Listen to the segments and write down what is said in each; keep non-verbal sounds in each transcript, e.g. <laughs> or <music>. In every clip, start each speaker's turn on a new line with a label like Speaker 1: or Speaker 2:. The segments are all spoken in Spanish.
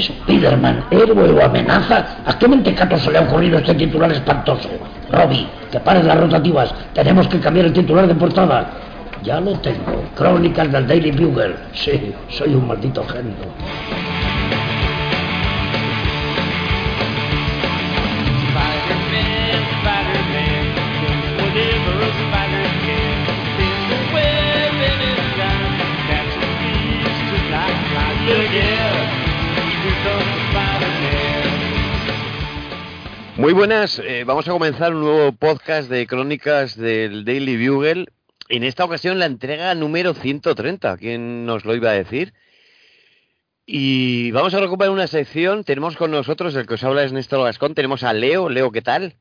Speaker 1: Spiderman, héroe o amenaza. ¿A qué mentecato se le ha ocurrido este titular espantoso? Robbie, que pares las rotativas. Tenemos que cambiar el titular de portada. Ya lo tengo. Crónicas del Daily Bugle. Sí, soy un maldito genio.
Speaker 2: Muy buenas, eh, vamos a comenzar un nuevo podcast de crónicas del Daily Bugle. En esta ocasión la entrega número 130, ¿quién nos lo iba a decir? Y vamos a recuperar una sección, tenemos con nosotros, el que os habla es Néstor Gascón, tenemos a Leo, Leo, ¿qué tal?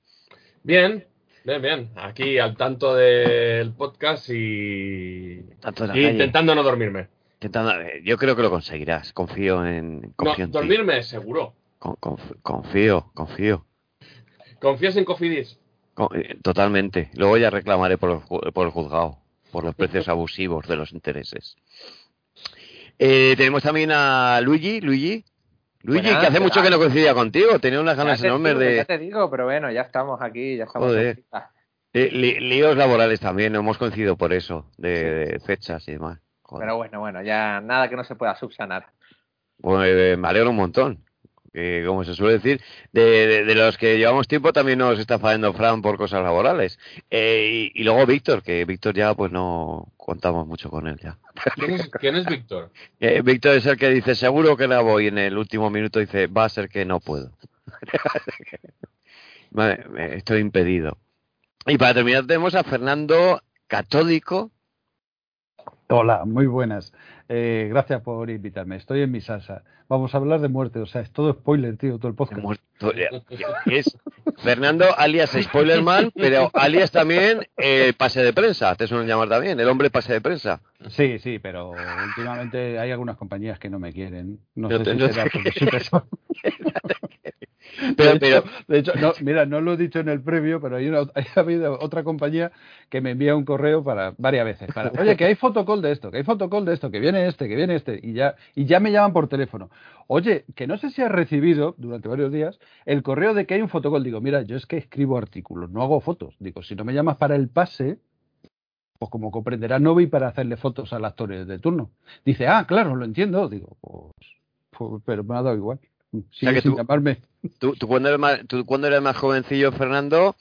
Speaker 3: Bien, bien, bien. Aquí al tanto del podcast y,
Speaker 2: Tanto
Speaker 3: y intentando no dormirme.
Speaker 2: Intentando- eh, yo creo que lo conseguirás, confío en...
Speaker 3: No,
Speaker 2: Confío, en ti.
Speaker 3: dormirme seguro.
Speaker 2: Con- conf- confío, confío.
Speaker 3: ¿Confías en Cofidis?
Speaker 2: Co- eh, Totalmente. Luego ya reclamaré por el, ju- por el juzgado, por los precios <laughs> abusivos de los intereses. Eh, tenemos también a Luigi, Luigi. Luigi,
Speaker 4: Buenas,
Speaker 2: que hace
Speaker 4: ¿qué
Speaker 2: mucho que no coincidía contigo, tenía unas ganas enormes
Speaker 4: digo, Ya
Speaker 2: de
Speaker 4: te digo, pero bueno, ya estamos aquí, ya estamos.
Speaker 2: Joder.
Speaker 4: en cita.
Speaker 2: eh, li- líos laborales también, no hemos coincidido por eso, de, de fechas y demás. Joder.
Speaker 4: Pero bueno, bueno, ya nada que no se pueda subsanar.
Speaker 2: Pues, eh, me alegro un montón. Que, como se suele decir, de, de- de los que llevamos tiempo también nos está fallando Fran por cosas laborales. Eh, y, y luego Víctor, que Víctor ya pues no contamos mucho con él ya.
Speaker 3: ¿Quién es, quién es Víctor? <laughs>
Speaker 2: Eh, Víctor es el que dice, seguro que la voy, y en el último minuto dice, va a ser que no puedo. <laughs> Vale, estoy impedido. Y para terminar tenemos a Fernando Catódico.
Speaker 5: Hola, muy buenas. Eh, gracias por invitarme. Estoy en mi salsa. Vamos a hablar de muerte. O sea, es todo spoiler, tío, todo el podcast.
Speaker 2: muerto. Ya- ya- Es Fernando alias Spoilerman, pero alias también eh, pase de prensa, te suelen llamar también, el hombre pase de prensa.
Speaker 5: Sí, sí, pero últimamente hay algunas compañías que no me quieren. No,
Speaker 2: No
Speaker 5: sé
Speaker 2: te-
Speaker 5: si
Speaker 2: no
Speaker 5: será <laughs>
Speaker 2: te
Speaker 5: porque soy.
Speaker 2: Pero,
Speaker 5: de,
Speaker 2: pero,
Speaker 5: hecho, de hecho, no, mira, no lo he dicho en el previo, pero hay, una, <laughs> ha habido otra compañía que me envía un correo para varias veces. Para, Oye, que hay fotocall de esto, que hay fotocall de esto, que viene este, que viene este, y ya, y ya me llaman por teléfono. Oye, que no sé si has recibido durante varios días el correo de que hay un fotocall. Digo, mira, yo es que escribo artículos, no hago fotos. Digo, si no me llamas para el pase, pues como comprenderás, no voy para hacerle fotos al actor de turno. Dice, ah, claro, lo entiendo. Digo, pues, pues, pero me ha dado igual.
Speaker 2: Que
Speaker 5: sin
Speaker 2: tú-
Speaker 5: llamarme.
Speaker 2: tú, tú cuando eres más, tú cuando eres más jovencillo, Fernando,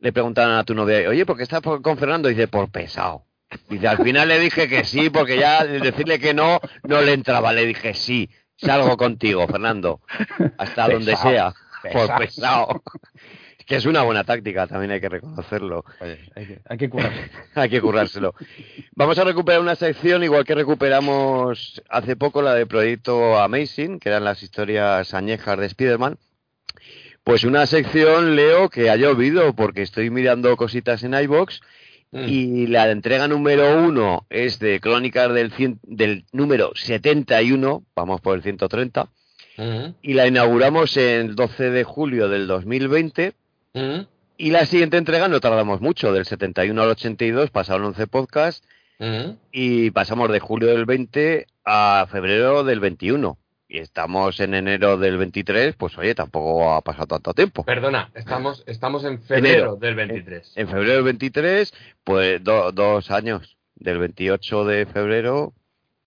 Speaker 2: le preguntaban a tu novia, oye, ¿por qué estás con Fernando? Y dice, por pesado. Dice, al final le dije que sí, porque ya decirle que no, no le entraba. Le dije, sí, salgo contigo, Fernando, hasta donde
Speaker 5: Pesado,
Speaker 2: sea, por
Speaker 5: pesado.
Speaker 2: Que es una buena táctica, también hay que reconocerlo.
Speaker 5: Oye, hay que, hay que curarse. <laughs>
Speaker 2: Hay que currárselo. Vamos a recuperar una sección, igual que recuperamos hace poco la de Proyecto Amazing, que eran las historias añejas de Spider-Man. Pues una sección, Leo, que ha llovido, porque estoy mirando cositas en iBox
Speaker 3: Mm.
Speaker 2: y la entrega número uno es de Crónicas del, cien- del número 71, vamos por el 130,
Speaker 3: Mm,
Speaker 2: y la inauguramos el 12 de julio del 2020.
Speaker 3: Mm,
Speaker 2: Y la siguiente entrega no tardamos mucho, del 71 al 82 pasaron 11 podcasts
Speaker 3: mm.
Speaker 2: y pasamos de julio del 20 a febrero del 21. Y estamos en enero del 23, pues oye, tampoco ha pasado tanto tiempo.
Speaker 3: Perdona, estamos, estamos en febrero
Speaker 2: Enero.
Speaker 3: del 23.
Speaker 2: En febrero del 23, pues do- dos años. Del 28 de febrero,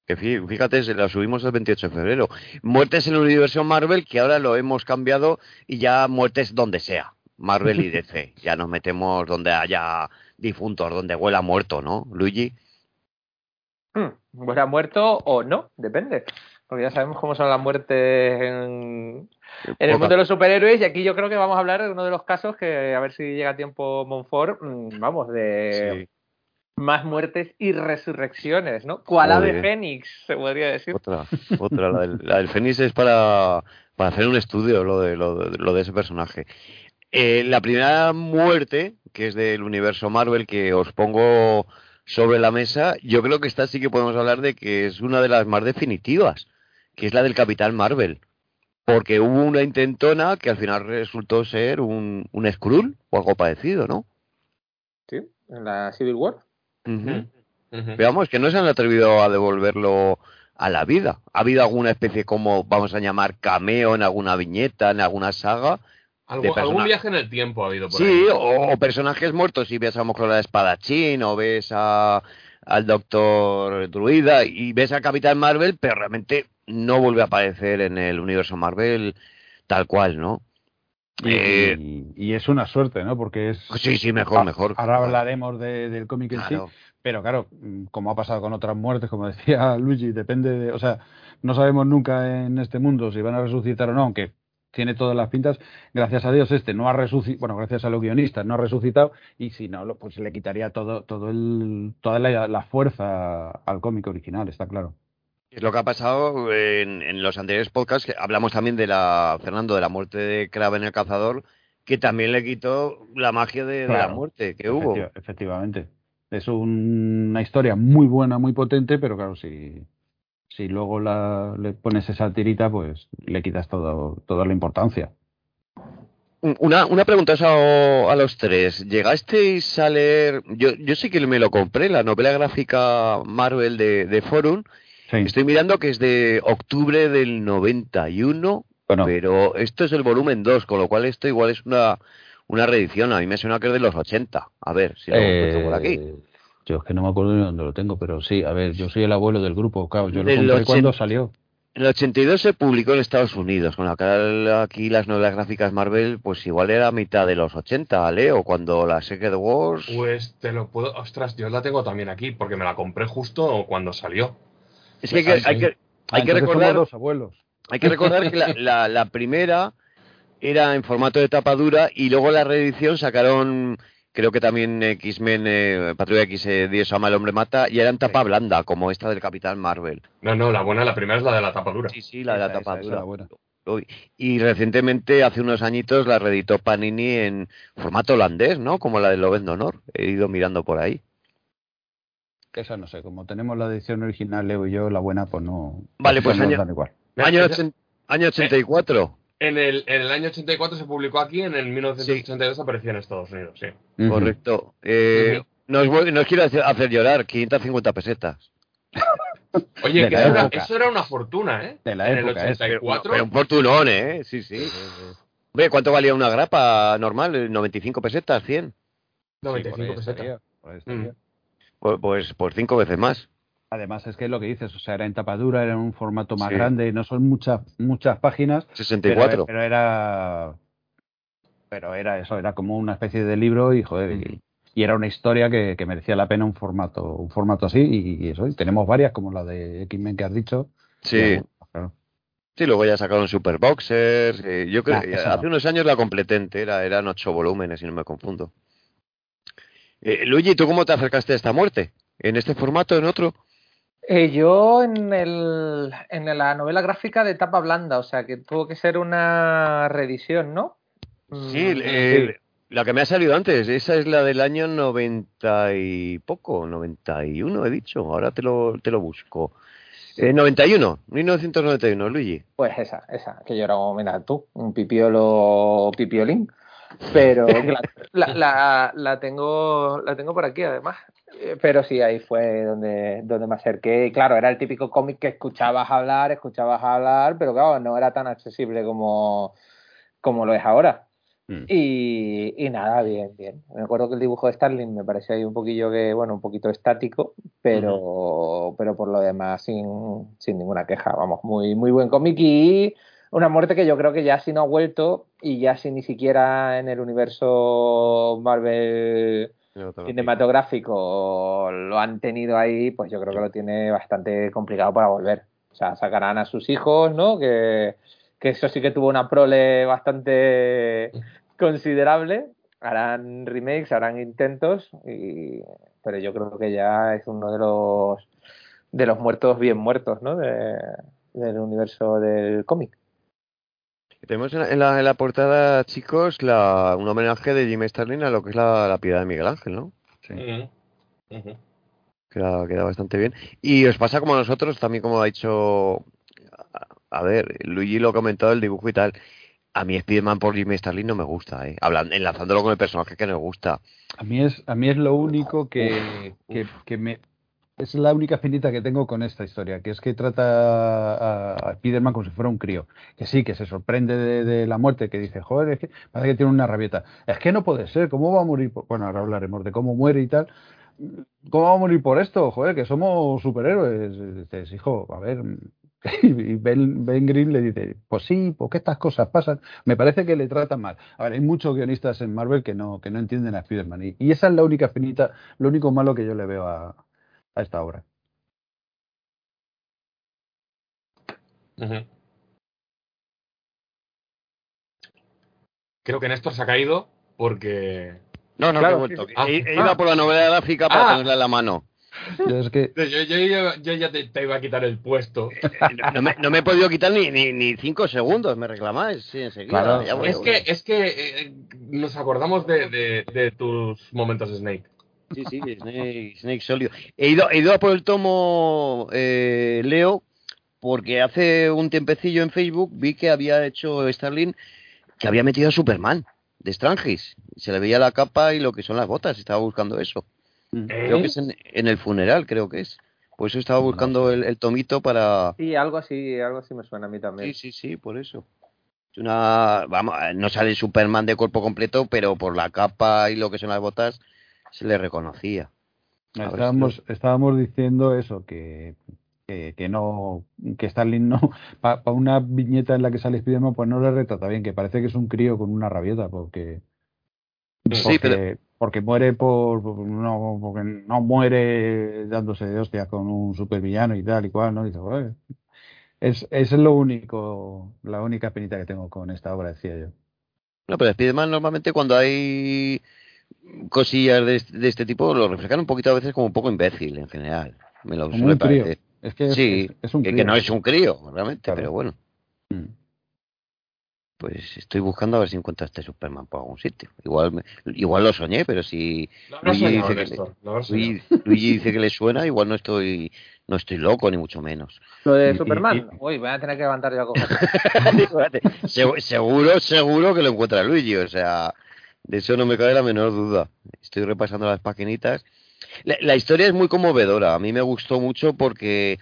Speaker 2: que fí- fíjate, la subimos el 28 de febrero. Muertes en el universo Marvel, que ahora lo hemos cambiado y ya muertes donde sea. Marvel y DC. ya nos metemos donde haya difuntos, donde huela muerto, ¿no, Luigi?
Speaker 4: Hmm, ¿Hubiera muerto o no? Depende. Porque ya sabemos cómo son las muertes en, en el mundo de los superhéroes. Y aquí yo creo que vamos a hablar de uno de los casos que, a ver si llega a tiempo Monfort, mm, vamos, de
Speaker 2: Sí.
Speaker 4: más muertes y resurrecciones, ¿no? ¿Cuál ave fénix, se podría decir?
Speaker 2: Otra, otra. La del, la del Fénix es para, para hacer un estudio lo de, lo, de- lo de ese personaje. Eh, la primera muerte, que es del universo Marvel, que os pongo sobre la mesa, yo creo que esta sí que podemos hablar de que es una de las más definitivas, que es la del Capitán Marvel. Porque hubo una intentona que al final resultó ser un, un Skrull o algo parecido, ¿no?
Speaker 4: Sí, en la Civil War.
Speaker 2: Veamos que no se han atrevido a devolverlo a la vida. ¿Ha habido alguna especie como, vamos a llamar, cameo en alguna viñeta, en alguna saga?
Speaker 3: Algún
Speaker 2: persona-
Speaker 3: viaje en el tiempo ha habido por
Speaker 2: Sí,
Speaker 3: ahí.
Speaker 2: o, o personajes muertos, si ves a lo mejor a la espadachín, o ves a, al Doctor Druida, y ves a Capitán Marvel, pero realmente no vuelve a aparecer en el universo Marvel tal cual, ¿no?
Speaker 5: Y,
Speaker 2: Eh,
Speaker 5: y- y es una suerte, ¿no? Porque es.
Speaker 2: sí, sí, mejor, mejor.
Speaker 5: Ahora hablaremos de- del cómic en
Speaker 2: Claro.
Speaker 5: sí, pero claro, como ha pasado con otras muertes, como decía <laughs> Luigi, depende de. O sea, no sabemos nunca en este mundo si van a resucitar o no, aunque tiene todas las pintas. Gracias a Dios, este no ha resucitado. Bueno, gracias a los guionistas, no ha resucitado, y si no, pues le quitaría todo, todo el, toda la, la fuerza al cómic original, está claro.
Speaker 2: Es lo que ha pasado en, en los anteriores podcasts, que hablamos también de la, Fernando, de la muerte de Kraven el cazador, que también le quitó la magia de, de la muerte que hubo.
Speaker 5: Efectiva- efectivamente. Es un- una historia muy buena, muy potente, pero claro, si, si luego la, le pones esa tirita, pues le quitas todo, toda la importancia.
Speaker 2: Una, una pregunta a, a los tres. ¿Llegasteis a leer? Yo, yo sí que me lo compré, la novela gráfica Marvel de, de Forum.
Speaker 5: Sí.
Speaker 2: Estoy mirando que es de octubre del 91,
Speaker 5: Bueno,
Speaker 2: pero esto es el volumen 2, con lo cual esto igual es una, una reedición. A mí me suena que es de los 80. A ver si lo encuentro por aquí.
Speaker 5: Yo es que no me acuerdo ni dónde lo tengo, pero sí, a ver, yo soy el abuelo del grupo, claro, yo lo
Speaker 2: Del
Speaker 5: compré cuando salió.
Speaker 2: En el 82 se publicó en Estados Unidos, con la que aquí las novelas gráficas Marvel, pues igual era a mitad de los 80, Leo, cuando la Secret Wars...
Speaker 3: Pues te lo puedo. Ostras, yo la tengo también aquí porque me la compré justo cuando salió.
Speaker 2: Es que hay que,
Speaker 3: Ah,
Speaker 2: hay que, hay
Speaker 5: Ah,
Speaker 2: que recordar...
Speaker 5: dos abuelos.
Speaker 2: Hay que recordar que la, <laughs> la- la primera era en formato de tapa dura y luego la reedición sacaron, creo que también X-Men, eh, Patrulla X, eh, Dios ama, el hombre mata, y era en tapa blanda, como esta del Capitán Marvel.
Speaker 3: No, no, la buena, la primera es la de la tapa dura.
Speaker 2: Sí, sí, la de la tapa
Speaker 5: esa, esa
Speaker 2: dura.
Speaker 5: buena.
Speaker 2: Uy, Y recientemente, hace unos añitos, la reeditó Panini en formato holandés, ¿no? Como la de Lobezno de Honor. He ido mirando por ahí.
Speaker 5: Esa no sé, como tenemos la edición original, Leo y yo, la buena, pues no.
Speaker 2: Vale, pues
Speaker 5: nos
Speaker 2: año-
Speaker 5: igual.
Speaker 2: Año, año 84.
Speaker 3: En, el, en el año 84 se publicó aquí, en el 1982 apareció en Estados Unidos, sí.
Speaker 5: Ujú.
Speaker 2: Correcto. Eh, nos, vuel- nos quiero hacer, llorar, 550 pesetas. <laughs>
Speaker 3: Oye, que era, eso era una fortuna, ¿eh?
Speaker 5: De la
Speaker 3: en
Speaker 5: época,
Speaker 3: el.
Speaker 2: Pero,
Speaker 3: 84.
Speaker 2: pero un fortunón, ¿eh? Sí, sí. Hombre, ¿cuánto valía una grapa normal? ¿95 pesetas? ¿100?
Speaker 5: Sí, por
Speaker 3: 95
Speaker 5: ahí
Speaker 3: pesetas.
Speaker 5: estaría, ahí estaría.
Speaker 3: Mm.
Speaker 2: Pues, pues, pues cinco veces más.
Speaker 5: Además, es que es lo que dices, o sea, era en tapadura, era en un formato más
Speaker 2: Sí.
Speaker 5: grande, no son muchas muchas páginas, pero,
Speaker 2: 64.
Speaker 5: pero era pero era eso, era como una especie de libro y joder, y, era una historia que, que merecía la pena un formato un formato así y, y eso, y tenemos varias como la de X-Men que has dicho.
Speaker 2: Sí.
Speaker 5: Claro.
Speaker 2: Sí, luego ya sacaron Superboxers. eh, yo creo
Speaker 5: Ah,
Speaker 2: hace
Speaker 5: no.
Speaker 2: unos años la completé entera, eran ocho volúmenes, si no me confundo. Eh, Luigi, ¿tú cómo te acercaste a esta muerte? ¿En este formato, en otro?
Speaker 4: Eh, yo en, el, en la novela gráfica de tapa blanda, o sea que tuvo que ser una reedición, ¿no?
Speaker 2: Sí,
Speaker 4: Mm,
Speaker 2: la que me ha salido antes, esa es la del año 90 y poco, 91 he dicho, ahora te lo, te lo busco. Eh, 91, 1991, Luigi.
Speaker 4: Pues esa, esa, que yo era como, mira tú, un pipiolo pipiolín. Pero <laughs> la, la, la, la tengo la tengo por aquí además. Eh, Pero sí, ahí fue donde, donde me acerqué. Y claro, era el típico cómic que escuchabas hablar, escuchabas hablar, pero claro, no era tan accesible como, como lo es ahora.
Speaker 5: Mm.
Speaker 4: Y, y nada, bien, bien. Me acuerdo que el dibujo de Starling me parecía ahí un poquillo que, bueno, un poquito estático, pero, pero por lo demás sin, sin ninguna queja. Vamos, muy, muy buen cómic y una muerte que yo creo que ya si no ha vuelto y ya si ni siquiera en el universo Marvel cinematográfico lo han tenido ahí, pues yo creo que lo tiene bastante complicado para volver. O sea, sacarán a sus hijos, ¿no? Que, que eso sí que tuvo una prole bastante <laughs> considerable. Harán remakes, harán intentos, y, pero yo creo que ya es uno de los de los muertos bien muertos, ¿no? De- del universo del cómic.
Speaker 2: Tenemos en la, en la, en la portada, chicos, la, un homenaje de Jim Starlin a lo que es la, la piedad de Miguel Ángel, ¿no?
Speaker 3: Ujú.
Speaker 2: Queda, queda bastante bien. Y os pasa como a nosotros, también como ha dicho, a, a ver, Luigi lo ha comentado, el dibujo y tal. A mí Spiderman por Jim Starlin no me gusta, ¿eh? Hablan, enlazándolo con el personaje que nos gusta.
Speaker 5: A mí es a mí es lo único que, que, que me es la única finita que tengo con esta historia, que es que trata a, Spiderman como si fuera un crío. Que sí, que se sorprende de, la muerte, que dice, joder, es que parece que tiene una rabieta. Es que no puede ser, ¿cómo va a morir? por-?". Bueno, ahora hablaremos de cómo muere y tal. ¿Cómo va a morir por esto? Joder, que somos superhéroes. Dices, hijo, a ver. <laughs> Y Ben, Ben Green le dice, pues sí, porque estas cosas pasan. Me parece que le tratan mal. A ver, hay muchos guionistas en Marvel que no, que no entienden a Spider-Man. Y, y esa es la única finita, lo único malo que yo le veo a, a esta obra.
Speaker 3: Creo que Néstor se ha caído porque.
Speaker 2: No, no,
Speaker 4: Claro,
Speaker 2: que he vuelto.
Speaker 4: sí,
Speaker 3: sí.
Speaker 2: He, he
Speaker 3: Ah.
Speaker 2: ido por la novela gráfica para
Speaker 3: Ah.
Speaker 2: tenerla en la mano. <laughs>
Speaker 5: Yo es que
Speaker 3: Yo, yo- yo- yo ya te, te iba a quitar el puesto.
Speaker 2: No, no me, no me he podido quitar ni, ni, ni cinco segundos, me reclamáis. Sí, enseguida.
Speaker 5: Claro.
Speaker 2: ya voy,
Speaker 3: Es
Speaker 2: voy.
Speaker 3: que, es que eh, nos acordamos de, de, de tus momentos Snake.
Speaker 2: Sí, sí, Snake, Snake sólido. He ido, he ido a por el tomo eh, Leo porque hace un tiempecillo en Facebook vi que había hecho Starling que había metido a Superman de Strangis. Se le veía la capa y lo que son las botas. Estaba buscando eso. Creo que es en, en el funeral, creo que es. Por eso estaba buscando el, el tomito para...
Speaker 4: Sí, algo así, algo así me suena a mí también.
Speaker 2: Sí, sí, sí, por eso. Es una... Vamos, no sale Superman de cuerpo completo, pero por la capa y lo que son las botas se le reconocía. Si
Speaker 5: estábamos, estábamos diciendo eso, que, que, que no, que Starling no, para una viñeta en la que sale Spiderman, pues no le retrata bien, que parece que es un crío con una rabieta, porque,
Speaker 2: Sí,
Speaker 5: porque,
Speaker 2: pero-
Speaker 5: porque muere por, no, porque no muere dándose de hostia con un supervillano y tal y cual, ¿no? Dice, "Joder". es, es lo único, la única penita que tengo con esta obra, decía yo.
Speaker 2: No, pero Spiderman normalmente cuando hay cosillas de, este- de este tipo lo reflejan un poquito a veces como un poco imbécil en general. Me lo suele parecer.
Speaker 5: Es que es,
Speaker 2: Sí,
Speaker 5: es- es un
Speaker 2: que,
Speaker 5: crío.
Speaker 2: que no es un crío, realmente,
Speaker 5: Claro.
Speaker 2: pero bueno.
Speaker 5: Mm.
Speaker 2: Pues estoy buscando a ver si encuentro a este Superman por algún sitio. Igual me- igual lo soñé, pero si Luigi
Speaker 3: soñado,
Speaker 2: dice que
Speaker 3: soñado.
Speaker 2: Luigi, Luigi dice que le suena, igual no estoy no estoy loco ni mucho menos.
Speaker 4: Lo de
Speaker 5: Y- y-
Speaker 4: Superman,
Speaker 5: y- <laughs>
Speaker 4: uy, voy a tener que levantar yo algo.
Speaker 2: Segu- seguro, seguro que lo encuentra Luigi, o sea, de eso no me cabe la menor duda. Estoy repasando las paquinitas. La, la historia es muy conmovedora, a mí me gustó mucho porque,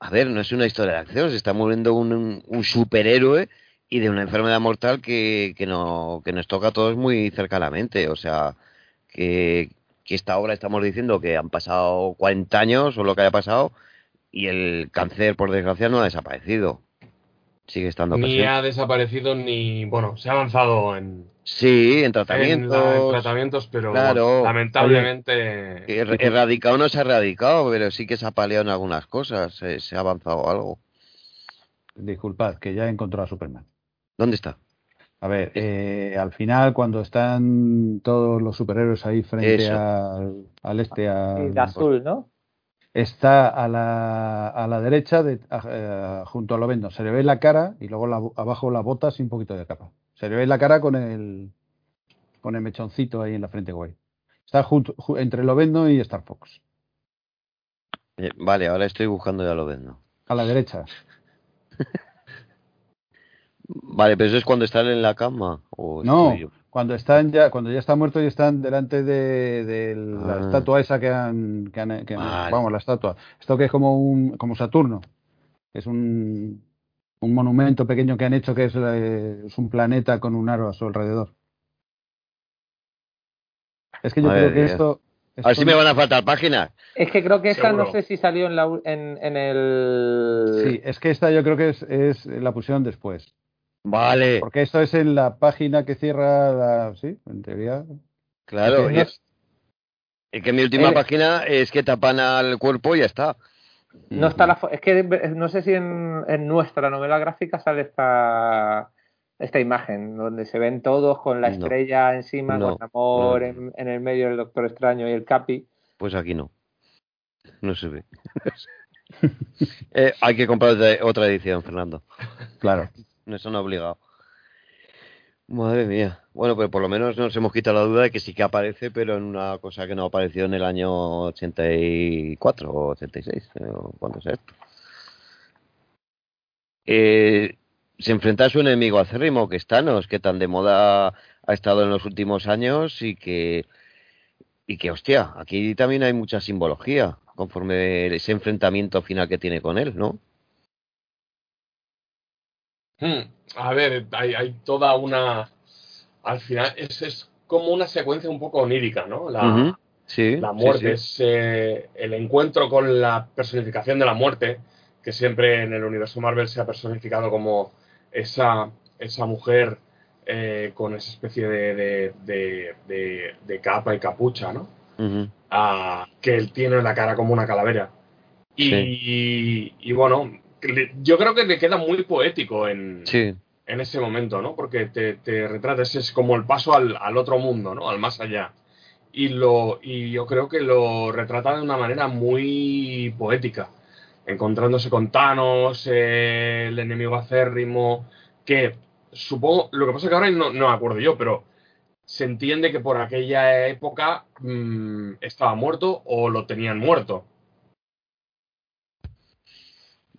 Speaker 2: a ver, no es una historia de acción, se está muriendo un superhéroe y de una enfermedad mortal que, que, no, que nos toca a todos muy cercanamente, o sea, que, que esta obra estamos diciendo que han pasado 40 años o lo que haya pasado y el cáncer, por desgracia, no ha desaparecido. Sigue estando
Speaker 3: Ni
Speaker 2: presente.
Speaker 3: ha desaparecido ni. Bueno, se ha avanzado en,
Speaker 2: Sí, en
Speaker 3: en,
Speaker 2: tratamientos.
Speaker 3: la- en tratamientos, pero
Speaker 2: Claro.
Speaker 3: bueno, lamentablemente.
Speaker 2: Er- Erradicado no se ha erradicado, pero sí que se ha paliado en algunas cosas. Se, se ha avanzado algo.
Speaker 5: Disculpad, que ya he encontrado a Superman.
Speaker 2: ¿Dónde está?
Speaker 5: A ver, eh, al final cuando están todos los superhéroes ahí frente al, al este, al-
Speaker 4: azul, ¿no?
Speaker 5: Está a la, a la derecha, de, a- eh, junto a Lovendo. Se le ve la cara y luego la- abajo las botas y un poquito de capa. Se le ve la cara con el con el mechoncito ahí en la frente, guay. Está junto, ju- entre Lovendo y Star Fox.
Speaker 2: Eh, vale, ahora estoy buscando, ya lo ves, ¿no?
Speaker 5: A la derecha. <laughs>
Speaker 2: Vale, pero eso es cuando están en la cama. ¿o
Speaker 5: No,
Speaker 2: yo?
Speaker 5: Cuando están ya, cuando ya está muerto y están delante de, de la
Speaker 2: Ah.
Speaker 5: estatua esa que han, que han- que han-
Speaker 2: Vale.
Speaker 5: vamos, la estatua. Esto que es como un, como Saturno. Es un, un monumento pequeño que han hecho que es, eh, es un planeta con un aro a su alrededor. Es que yo
Speaker 2: Madre
Speaker 5: creo que
Speaker 2: mía.
Speaker 5: esto,
Speaker 2: A ver si
Speaker 5: esto-
Speaker 2: me van a faltar páginas.
Speaker 4: Es que creo que esta no sé si salió en, la, u- en, en el...
Speaker 5: sí, es que esta yo creo que es, es la pusieron después.
Speaker 2: Vale,
Speaker 5: Porque esto es en la página que cierra la, sí, en teoría.
Speaker 2: claro. Y es, es que mi última
Speaker 4: Eh.
Speaker 2: página es que tapan al cuerpo y ya está.
Speaker 4: No está la fo- es que no sé si en, en nuestra novela gráfica sale esta esta imagen donde se ven todos con la
Speaker 2: No.
Speaker 4: estrella encima,
Speaker 2: No.
Speaker 4: con Amor
Speaker 2: No.
Speaker 4: En, en el medio del Doctor Extraño y el Capi.
Speaker 2: Pues aquí no. No se ve. <laughs> Eh, hay que comprar otra edición, Fernando.
Speaker 5: Claro.
Speaker 2: No son obligado. Madre mía. Bueno, pero por lo menos nos hemos quitado la duda de que sí que aparece, pero en una cosa que no apareció en el año 84 o 86, eh, o cuando sea esto. Eh, se enfrenta a su enemigo acérrimo, que es Thanos, que tan de moda ha estado en los últimos años y que, y que, hostia, aquí también hay mucha simbología. conforme ese enfrentamiento final que tiene con él, ¿no?
Speaker 3: Hmm, A ver, hay, hay toda una. Al final, es, es como una secuencia un poco onírica, ¿no? La.
Speaker 2: Sí.
Speaker 3: muerte
Speaker 2: sí.
Speaker 3: es eh, el encuentro con la personificación de la muerte, que siempre en el universo Marvel se ha personificado como esa, esa mujer eh, con esa especie de, de, de- de- capa y capucha, ¿no? Ah, que él tiene la cara como una calavera. Y, y bueno, yo creo que le queda muy poético en,
Speaker 2: Sí.
Speaker 3: en ese momento, ¿no? Porque te, te retrata, ese es como el paso al, al otro mundo, ¿no? Al más allá. Y, lo, y yo creo que lo retrata de una manera muy poética, encontrándose con Thanos, eh, el enemigo acérrimo, que supongo, lo que pasa es que ahora no, no me acuerdo yo, pero se entiende que por aquella época mm, estaba muerto o lo tenían muerto.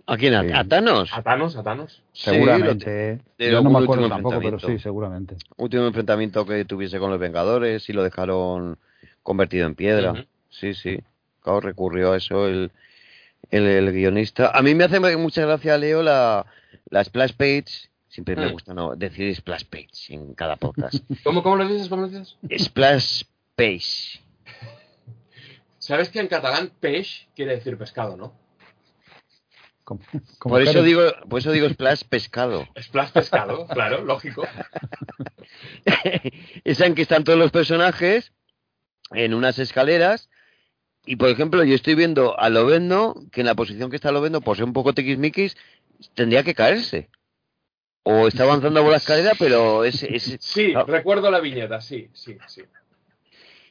Speaker 2: ¿A quién? ¿A,
Speaker 5: Sí.
Speaker 2: a Thanos?
Speaker 3: ¿A Thanos? ¿A Thanos?
Speaker 5: Seguramente.
Speaker 2: de
Speaker 5: Yo no me acuerdo
Speaker 2: último
Speaker 5: tampoco, pero sí,
Speaker 2: enfrentamiento.
Speaker 5: seguramente.
Speaker 2: Último enfrentamiento que tuviese con los Vengadores y lo dejaron convertido en piedra. Sí, sí. Claro, recurrió a eso el, el, el guionista. A mí me hace mucha gracia, Leo, la, la splash page. Siempre me
Speaker 3: Mm.
Speaker 2: gusta no decir splash page en cada podcast. <laughs>
Speaker 3: ¿Cómo, ¿Cómo lo dices? ¿Cómo lo dices?
Speaker 2: splash page. <laughs>
Speaker 3: ¿Sabes que en catalán peix quiere decir pescado, no?
Speaker 5: Como- como
Speaker 2: Por eso digo, por eso digo splash pescado.
Speaker 3: Splash pescado, claro, lógico. <laughs>
Speaker 2: Esa en que están todos los personajes en unas escaleras. Y por ejemplo, yo estoy viendo a Lobezno, que en la posición que está Lobezno, por ser un poco tiquismiquis, tendría que caerse. O está avanzando por la escalera, pero es, es-
Speaker 3: Sí,
Speaker 2: Ah.
Speaker 3: recuerdo la viñeta, sí, sí, sí.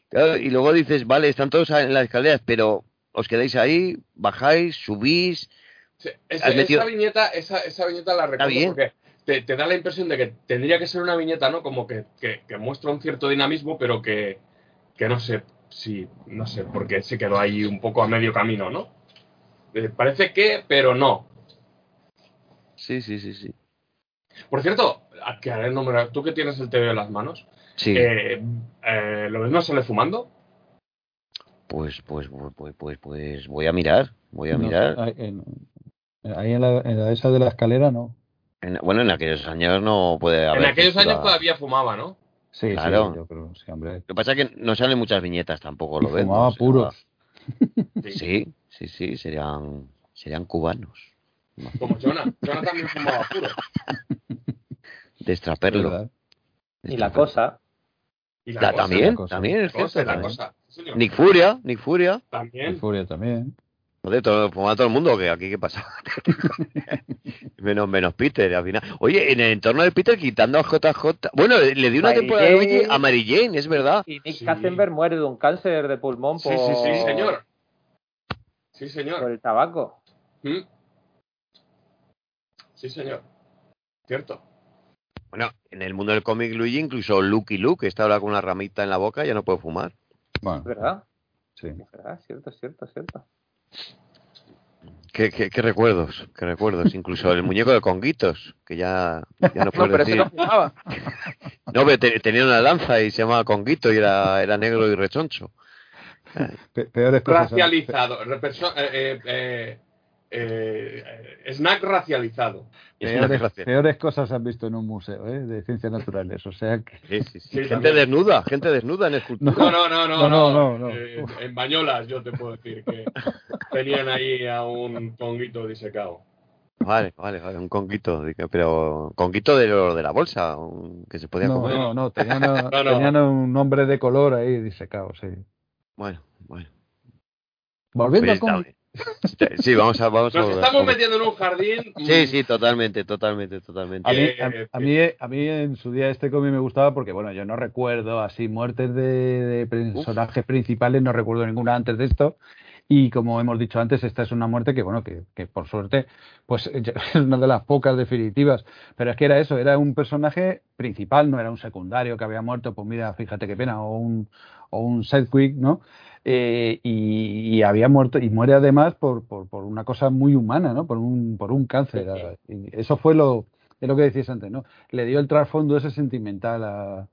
Speaker 2: claro, y luego dices, vale, están todos en las escaleras, pero os quedáis ahí, bajáis, subís.
Speaker 3: Sí, Esa viñeta, esa, esa viñeta la recuerdo
Speaker 2: bien.
Speaker 3: porque te, te da la impresión de que tendría que ser una viñeta, ¿no? Como que, que- que muestra un cierto dinamismo, pero que, que no sé si, no sé, porque se quedó ahí un poco a medio camino, ¿no? Eh, parece que, pero no.
Speaker 2: Sí, sí, sí, sí.
Speaker 3: Por cierto, a que haré el número, tú que tienes el TV en las manos,
Speaker 2: Sí,
Speaker 3: eh, eh, ¿lo ves no sale fumando?
Speaker 2: pues, pues, pues, pues, pues, pues voy a mirar, voy a
Speaker 5: No,
Speaker 2: mirar.
Speaker 5: en, ahí en la, en la esa de la escalera no.
Speaker 2: En- bueno, en aquellos años no puede haber.
Speaker 3: en aquellos años todavía fumaba, ¿no?
Speaker 5: Sí,
Speaker 2: Claro.
Speaker 5: sí, yo creo, sí, hombre.
Speaker 2: Lo que pasa es que no salen muchas viñetas tampoco,
Speaker 5: Y
Speaker 2: lo ves.
Speaker 5: fumaba puros.
Speaker 2: Sí, sí, sí, serían, serían cubanos.
Speaker 3: Como Jonah. Jonah también fumaba puro.
Speaker 2: De extraperlo.
Speaker 5: ¿verdad?
Speaker 4: Y la cosa.
Speaker 3: Y la
Speaker 2: La-
Speaker 3: cosa,
Speaker 2: también,
Speaker 5: la cosa.
Speaker 2: también, es cierto. Nick Furia, Nick Furia.
Speaker 5: Y
Speaker 3: También.
Speaker 5: Furia también.
Speaker 2: Joder, todo, fumaba todo el mundo, que aquí qué pasa. <laughs> menos, menos Peter, al final. Oye, en el entorno de Peter, quitando a JJ. Bueno, le le dio una
Speaker 4: Mary
Speaker 2: temporada
Speaker 4: Jane.
Speaker 2: a Mary Jane, es verdad.
Speaker 4: Y Nick
Speaker 3: Sí.
Speaker 4: Katzenberg muere de un cáncer de pulmón
Speaker 3: Sí,
Speaker 4: por,
Speaker 3: sí, sí, señor. Sí,
Speaker 4: por
Speaker 3: señor.
Speaker 4: el tabaco.
Speaker 3: ¿Mm? Sí, señor. Cierto.
Speaker 2: Bueno, en el mundo del cómic Luigi, incluso Lucky Luke, que está ahora con una ramita en la boca, ya no puede fumar.
Speaker 5: Bueno,
Speaker 4: Es verdad,
Speaker 5: sí.
Speaker 4: es verdad, cierto, cierto, cierto.
Speaker 2: ¿Qué, qué, qué recuerdos? ¿Qué recuerdos? Incluso el muñeco de Conguitos, que ya, ya no <laughs>
Speaker 4: No,
Speaker 2: puedes
Speaker 4: pero ese
Speaker 2: decir.
Speaker 4: no fumaba. <laughs>
Speaker 2: No, pero te- tenía una lanza y se llamaba Conguito y era, era negro y rechoncho.
Speaker 5: Pe- peores
Speaker 3: Racializado. Reperso- eh, eh, eh, snack racializado.
Speaker 2: Y es una
Speaker 5: Peores, peores cosas han visto en un museo ¿eh? de ciencias naturales. O sea que.
Speaker 2: Sí, sí, sí.
Speaker 3: Sí,
Speaker 2: gente
Speaker 3: también.
Speaker 2: desnuda, gente desnuda en escultura.
Speaker 3: No, no, no, no.
Speaker 5: No, no, no, no.
Speaker 3: Eh, en Bañolas yo te puedo decir que tenían ahí a un conguito disecado.
Speaker 2: Vale, vale, vale, un conguito, pero conguito de, lo- de la bolsa, un- que se podía
Speaker 5: No,
Speaker 2: comer.
Speaker 5: no, no, tenían, <laughs>
Speaker 3: No, no.
Speaker 5: tenían un nombre de color ahí disecado, sí.
Speaker 2: Bueno, bueno.
Speaker 5: Volviendo a. <laughs>
Speaker 2: Sí, vamos a, vamos a
Speaker 3: Nos
Speaker 2: volver.
Speaker 3: estamos metiendo en un jardín.
Speaker 2: Sí, sí, totalmente, totalmente, totalmente.
Speaker 5: A mí,
Speaker 3: Eh,
Speaker 5: a,
Speaker 3: eh,
Speaker 5: a mí, a mí en su día este cómic me gustaba porque, bueno, yo no recuerdo así muertes de, de personajes principales, no recuerdo ninguna antes de esto. Y como hemos dicho antes, esta es una muerte que, bueno, que, que por suerte, pues <laughs> es una de las pocas definitivas. Pero es que era eso, era un personaje principal, no era un secundario que había muerto, pues mira, fíjate qué pena, o un, o un sidekick, ¿no? Eh, y, y había muerto, y muere además por, por, por una cosa muy humana, ¿no? Por un, por un cáncer. Y eso fue lo, es lo que decías antes, ¿no? Le dio el trasfondo ese sentimental a,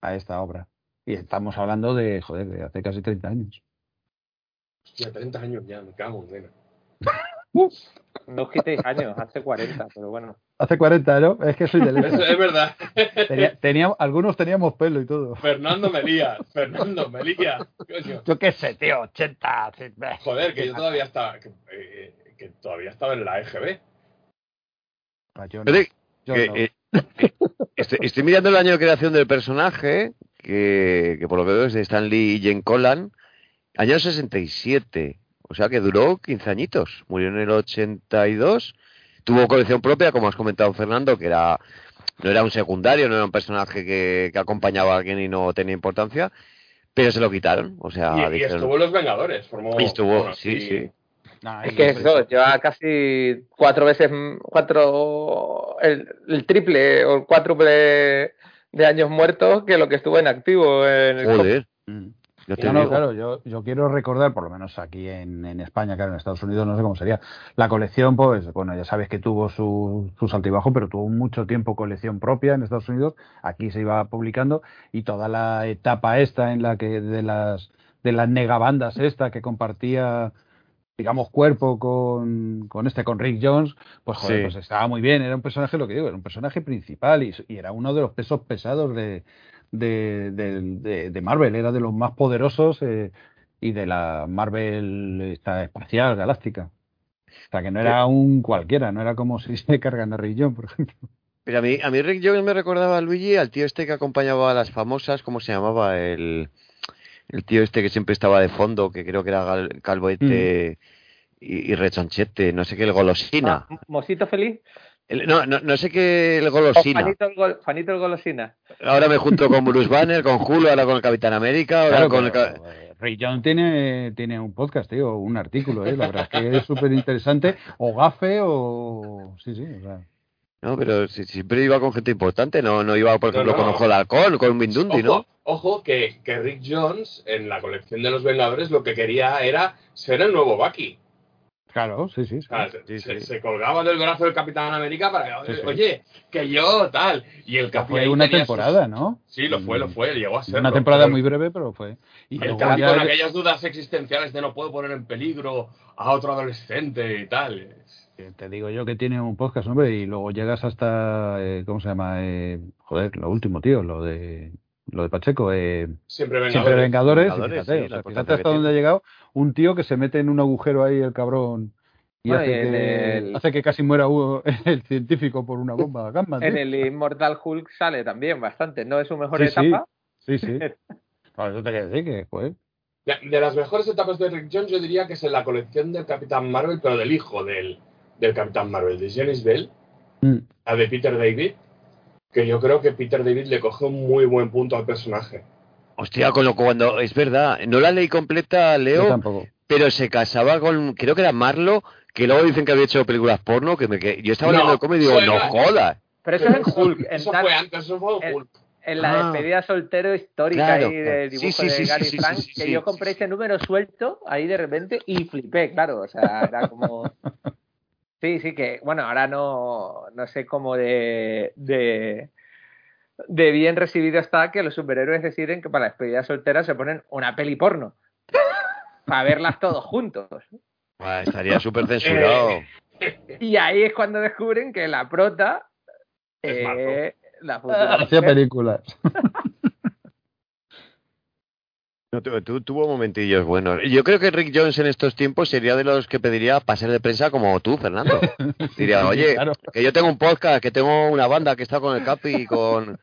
Speaker 5: a esta obra. Y estamos hablando de, joder, de hace casi 30 años.
Speaker 3: Hostia, 30 años ya, me cago en nena.
Speaker 4: No os quitéis años, hace 40, pero bueno.
Speaker 5: Hace 40, ¿no? Es que soy del
Speaker 3: Es, es verdad.
Speaker 5: Tenía- teníamos- algunos teníamos pelo y todo.
Speaker 3: Fernando Melía, Fernando Melía. Coño.
Speaker 5: Yo qué sé, tío, 80.
Speaker 3: Joder, que yo todavía estaba, que, eh, que todavía estaba en la EGB.
Speaker 5: Ah, Yo no, yo
Speaker 2: que,
Speaker 5: no.
Speaker 2: eh, estoy, estoy mirando el año de creación del personaje, que, que por lo que veo es de Stan Lee y Jen Collan, año 67. O sea que duró 15 añitos. Murió en el 82. Tuvo colección propia, como has comentado Fernando, que era no era un secundario, no era un personaje que, que acompañaba a alguien y no tenía importancia, pero se lo quitaron. O sea,
Speaker 3: Y, estuvo en Los Vengadores. Formó,
Speaker 2: Y estuvo,
Speaker 3: bueno,
Speaker 2: sí,
Speaker 3: y-
Speaker 2: sí.
Speaker 4: Es que eso, lleva casi cuatro veces, cuatro, el, el triple o el cuádruple de años muertos que lo que estuvo en activo en el
Speaker 2: Joder,
Speaker 5: Mm.
Speaker 2: Yo te
Speaker 5: No, no,
Speaker 2: digo.
Speaker 5: claro, yo, yo quiero recordar, por lo menos aquí en, en España, claro, en Estados Unidos no sé cómo sería. La colección, pues, bueno, ya sabes que tuvo su, sus altibajos, pero tuvo mucho tiempo colección propia en Estados Unidos. Aquí se iba publicando y toda la etapa esta en la que de las de las negabandas esta que compartía digamos cuerpo con, con este con Rick Jones pues joder
Speaker 2: Sí.
Speaker 5: pues estaba muy bien era un personaje lo que digo era un personaje principal y, y era uno de los pesos pesados de, de, de, de- de Marvel, era de los más poderosos eh, y de la Marvel esta espacial, galáctica. O sea, que no era un cualquiera, no era como <laughs> si se cargan a Rick Jones, por ejemplo.
Speaker 2: Pero a mí, a mí Rick Jones me recordaba a Luigi, al tío este que acompañaba a las famosas, ¿cómo se llamaba? El, el tío este que siempre estaba de fondo, que creo que era gal- calvoete y, y rechonchete, no sé qué, el golosina.
Speaker 4: Ah, Mosito feliz.
Speaker 2: El- no, no, no sé qué, el golosina.
Speaker 4: Juanito el, gol- Juanito el golosina.
Speaker 2: Ahora me junto con Bruce Banner, con Julio, ahora con el Capitán América, ahora
Speaker 5: Claro,
Speaker 2: con
Speaker 5: pero, eh, Rick Jones tiene, tiene un podcast, tío, un artículo, ¿eh? la verdad es que es súper interesante, o gafe o... Sí, sí, o sea...
Speaker 2: No, pero si- siempre iba con gente importante, no, no iba, por
Speaker 3: No,
Speaker 2: ejemplo,
Speaker 3: no.
Speaker 2: con Ojo de Halcón, con Mindundi, ¿no?
Speaker 3: Ojo, ojo que, que Rick Jones en la colección de los Vengadores lo que quería era ser el nuevo Bucky.
Speaker 5: Claro, sí, sí. sí.
Speaker 3: Se, colgaba del brazo del Capitán América para,
Speaker 5: sí.
Speaker 3: oye, que yo tal. Y el
Speaker 5: Ya
Speaker 3: Capi
Speaker 5: fue una
Speaker 3: sus-
Speaker 5: temporada, ¿no?
Speaker 3: Sí, lo fue, lo fue, llegó a ser.
Speaker 5: Una temporada muy breve, pero fue. Y
Speaker 3: El
Speaker 5: ya-
Speaker 3: con aquellas dudas existenciales de no puedo poner en peligro a otro adolescente y tal.
Speaker 5: Te digo yo que tiene un podcast, hombre, y luego llegas hasta, eh, ¿cómo se llama? Eh, joder, lo último, tío, lo de lo de Pacheco. Eh,
Speaker 3: Siempre Vengadores.
Speaker 5: siempre Vengadores, y
Speaker 2: Vengadores,
Speaker 5: fíjate,
Speaker 2: sí,
Speaker 5: o sea,
Speaker 2: la
Speaker 5: fíjate
Speaker 2: importancia
Speaker 5: hasta dónde ha llegado un tío que se mete en un agujero ahí, el cabrón, y,
Speaker 4: Bueno,
Speaker 5: hace,
Speaker 4: y
Speaker 5: que,
Speaker 4: el-
Speaker 5: hace que casi muera uno- <laughs> el científico por una bomba gamma.
Speaker 4: En el Immortal Hulk sale también bastante. No es su mejor
Speaker 5: Sí,
Speaker 4: etapa.
Speaker 5: Sí, sí. <laughs> Te quiero decir que.
Speaker 3: De, de las mejores etapas de Rick Jones, yo diría que es en la colección del Capitán Marvel, pero del hijo del, del Capitán Marvel, de Janice Bell,
Speaker 5: Mm.
Speaker 3: la de Peter David, que yo creo que Peter David le coge un muy buen punto al personaje.
Speaker 2: Hostia, con lo cuando, es verdad, no la leí completa,
Speaker 5: Yo
Speaker 2: Leo,
Speaker 5: tampoco.
Speaker 2: pero se casaba con, creo que era Marlo, que luego dicen que había hecho películas porno, que me que yo estaba
Speaker 3: No,
Speaker 2: leyendo el cómic y digo, no jodas.
Speaker 4: Pero eso es en Hulk. En,
Speaker 3: Eso fue antes, eso fue en Hulk.
Speaker 4: en la
Speaker 2: Ah.
Speaker 4: despedida soltero histórica
Speaker 2: Claro,
Speaker 4: ahí del
Speaker 2: Sí,
Speaker 4: dibujo
Speaker 2: sí,
Speaker 4: de
Speaker 2: sí,
Speaker 4: Gary
Speaker 2: sí,
Speaker 4: Frank,
Speaker 2: sí, sí,
Speaker 4: que yo compré
Speaker 2: sí.
Speaker 4: ese número suelto ahí de repente y flipé, claro. O sea, era como. <laughs> Sí, sí, que bueno, ahora no, no sé cómo de, de, de bien recibido está que los superhéroes deciden que para la despedida soltera se ponen una peli porno. <laughs> Para verlas todos juntos.
Speaker 2: Estaría súper censurado. <laughs>
Speaker 4: Y ahí es cuando descubren que la prota
Speaker 3: Es
Speaker 4: eh, la futura
Speaker 5: Hacía películas. <laughs>
Speaker 2: No, tu- tu- tuvo momentillos buenos. Yo creo que Rick Jones en estos tiempos sería de los que pediría pases de prensa como tú, Fernando. <laughs> Diría, oye,
Speaker 5: Claro.
Speaker 2: que yo tengo un podcast, que tengo una banda que está con el Capi y con...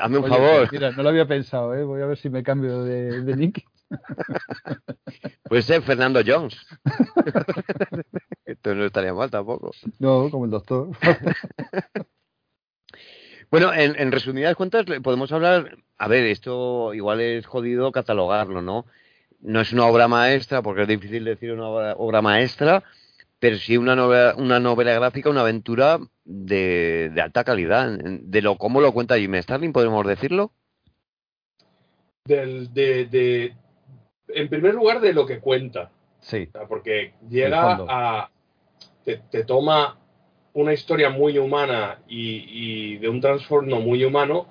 Speaker 2: Hazme un
Speaker 5: Oye,
Speaker 2: favor.
Speaker 5: pues mira, no lo había pensado, ¿eh? Voy a ver si me cambio de, de nick. <laughs>
Speaker 2: Puede ser Fernando Jones. <laughs> Esto no estaría mal tampoco.
Speaker 5: No, como el doctor.
Speaker 2: Bueno, en, en resumidas cuentas, podemos hablar. A ver, esto igual es jodido catalogarlo, ¿no? No es una obra maestra, porque es difícil decir una obra, obra maestra, pero sí una novela, una novela gráfica, una aventura de, de alta calidad. De lo cómo lo cuenta Jim Starlin, podemos decirlo.
Speaker 3: Del, de, de- en primer lugar, de lo que cuenta.
Speaker 5: Sí.
Speaker 3: Porque llega a. Te, te toma una historia muy humana y, y de un trastorno muy humano,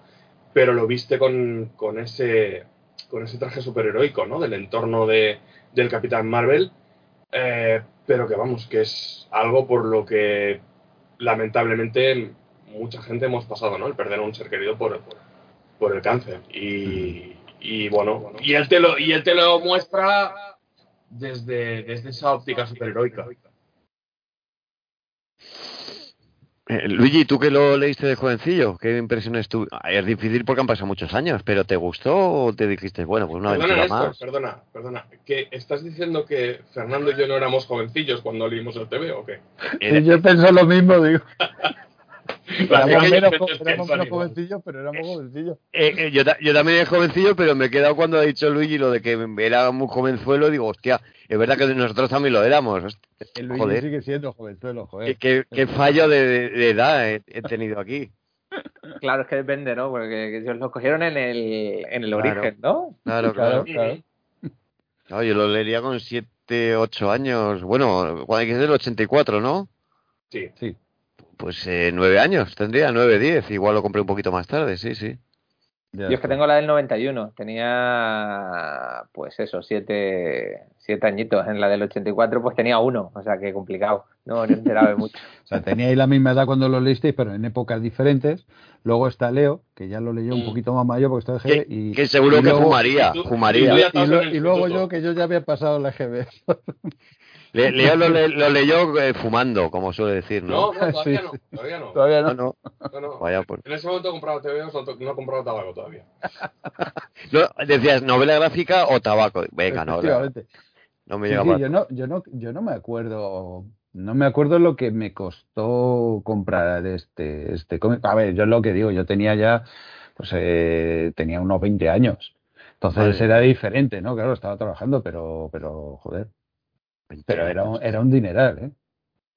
Speaker 3: pero lo viste con, con ese con ese traje superheroico, ¿no? Del entorno de, del Capitán Marvel, eh, pero que vamos, que es algo por lo que lamentablemente mucha gente hemos pasado, ¿no? El perder a un ser querido por, por, por el cáncer. Y, y bueno, y él te lo, y él te lo muestra desde, desde esa óptica superheroica.
Speaker 2: Eh, Luigi, ¿tú que lo leíste de jovencillo? ¿Qué impresiones tú? Ah, Es difícil porque han pasado muchos años, pero ¿te gustó o te dijiste, bueno, pues una
Speaker 3: Perdona,
Speaker 2: aventura
Speaker 3: Néstor,
Speaker 2: más?
Speaker 3: perdona, perdona. ¿Que ¿Estás diciendo que Fernando y yo no éramos jovencillos cuando leímos el TV o qué?
Speaker 5: Sí, yo pienso lo mismo, digo. <laughs> Éramos menos, éramos menos jovencillos, pero éramos jovencillos.
Speaker 2: Eh, eh, yo, ta- yo también era jovencillo, pero me he quedado cuando ha dicho Luigi lo de que era muy jovenzuelo. Digo, hostia, es verdad que nosotros también lo éramos. Host-
Speaker 5: El Luigi
Speaker 2: Joder.
Speaker 5: sigue siendo jovenzuelo,
Speaker 2: ¿Qué,
Speaker 5: joder.
Speaker 2: qué- qué fallo de, de- de edad he, he tenido aquí. <laughs>
Speaker 4: Claro, es que depende, ¿no? Porque ellos lo cogieron en el, en el
Speaker 2: Claro.
Speaker 4: origen, ¿no?
Speaker 2: Claro,
Speaker 5: Claro,
Speaker 2: claro.
Speaker 5: claro.
Speaker 2: Yo lo leería con 7, 8 años. Bueno, cuando hay que ser el 84, ¿no?
Speaker 3: Sí.
Speaker 5: Sí.
Speaker 2: Pues eh, 9 años tendría, 9, 10. Igual lo compré un poquito más tarde, sí, sí.
Speaker 5: Ya
Speaker 4: Yo es que tengo la del 91, tenía pues eso, siete, siete añitos. En la del 84 pues tenía uno, o sea que complicado, no, no enteraba de <laughs> mucho.
Speaker 5: O sea, teníais la misma edad cuando lo leísteis, pero en épocas diferentes. Luego está Leo, que ya lo leyó un
Speaker 3: Mm.
Speaker 5: poquito más mayor porque está de
Speaker 2: Que,
Speaker 5: GB. Y,
Speaker 2: que seguro
Speaker 5: y
Speaker 2: que fumaría,
Speaker 3: y tú-
Speaker 2: fumaría.
Speaker 3: y
Speaker 5: y,
Speaker 3: en
Speaker 5: luego yo, que yo ya había pasado la GB. <laughs>
Speaker 2: Le- Leo lo, le- <laughs> lo leyó eh, fumando, como suele decir,
Speaker 3: No,
Speaker 2: ¿no?
Speaker 3: no, todavía <laughs>
Speaker 5: Sí,
Speaker 3: no. Todavía no.
Speaker 5: Todavía no.
Speaker 2: No, no,
Speaker 3: No, no.
Speaker 2: vaya por...
Speaker 3: En ese momento he comprado TVOs, no no he comprado tabaco todavía. <laughs>
Speaker 2: No, decías novela gráfica o tabaco. Venga, no, no me
Speaker 5: Sí, sí,
Speaker 2: más.
Speaker 5: yo no, yo no, yo no me acuerdo, no me acuerdo lo que me costó comprar este, este cómic. A ver, yo es lo que digo, yo tenía ya, pues eh, tenía unos 20 años. Entonces
Speaker 2: Vale.
Speaker 5: era diferente, ¿no? Claro, estaba trabajando, pero, pero, joder, pero era un, era un dineral, ¿eh?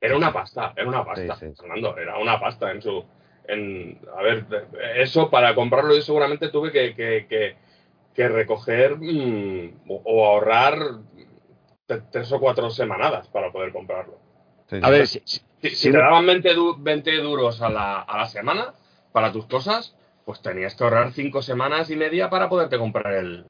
Speaker 3: Era una pasta, era una pasta,
Speaker 5: Sí.
Speaker 3: Fernando, era una pasta en su... En, a ver, eso para comprarlo yo seguramente tuve que, que, que, que recoger mm, o, o ahorrar tres o cuatro semanadas para poder comprarlo.
Speaker 5: Sí,
Speaker 2: A ver, si, si-
Speaker 3: Si,
Speaker 2: si
Speaker 3: si te daban 20, du- 20 duros a la, a la semana para tus cosas, pues tenías que ahorrar cinco semanas y media para poderte comprar el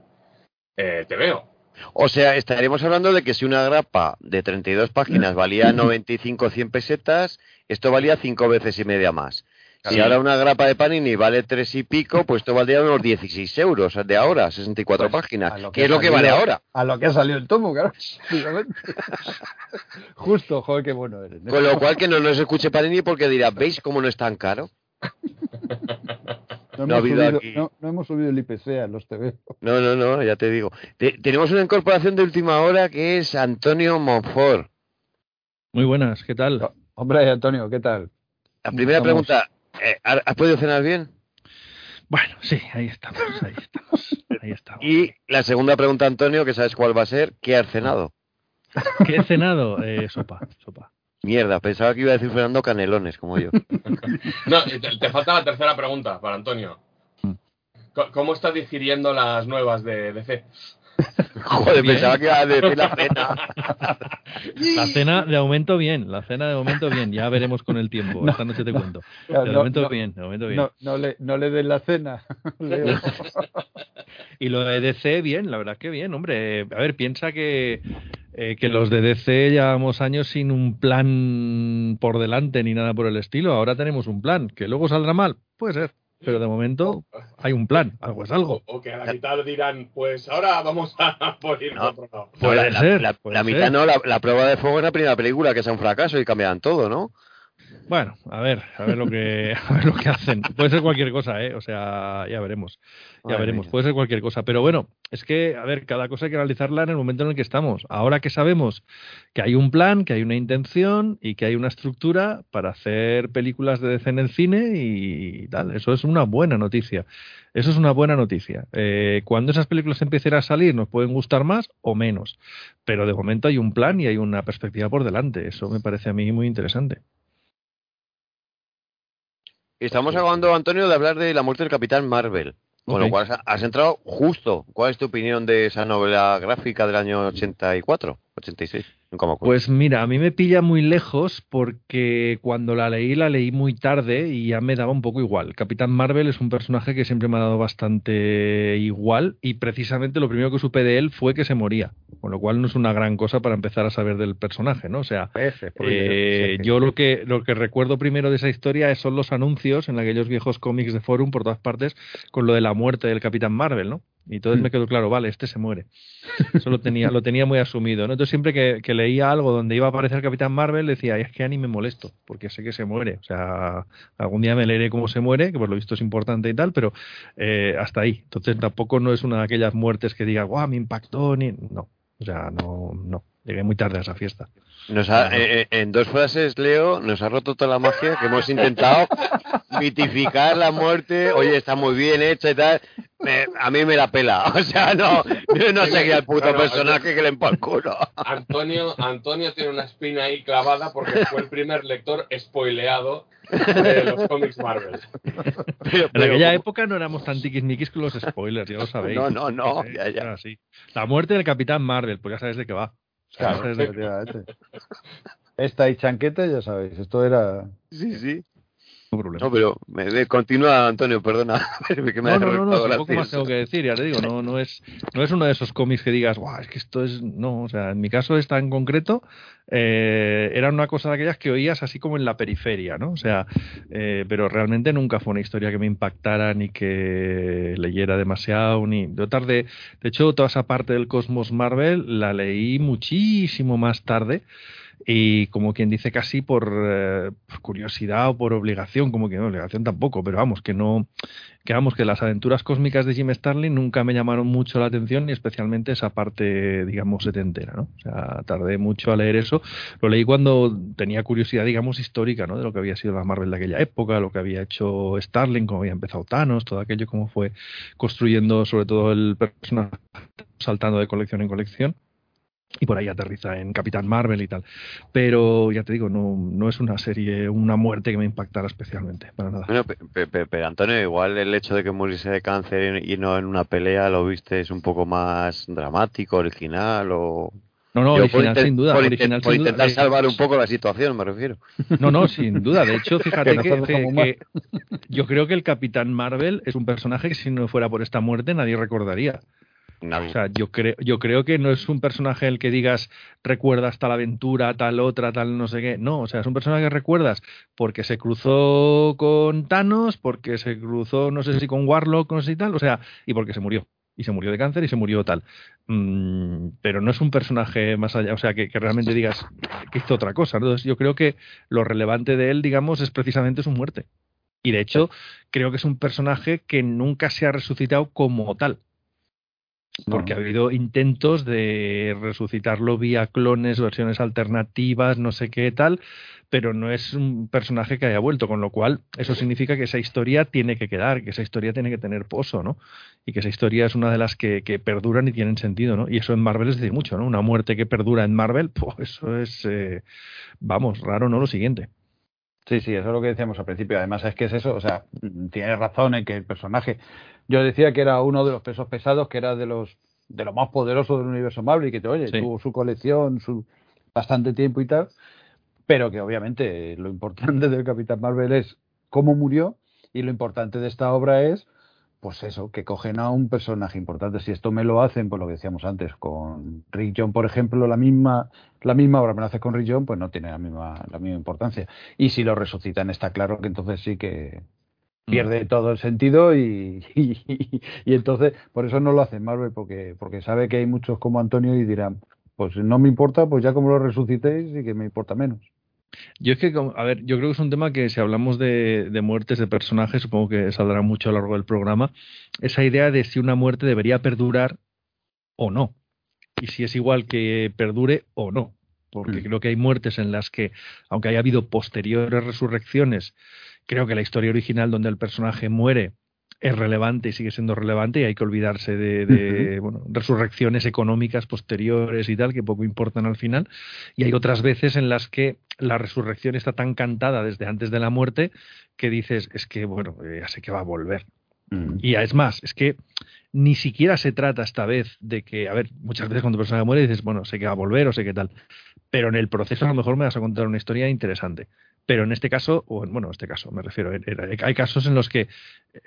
Speaker 3: eh, TVO.
Speaker 2: O sea, estaríamos hablando de que si una grapa de 32 páginas valía 95 100 pesetas, esto valía cinco veces y media más. Si ahora una grapa de Panini vale tres y pico, pues esto valdría unos 16 euros de ahora, 64
Speaker 5: Pues,
Speaker 2: páginas.
Speaker 5: a lo
Speaker 2: ¿Qué
Speaker 5: que
Speaker 2: es lo que vale ahora?
Speaker 5: A lo que ha salido el tomo, claro. <laughs> Justo, joder, qué bueno eres.
Speaker 2: Con lo cual que no nos escuche Panini porque dirá, ¿veis cómo no es tan caro? <laughs>
Speaker 5: no,
Speaker 2: no ha
Speaker 5: hemos
Speaker 2: habido
Speaker 5: subido,
Speaker 2: aquí-
Speaker 5: no, no hemos subido el IPC a los TV.
Speaker 2: No, no, no, ya te digo. Te- tenemos una incorporación de última hora que es Antonio Monfort.
Speaker 6: Muy buenas, ¿qué tal?
Speaker 5: Hombre, Antonio, ¿qué tal?
Speaker 2: La primera
Speaker 5: Estamos-
Speaker 2: pregunta, eh, ¿has has podido cenar bien?
Speaker 6: Bueno, sí, ahí estamos, ahí estamos, ahí estamos.
Speaker 2: Y la segunda pregunta, Antonio, que sabes cuál va a ser, ¿qué has cenado?
Speaker 6: ¿Qué he cenado? Eh, sopa, sopa.
Speaker 2: Mierda, pensaba que iba a decir Fernando canelones, como yo. <laughs>
Speaker 3: No, te, te falta la tercera pregunta para Antonio.
Speaker 5: Mm.
Speaker 3: ¿Cómo estás digiriendo las nuevas de DC? <laughs>
Speaker 2: Joder,
Speaker 6: Bien.
Speaker 2: pensaba que iba a decir la cena. <laughs>
Speaker 6: La cena de momento bien, la cena de momento bien, ya veremos con el tiempo. <laughs> Esta noche te cuento. De
Speaker 5: no-
Speaker 6: bien, de momento bien.
Speaker 5: No, le, no le den la cena. Leo.
Speaker 6: Y lo de DC, bien, la verdad que bien, hombre. A ver, piensa que, eh, que los de DC llevamos años sin un plan por delante ni nada por el estilo. Ahora tenemos un plan, que luego saldrá mal, puede ser. Pero de momento hay un plan, algo es algo.
Speaker 3: O, o que a la mitad dirán, pues ahora vamos a <laughs> por ir
Speaker 2: No.
Speaker 3: otro lado.
Speaker 6: Puede
Speaker 2: la, la-
Speaker 6: ser,
Speaker 2: la-
Speaker 6: puede
Speaker 2: la mitad
Speaker 6: ser.
Speaker 2: no, la, la prueba de fuego es la primera película, que es un fracaso y cambian todo, ¿no?
Speaker 6: Bueno, a ver, a ver lo que, <laughs> a ver lo que hacen. Puede ser cualquier cosa, ¿eh? O sea, ya veremos. Ya veremos,
Speaker 2: mía.
Speaker 6: puede ser cualquier cosa. Pero bueno, es que, a ver, cada cosa hay que analizarla en el momento en el que estamos. Ahora que sabemos que hay un plan, que hay una intención y que hay una estructura para hacer películas de DC en el cine y tal, eso es una buena noticia. Eso es una buena noticia. Eh, cuando esas películas empiecen a salir, nos pueden gustar más o menos. Pero de momento hay un plan y hay una perspectiva por delante. Eso me parece a mí muy interesante.
Speaker 2: Estamos acabando, Antonio, de hablar de la muerte del Capitán Marvel. Con lo cual has entrado justo. ¿Cuál es tu opinión de esa novela gráfica del año 84, 86?
Speaker 6: Pues mira, a mí me pilla muy lejos porque cuando la leí, la leí muy tarde y ya me daba un poco igual. Capitán Marvel es un personaje que siempre me ha dado bastante igual y precisamente lo primero que supe de él fue que se moría, con lo cual no es una gran cosa para empezar a saber del personaje, ¿no? O sea,
Speaker 5: Ese,
Speaker 6: eh, yo lo que lo que recuerdo primero de esa historia son los anuncios en aquellos viejos cómics de Forum por todas partes con lo de la muerte del Capitán Marvel, ¿no? Y entonces
Speaker 5: Hmm.
Speaker 6: me quedó claro, vale, este se muere. <laughs> Eso lo tenía, lo tenía muy asumido, ¿no? Entonces siempre que, que leía algo donde iba a aparecer Capitán Marvel decía, "Ay, es que ni me molesto, porque sé que se muere. O sea, algún día me leeré cómo se muere, que por lo visto es importante y tal, pero eh, hasta ahí. Entonces tampoco no es una de aquellas muertes que diga, guau, me impactó, ni... No, o sea, no, no. Llegué muy tarde a esa fiesta.
Speaker 2: Nos ha- eh, eh, en dos frases, Leo, nos ha roto toda la magia que hemos intentado <laughs> mitificar la muerte. Oye, está muy bien hecha y tal. Me- a mí me la pela. <laughs> O sea, no, yo no seguía al puto personaje que le empa el culo.
Speaker 3: Antonio, Antonio tiene una espina ahí clavada porque fue el primer lector spoileado de los cómics Marvel.
Speaker 2: Pero,
Speaker 6: En aquella época no éramos tan tiquismiquis con los spoilers, ya lo sabéis.
Speaker 2: No, no, no,
Speaker 6: Eh,
Speaker 2: ya, ya.
Speaker 6: era así. La muerte del Capitán Marvel, pues ya sabes de qué va.
Speaker 5: Claro, <laughs> efectivamente. Esta y chanqueta, ya sabéis, esto era...
Speaker 2: Sí, sí.
Speaker 6: No problema.
Speaker 2: No, pero me, me- continúa, Antonio, perdona. <laughs> que me
Speaker 6: No, no, no, no,
Speaker 2: resultado
Speaker 6: tampoco más tengo que decir, ya te digo, no, no es, no es uno de esos cómics que digas, guau, es que esto es, no, o sea, en mi caso esta en concreto, eh, era una cosa de aquellas que oías así como en la periferia, ¿no? O sea, eh, pero realmente nunca fue una historia que me impactara ni que leyera demasiado, ni, yo tarde, de hecho, toda esa parte del Cosmos Marvel la leí muchísimo más tarde, y como quien dice casi por, eh, por curiosidad o por obligación, como que no, obligación tampoco, pero vamos, que no, que vamos, que las aventuras cósmicas de Jim Starlin nunca me llamaron mucho la atención, y especialmente esa parte, digamos, setentera, ¿no? O sea, tardé mucho a leer eso. Lo leí cuando tenía curiosidad, digamos, histórica, ¿no? De lo que había sido la Marvel de aquella época, lo que había hecho Starlin, cómo había empezado Thanos, todo aquello, cómo fue construyendo sobre todo el personaje saltando de colección en colección y por ahí aterriza en Capitán Marvel y tal. Pero ya te digo, no, no es una serie, una muerte que me impactara especialmente, para nada.
Speaker 2: Bueno, pe- pe- pe- pero Antonio, igual el hecho de que muriese de cáncer y no en una pelea lo viste es un poco más dramático, original o...
Speaker 6: No, no,
Speaker 2: Yo
Speaker 6: original sin duda.
Speaker 2: Por,
Speaker 6: original
Speaker 2: por
Speaker 6: sin
Speaker 2: intentar
Speaker 6: Eh,
Speaker 2: salvar un poco la situación, me refiero.
Speaker 6: No, no, sin duda. De hecho, <laughs> fíjate
Speaker 5: que
Speaker 6: yo creo que el Capitán Marvel es un personaje que si no fuera por esta muerte nadie recordaría. O sea, yo creo, yo creo que no es un personaje el que digas recuerdas tal aventura, tal otra, tal no sé qué. No, o sea, es un personaje que recuerdas porque se cruzó con Thanos, porque se cruzó, no sé si con Warlock, no sé si tal, o sea, y porque se murió. Y se murió de cáncer y se murió tal. Mm, pero no es un personaje más allá, o sea, que, realmente digas que hizo otra cosa. Entonces, yo creo que lo relevante de él, digamos, es precisamente su muerte. Y de hecho, creo que es un personaje que nunca se ha resucitado como tal porque ha habido intentos de resucitarlo vía clones, versiones alternativas, no sé qué tal, pero no es un personaje que haya vuelto, con lo cual eso significa que esa historia tiene que quedar, que esa historia tiene que tener pozo, ¿no? Y que esa historia es una de las que, que perduran y tienen sentido, ¿no? Y eso en Marvel es decir mucho, ¿no? Una muerte que perdura en Marvel, <laughs> pues eso es, eh, vamos, raro, ¿no? Lo siguiente.
Speaker 5: Sí, sí, eso es lo que decíamos al principio. Además, es que es eso, o sea, mm, tienes razón en que el personaje. Yo decía que era uno de los pesos pesados, que era de los de lo más poderoso del universo Marvel y que, oye,
Speaker 6: Sí.
Speaker 5: tuvo su colección, su bastante tiempo y tal, pero que obviamente lo importante del Capitán Marvel es cómo murió y lo importante de esta obra es, pues eso, que cogen a un personaje importante. Si esto me lo hacen, pues lo que decíamos antes, con Rick John, por ejemplo, la misma la misma obra me lo hace con Rick John, pues no tiene la misma, la misma importancia. Y si lo resucitan, está claro que entonces sí que pierde todo el sentido <laughs> y, y, y entonces por eso no lo hace Marvel, porque, porque sabe que hay muchos como Antonio y dirán, pues no me importa, pues ya como lo resucitéis y que me importa menos.
Speaker 6: Yo es que, a ver, yo creo que es un tema que si hablamos de, de muertes de personajes, supongo que saldrá mucho a lo largo del programa, esa idea de si una muerte debería perdurar o no. Y si es igual que perdure o no. Porque
Speaker 5: Mm.
Speaker 6: creo que hay muertes en las que, aunque haya habido posteriores resurrecciones, creo que la historia original donde el personaje muere es relevante y sigue siendo relevante y hay que olvidarse de, de, bueno, resurrecciones económicas posteriores y tal que poco importan al final y hay otras veces en las que la resurrección está tan cantada desde antes de la muerte que dices es que bueno eh, ya sé que va a volver
Speaker 5: Mm.
Speaker 6: Y es más, es que ni siquiera se trata esta vez de que, a ver, muchas veces cuando un personaje muere dices, bueno, sé que va a volver o sé qué tal. Pero en el proceso a lo mejor me vas a contar una historia interesante. Pero en este caso, o en, bueno, en este caso me refiero, en- en- hay casos en los que eh,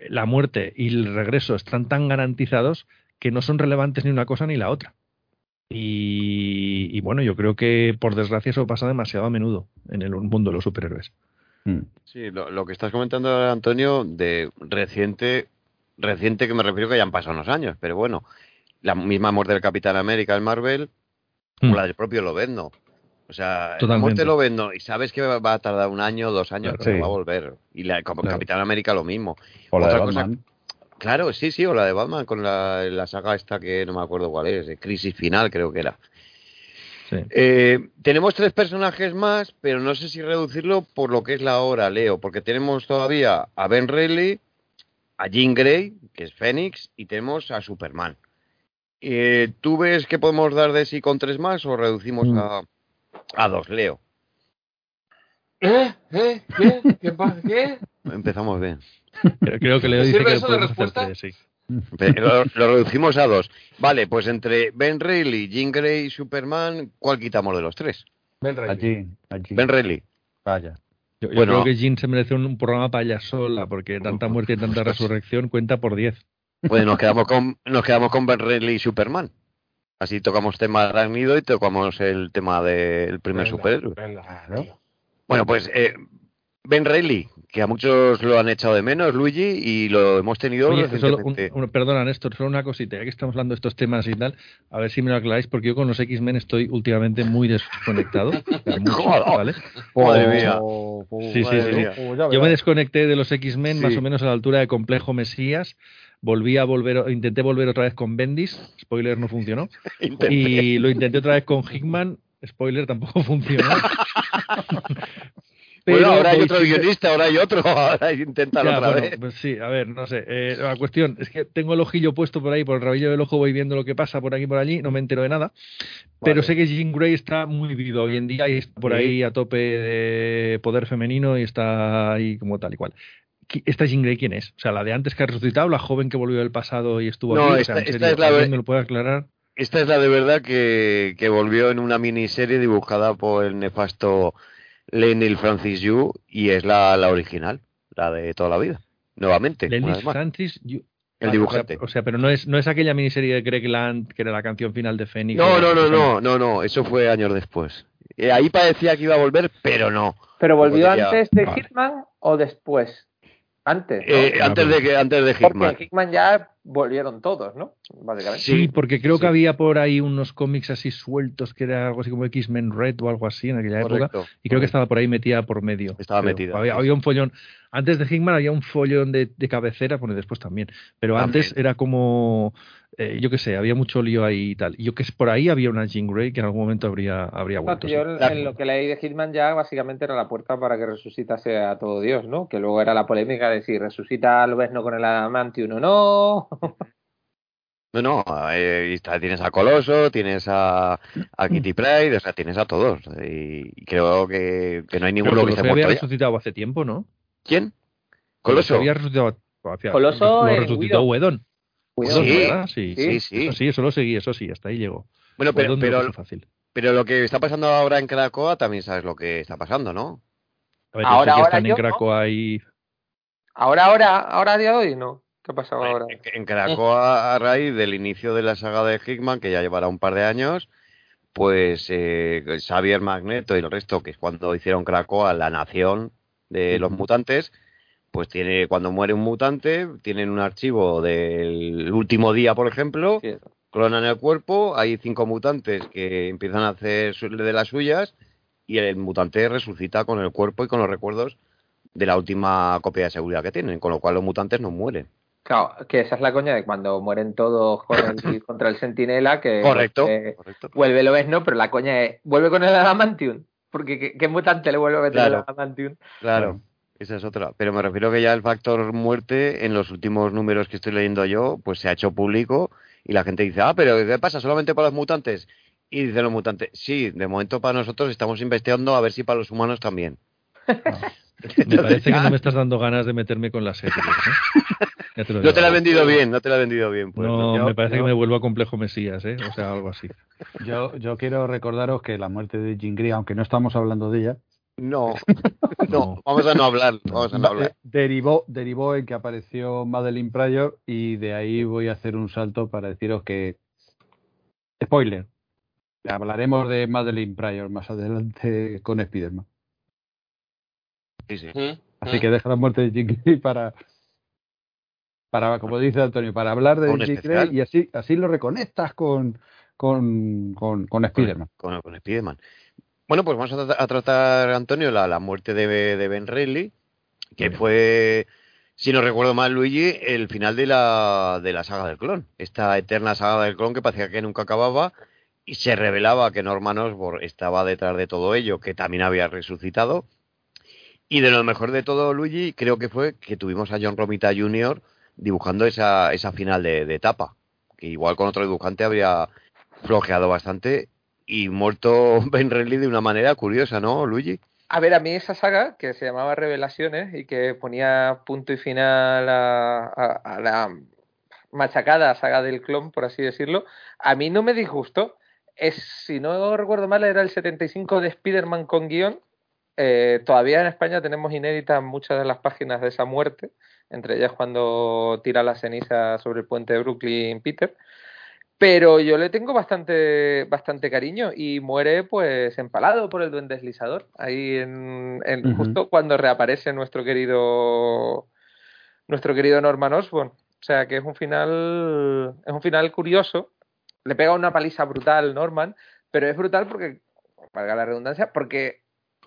Speaker 6: la muerte y el regreso están tan garantizados que no son relevantes ni una cosa ni la otra. Y, y bueno, yo creo que por desgracia eso pasa demasiado a menudo en el mundo de los superhéroes.
Speaker 5: Mm.
Speaker 2: Sí, lo, lo que estás comentando, ahora, Antonio, de reciente, reciente que me refiero que ya han pasado unos años, pero bueno, la misma muerte del Capitán América en Marvel,
Speaker 6: Mm.
Speaker 2: o la del propio Lobezno. O sea, la
Speaker 6: Totalmente.
Speaker 2: muerte de Lobezno, y sabes que va a tardar un año, dos años, pero
Speaker 5: Sí.
Speaker 2: va a volver. Y la, como
Speaker 5: Claro.
Speaker 2: Capitán América lo mismo.
Speaker 5: O la de
Speaker 2: Otra cosa-
Speaker 5: Batman.
Speaker 2: Claro, sí, sí, o la de Batman con la, la saga esta que no me acuerdo cuál es, de Crisis Final creo que era.
Speaker 6: Sí.
Speaker 2: Eh, tenemos tres personajes más, pero no sé si reducirlo por lo que es la hora, Leo, porque tenemos todavía a Ben Reilly, a Jean Grey, que es Fénix, y tenemos a Superman. Eh, ¿Tú ves que podemos dar de sí con tres más o reducimos
Speaker 5: Mm.
Speaker 2: a, a dos, Leo?
Speaker 3: ¿Eh? ¿Eh? ¿Qué? ¿Qué? ¿Qué?
Speaker 2: Empezamos bien.
Speaker 6: Creo, creo que Leo
Speaker 3: ¿Te
Speaker 6: dice
Speaker 3: sirve
Speaker 6: que
Speaker 3: eso de respuesta?
Speaker 6: tres, sí.
Speaker 2: Lo, lo reducimos a dos. Vale, pues entre Ben Reilly, Jean Grey y Superman, ¿cuál quitamos de los tres?
Speaker 3: Ven, Reilly.
Speaker 5: Allí, allí.
Speaker 2: Ben Reilly.
Speaker 5: Vaya.
Speaker 6: Yo, yo
Speaker 2: Bueno.
Speaker 6: creo que Jean se merece un, un programa para ella sola, porque tanta muerte y tanta <laughs> resurrección cuenta por 10.
Speaker 2: Pues nos quedamos con, nos quedamos con Ben Reilly y Superman. Así tocamos tema arácnido y tocamos el tema del primer
Speaker 3: Venga,
Speaker 2: superhéroe. Bueno, pues eh, Ben Reilly, que a muchos lo han echado de menos, Luigi, y lo hemos tenido
Speaker 6: Oye, solo un-
Speaker 2: recientemente.
Speaker 6: un- perdona, Néstor, solo una cosita, ya que estamos hablando de estos temas y tal, a ver si me lo aclaráis, porque yo con los X-Men estoy últimamente muy desconectado. <laughs> mucho,
Speaker 2: Joder.
Speaker 6: ¿vale?
Speaker 2: Madre mía.
Speaker 6: Sí, sí, sí.
Speaker 5: Oh,
Speaker 6: Yo me desconecté de los X-Men más o menos a la altura de Complejo Mesías. Volví a volver, intenté volver otra vez con Bendis, spoiler no funcionó. <laughs> Y lo intenté otra vez con Hickman, spoiler tampoco <laughs> funcionó. <laughs>
Speaker 2: bueno, ahora hay otro guionista, ahora hay otro, ahora inténtalo
Speaker 6: Ya,
Speaker 2: otra
Speaker 6: bueno,
Speaker 2: vez.
Speaker 6: pues sí, a ver, no sé. eh, la cuestión es que tengo el ojillo puesto por ahí, por el rabillo del ojo voy viendo lo que pasa por aquí y por allí, no me entero de nada. Pero sé que Jean Grey está muy viva hoy en día y está por
Speaker 2: Sí.
Speaker 6: ahí a tope de poder femenino y está ahí como tal y cual. ¿Qui- ¿Esta Jean Grey quién es? O sea, la de antes que ha resucitado, la joven que volvió del pasado y estuvo
Speaker 2: No,
Speaker 6: aquí. O
Speaker 2: esta-
Speaker 6: sea, en
Speaker 2: esta
Speaker 6: serio,
Speaker 2: es la
Speaker 6: ¿alguien
Speaker 2: ve-
Speaker 6: me lo puede aclarar?
Speaker 2: Esta es la de verdad que, que volvió en una miniserie dibujada por el nefasto Lenil Francis Yu y es la, la original, la de toda la vida. Nuevamente, más.
Speaker 6: Francis. Yu-
Speaker 2: el dibujante.
Speaker 6: O sea, o sea, pero no es, no es aquella miniserie de Greg Land, que era la canción final de Fénix.
Speaker 2: No, no, no, no, no, no, eso fue años después. Eh, ahí parecía que iba a volver, pero no.
Speaker 4: ¿Pero volvió
Speaker 2: Podría-
Speaker 4: antes de
Speaker 6: vale.
Speaker 4: Hitman o después? Antes. ¿no?
Speaker 2: Eh, antes de que antes de
Speaker 4: Porque
Speaker 2: Hitman.
Speaker 4: en Hitman ya volvieron todos, ¿no? Básicamente.
Speaker 6: Sí, porque creo
Speaker 2: sí.
Speaker 6: que había por ahí unos cómics así sueltos que era algo así como X-Men Red o algo así en aquella época.
Speaker 2: Correcto.
Speaker 6: Y creo que estaba por ahí metida por medio.
Speaker 2: Estaba
Speaker 6: creo.
Speaker 2: metida,
Speaker 6: Había,
Speaker 2: sí,
Speaker 6: había un follón. Antes de Hickman había un follón de, de cabecera, bueno, y después también. Pero
Speaker 2: También.
Speaker 6: antes era como, eh, yo qué sé, había mucho lío ahí y tal. Y yo que sé, por ahí había una Jean Grey que en algún momento habría, habría
Speaker 4: No,
Speaker 6: vuelto.
Speaker 4: yo
Speaker 6: sí.
Speaker 4: en, lo que leí de Hitman ya básicamente era la puerta para que resucitase a todo Dios, ¿no? Que luego era la polémica de si resucita a Lobezno con el Adamantium o no.
Speaker 2: No, no, eh, tienes a Coloso, tienes a, a Kitty Pryde, o sea, tienes a todos. Y creo que, que no hay ninguno que
Speaker 6: Coloso había resucitado hace tiempo, ¿no?
Speaker 2: ¿Quién? Coloso.
Speaker 6: había resucitado. hacía-
Speaker 4: Coloso
Speaker 6: lo
Speaker 4: en
Speaker 6: resucitó. Wedon.
Speaker 2: Sí,
Speaker 6: ¿verdad? Sí,
Speaker 2: sí, sí.
Speaker 6: Eso sí, eso lo seguí, eso sí, hasta ahí llegó.
Speaker 2: Bueno, pero,
Speaker 6: Wedon no
Speaker 2: pero,
Speaker 6: lo pasó fácil.
Speaker 2: pero lo que está pasando ahora en Cracoa también sabes lo que está pasando, ¿no?
Speaker 6: A ver,
Speaker 4: Ahora, ahora
Speaker 6: están en
Speaker 4: yo, ¿no?
Speaker 6: Cracoa y
Speaker 4: Ahora, ahora, ahora a día de hoy, ¿no? ¿Qué ha pasado ahora?
Speaker 2: En, en Cracoa, a raíz del inicio de la saga de Hickman, que ya llevará un par de años, pues eh, Xavier Magneto y el resto, que es cuando hicieron Cracoa la nación de los mutantes, pues tiene cuando muere un mutante, tienen un archivo del último día, por ejemplo,
Speaker 4: Sí,
Speaker 2: clonan el cuerpo, hay cinco mutantes que empiezan a hacer de las suyas y el mutante resucita con el cuerpo y con los recuerdos de la última copia de seguridad que tienen, con lo cual los mutantes no mueren.
Speaker 4: Claro, que esa es la coña de cuando mueren todos con <coughs> el- contra el sentinela, que
Speaker 2: Correcto,
Speaker 4: eh,
Speaker 2: correcto.
Speaker 4: vuelve Lobezno, pero la coña es, vuelve con el Adamantium. Porque ¿qué, qué mutante le vuelve a meter
Speaker 2: Claro.
Speaker 4: el Adamantium?
Speaker 2: Claro, esa es otra. Pero me refiero que ya el factor muerte en los últimos números que estoy leyendo yo, pues se ha hecho público y la gente dice, ah, pero ¿qué pasa? ¿Solamente para los mutantes? Y dicen los mutantes, sí, de momento para nosotros estamos investigando a ver si para los humanos también. <laughs>
Speaker 6: me parece que no me estás dando ganas de meterme con la serie. ¿eh? <laughs> Ya te lo
Speaker 2: No te la he
Speaker 6: digo.
Speaker 2: vendido bien, no te la he vendido bien. Pues,
Speaker 6: no,
Speaker 5: yo-
Speaker 6: me parece
Speaker 5: yo-
Speaker 6: que me vuelvo a complejo Mesías, ¿eh? O sea, algo así. <laughs>
Speaker 5: Yo, yo quiero recordaros que la muerte de Jean Grey, aunque no estamos hablando de ella,
Speaker 2: No, <laughs> no, vamos a no hablar, vamos a no hablar.
Speaker 5: eh, derivó, derivó en que apareció Madeline Pryor y de ahí voy a hacer un salto para deciros que... Spoiler. Hablaremos de Madeline Pryor más adelante con Spider-Man.
Speaker 2: Sí, sí.
Speaker 5: Así que deja la muerte de Grey para, para, como dice Antonio, para hablar de
Speaker 2: especial.
Speaker 5: Grey y así, así lo reconectas con, con, con, con Spider-Man.
Speaker 2: Con, con Spiderman. Bueno, pues vamos a, tra- a tratar, Antonio, la, la muerte de, de Ben Reilly, que fue, si no recuerdo mal, Luigi, el final de la, de la saga del clon. Esta eterna saga del clon que parecía que nunca acababa y se revelaba que Norman Osborn estaba detrás de todo ello, que también había resucitado. Y de lo mejor de todo, Luigi, creo que fue que tuvimos a John Romita Jr. dibujando esa, esa final de, de etapa, que igual con otro dibujante habría flojeado bastante y muerto <laughs> Ben Reilly de una manera curiosa, ¿no, Luigi?
Speaker 4: A ver, a mí esa saga que se llamaba Revelaciones y que ponía punto y final a la machacada saga del clon, por así decirlo, a mí no me disgustó. Es, si no recuerdo mal, era el 75 de Spider-Man con guion. Eh, todavía en España tenemos inéditas muchas de las páginas de esa muerte, entre ellas cuando tira la ceniza sobre el puente de Brooklyn Peter. Pero yo le tengo bastante, bastante cariño y muere pues empalado por el duende deslizador. Ahí en, justo cuando reaparece nuestro querido nuestro querido Norman Osborn. O sea que es un final es un final curioso. Le pega una paliza brutal Norman, pero es brutal porque, valga la redundancia, porque,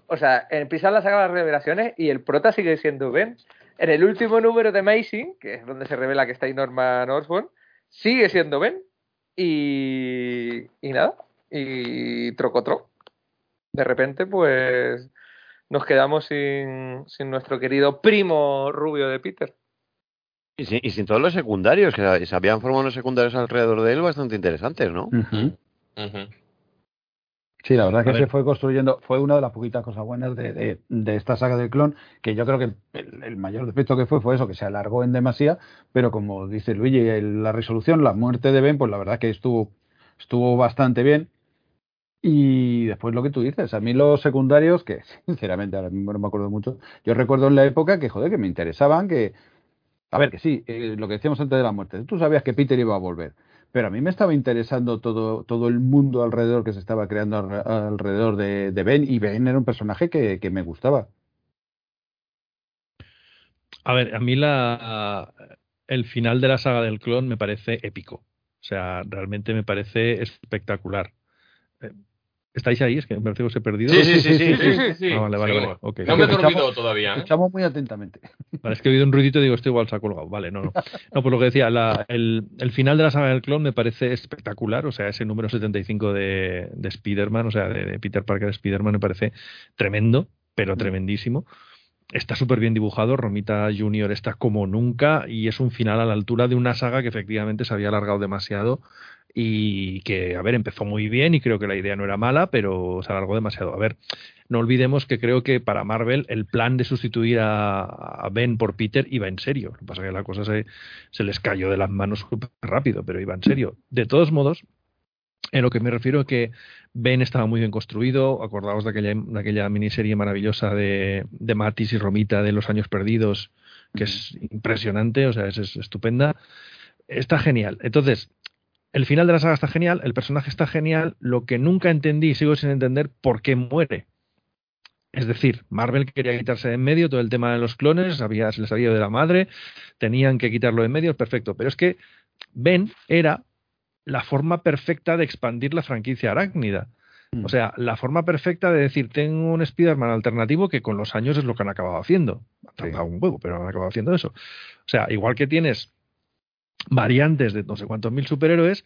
Speaker 4: o sea, empiezan la saga de las revelaciones y el prota sigue siendo Ben. En el último número de Amazing, que es donde se revela que está ahí Norman Osborn, sigue siendo Ben. Y, y nada, y trocotro. De repente, pues nos quedamos sin, sin nuestro querido primo rubio de Peter.
Speaker 2: Y sin, y sin todos los secundarios, que se habían formado unos secundarios alrededor de él bastante interesantes, ¿no?
Speaker 5: Sí, la verdad
Speaker 6: A
Speaker 5: que
Speaker 6: ver.
Speaker 5: se fue construyendo, fue una de las poquitas cosas buenas de, de- de esta saga del clon, que yo creo que el, el mayor defecto que fue fue eso, que se alargó en demasía, pero como dice Luigi, el- la resolución, la muerte de Ben, pues la verdad que estuvo, estuvo bastante bien. Y después lo que tú dices, a mí los secundarios, que <laughs> sinceramente ahora mismo no me acuerdo mucho, yo recuerdo en la época que, joder, que me interesaban, que, a ver, que sí, eh, lo que decíamos antes de la muerte, tú sabías que Peter iba a volver, pero a mí me estaba interesando todo, todo el mundo alrededor que se estaba creando alre- alrededor de, de Ben, y Ben era un personaje que, que me gustaba.
Speaker 6: A ver, a mí la, el final de la saga del clon me parece épico. O sea, realmente me parece espectacular. ¿Estáis ahí? Es que me parece que os he perdido.
Speaker 3: Sí, sí, sí,
Speaker 5: sí,
Speaker 3: sí,
Speaker 5: sí,
Speaker 3: sí, sí.
Speaker 6: Ah, vale, vale, vale. Ok.
Speaker 3: No me he dormido todavía. ¿eh?
Speaker 5: Escuchamos muy atentamente.
Speaker 6: Vale, es que he oído un ruidito y digo, esto igual se ha colgado. Vale, no, no. No, pues lo que decía, la- el, el final de la saga del clon me parece espectacular. O sea, ese número 75 de, de Spider-Man, o sea, de, de Peter Parker de Spider-Man me parece tremendo, pero tremendísimo. Está súper bien dibujado, Romita Junior está como nunca y es un final a la altura de una saga que efectivamente se había alargado demasiado y que, a ver, empezó muy bien y creo que la idea no era mala, pero se alargó demasiado. A ver, no olvidemos que creo que para Marvel el plan de sustituir a, a Ben por Peter iba en serio. Lo que pasa es que la cosa se, se les cayó de las manos súper rápido, pero iba en serio. De todos modos, en lo que me refiero es que Ben estaba muy bien construido. Acordaos de aquella, de aquella miniserie maravillosa de, de Matis y Romita de los años perdidos, que es impresionante, o sea, es, es estupenda. Está genial. Entonces, el final de la saga está genial, el personaje está genial. Lo que nunca entendí y sigo sin entender por qué muere. Es decir, Marvel quería quitarse de en medio todo el tema de los clones, había, se les había ido de la madre, tenían que quitarlo de en medio, perfecto. Pero es que Ben era la forma perfecta de expandir la franquicia arácnida.
Speaker 5: Mm.
Speaker 6: O sea, la forma perfecta de decir, tengo un Spider-Man alternativo que con los años es lo que han acabado haciendo. Han tardado un huevo, pero han acabado haciendo eso. O sea, igual que tienes variantes de no sé cuántos mil superhéroes,